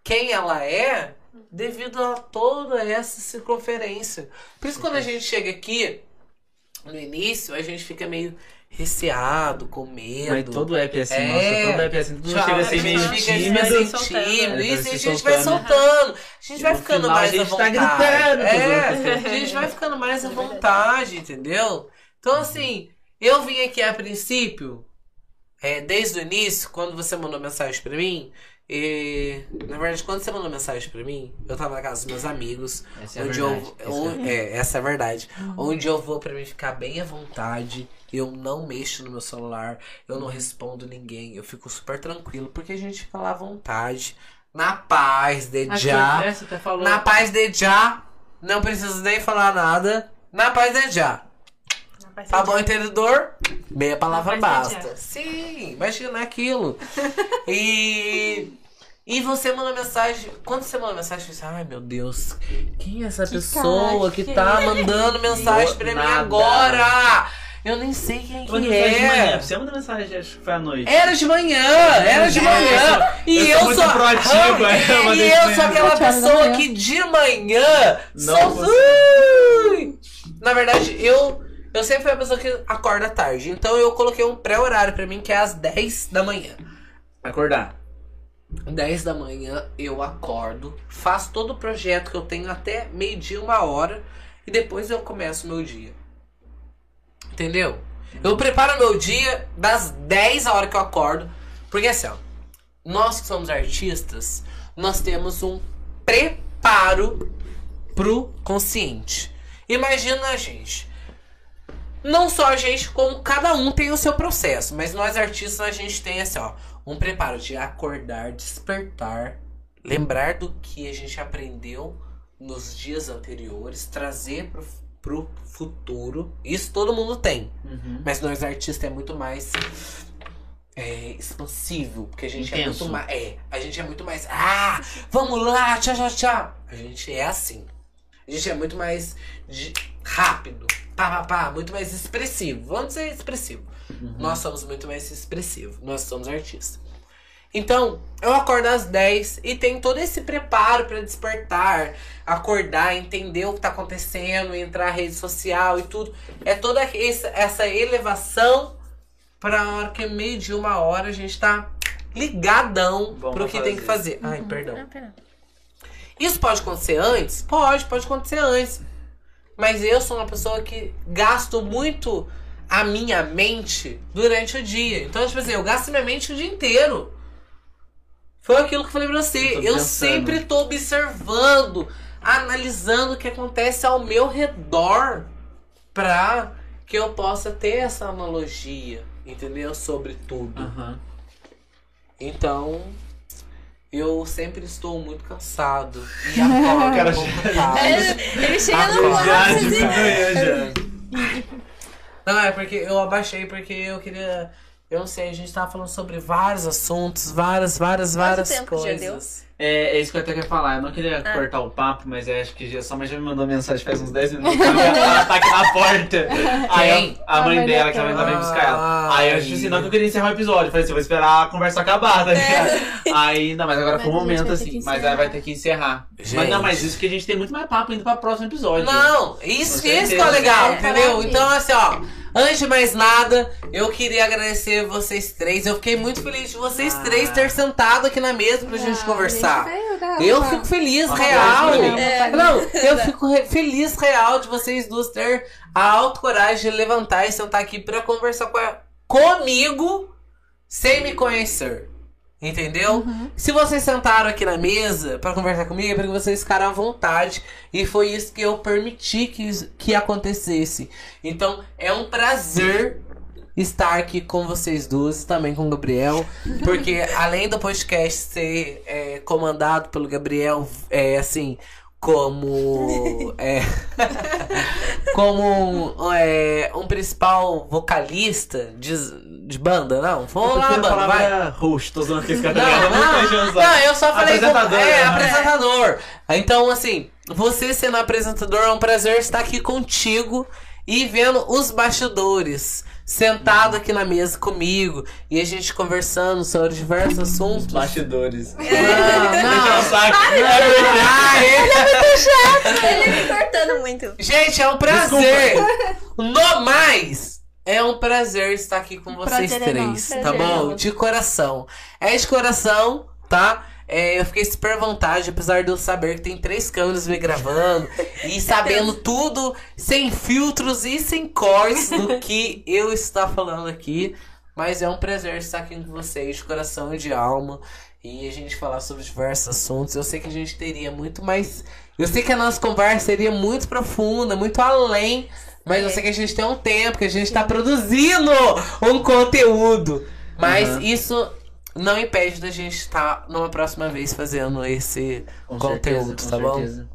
quem ela é devido a toda essa circunferência. Por isso, quando a gente chega aqui, no início, a gente fica meio receado, com medo. Mas todo app é assim, É. nossa, todo app é assim, todo mundo chega a assim gente meio tímido. assim, tímido. É, Isso, vai e a gente vai soltando. A gente vai ficando mais à gente tá vontade. gritando, é, a gente vai ficando mais à vontade, entendeu? Então, assim, eu vim aqui a princípio, é, desde o início, quando você mandou mensagem pra mim, e, na verdade, quando você mandou mensagem pra mim, eu tava na casa dos meus amigos, Essa é a onde verdade. eu, on- é, essa é a verdade. Onde eu vou pra mim ficar bem à vontade. Eu não mexo no meu celular, eu não respondo ninguém, eu fico super tranquilo, porque a gente fica lá à vontade, na paz de Acho já. que até falou. Na paz de já. Não preciso nem falar nada. Na paz de já. Tá bom, entendedor? Meia palavra basta. Sim, imagina aquilo. e. E você manda mensagem. Quando você manda mensagem, você ai meu Deus, quem é essa pessoa que tá mandando mensagem pra mim agora? Eu nem sei quem que mensagem de manhã. é. Você manda mensagem, acho que foi à noite. Era de manhã, era de É, manhã. eu sou- e eu sou sou Ah, é, e eu sou aquela pessoa que de manhã Não fui. Na verdade, eu eu sempre fui a pessoa que acorda tarde. Então eu coloquei um pré-horário pra mim que é às 10 da manhã. Acordar. 10 da manhã eu acordo, faço todo o projeto que eu tenho até meio-dia, uma hora, e depois eu começo o meu dia. Entendeu? Eu preparo meu dia das 10 a hora que eu acordo, porque assim, ó, nós que somos artistas, nós temos um preparo pro consciente. Imagina a gente. Não só a gente, como cada um tem o seu processo, mas nós artistas a gente tem assim, ó, um preparo de acordar, despertar, lembrar do que a gente aprendeu nos dias anteriores, trazer pro, pro futuro. Isso todo mundo tem. Uhum. Mas nós artistas é muito mais é, expansivo, porque a gente é Intenso. muito mais. É, a gente é muito mais. Ah, vamos lá, tchau, tchau, tchau. A gente é assim. A gente é muito mais de- rápido, pá, pá, pá, muito mais expressivo. Vamos dizer expressivo. Nós somos muito mais expressivos. Nós somos artistas. Então, eu acordo às 10 e tem todo esse preparo para despertar, acordar, entender o que tá acontecendo, entrar na rede social e tudo. É toda essa elevação para a hora que é meio de uma hora a gente tá ligadão Vamos pro que tem que fazer. fazer. Ai, perdão. Ah, pera. Isso pode acontecer antes? Pode, pode acontecer antes. Mas eu sou uma pessoa que gasto muito a minha mente durante o dia. Então, tipo assim, eu gasto minha mente o dia inteiro. Foi aquilo que eu falei pra você. Eu Eu sempre tô observando, analisando o que acontece ao meu redor pra que eu possa ter essa analogia, entendeu? Sobre tudo. Aham. Então, eu sempre estou muito cansado. E acordo Cara, um. Ele, ele chega no manhã já. Não, é porque eu abaixei porque eu queria. Eu não sei, a gente tava falando sobre vários assuntos, várias, várias, várias tempo que já deu? coisas. É, é isso que eu até queria falar. Eu não queria Ah. cortar o papo, mas é, acho que já, sua mãe já me mandou mensagem faz uns 10 minutos. Ela tá aqui na porta. Aí a, a A mãe mãe dela, que a mãe Clara. tá vem buscar ela. Aí eu disse assim, não que eu queria encerrar o episódio. Eu falei assim, eu vou esperar a conversa acabar, tá ligado? Aí, não, mas agora Mas foi um a momento vai assim. Mas aí vai ter que encerrar. Mas Gente. não, mas isso que a gente tem muito mais papo indo pra próximo episódio. Não, isso, Com isso que é legal, É, entendeu? Então, assim, ó. Antes de mais nada, eu queria agradecer vocês três. Eu fiquei muito feliz de vocês Ah. três ter sentado aqui na mesa pra gente Ah, conversar. a gente vai- Eu fico feliz, Uma real. É. Não, eu fico feliz, real, de vocês duas ter a autocoragem de levantar e sentar aqui pra conversar com a- comigo sem me conhecer. Entendeu? Se vocês sentaram aqui na mesa pra conversar comigo, é porque vocês ficaram à vontade. E foi isso que eu permiti que, que acontecesse. Então, é um prazer estar aqui com vocês duas também com o Gabriel. Porque além do podcast ser é, comandado pelo Gabriel, é assim, como. É, como um, é, um principal vocalista de, de banda, não? Vamos lá, banda, vai. palavra host, tô usando aqui esse cara. Não, não, não, eu só falei Apresentador, é, né? apresentador. Então, assim, você sendo apresentador é um prazer estar aqui contigo e vendo os bastidores. Sentado aqui na mesa comigo e a gente conversando sobre diversos assuntos. Bastidores. Não, não. eu saco. Ah, é. Ele me cortando muito. Gente, é um prazer. No mais, é um prazer estar aqui com vocês Prazer é três, nosso. tá Prazer é bom? nosso. De coração. É de coração, tá? É, eu fiquei super à vontade, apesar de eu saber que tem três câmeras me gravando e sabendo tudo sem filtros e sem cortes do que eu estou falando aqui. Mas é um prazer estar aqui com vocês, de coração e de alma. E a gente falar sobre diversos assuntos. Eu sei que a gente teria muito mais. Eu sei que a nossa conversa seria muito profunda, muito além. Mas eu sei que a gente tem um tempo, que a gente tá produzindo um conteúdo. Mas Uhum. isso não impede da gente estar numa próxima vez fazendo esse Com conteúdo, certeza, tá com bom? certeza.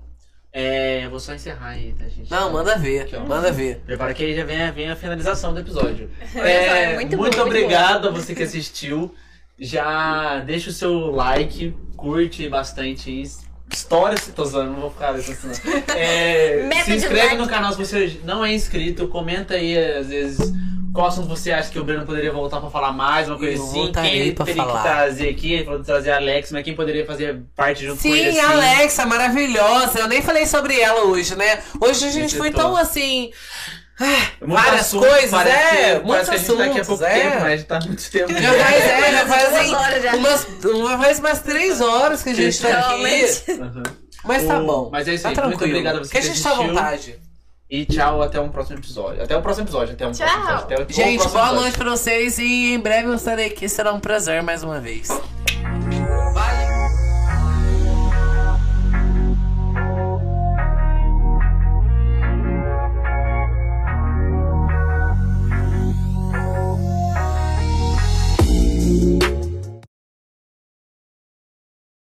É, eu vou só encerrar aí, tá, gente? Não, manda ver, Aqui, manda ver. Prepara que aí já vem, a- vem a finalização do episódio. Só, é muito muito bom, muito obrigado a você que assistiu. Já deixa o seu like, curte bastante isso. História se tô zoando, não vou ficar assim. É, se inscreve like. no canal se você não é inscrito, comenta aí às vezes qual assunto você acha que o Breno poderia voltar pra falar mais, uma coisa Eu assim. Quem ele teria falar. que trazer aqui, ele falou de trazer a Alex, mas quem poderia fazer parte junto com ele Sim, assim. a Alexa, maravilhosa. Eu nem falei sobre ela hoje, né? Hoje a gente foi Visitou. tão assim. ah, Muito várias assunto, coisas, parece é, que- muitos parece que a gente tá aqui há assuntos, pouco é. tempo, mas a gente tá há muito tempo. Já faz, é, já faz assim, umas, uma, faz umas três horas que a gente tá aqui. Mas tá bom. mas é isso tá aí, muito tranquilo. obrigado a você Que a gente tá à assistiu. vontade. E tchau, até um próximo episódio. Até o próximo episódio, até um Tchau. próximo episódio. Até o- o Gente, próximo boa episódio. noite pra vocês e em breve eu estarei aqui. Será um prazer mais uma vez.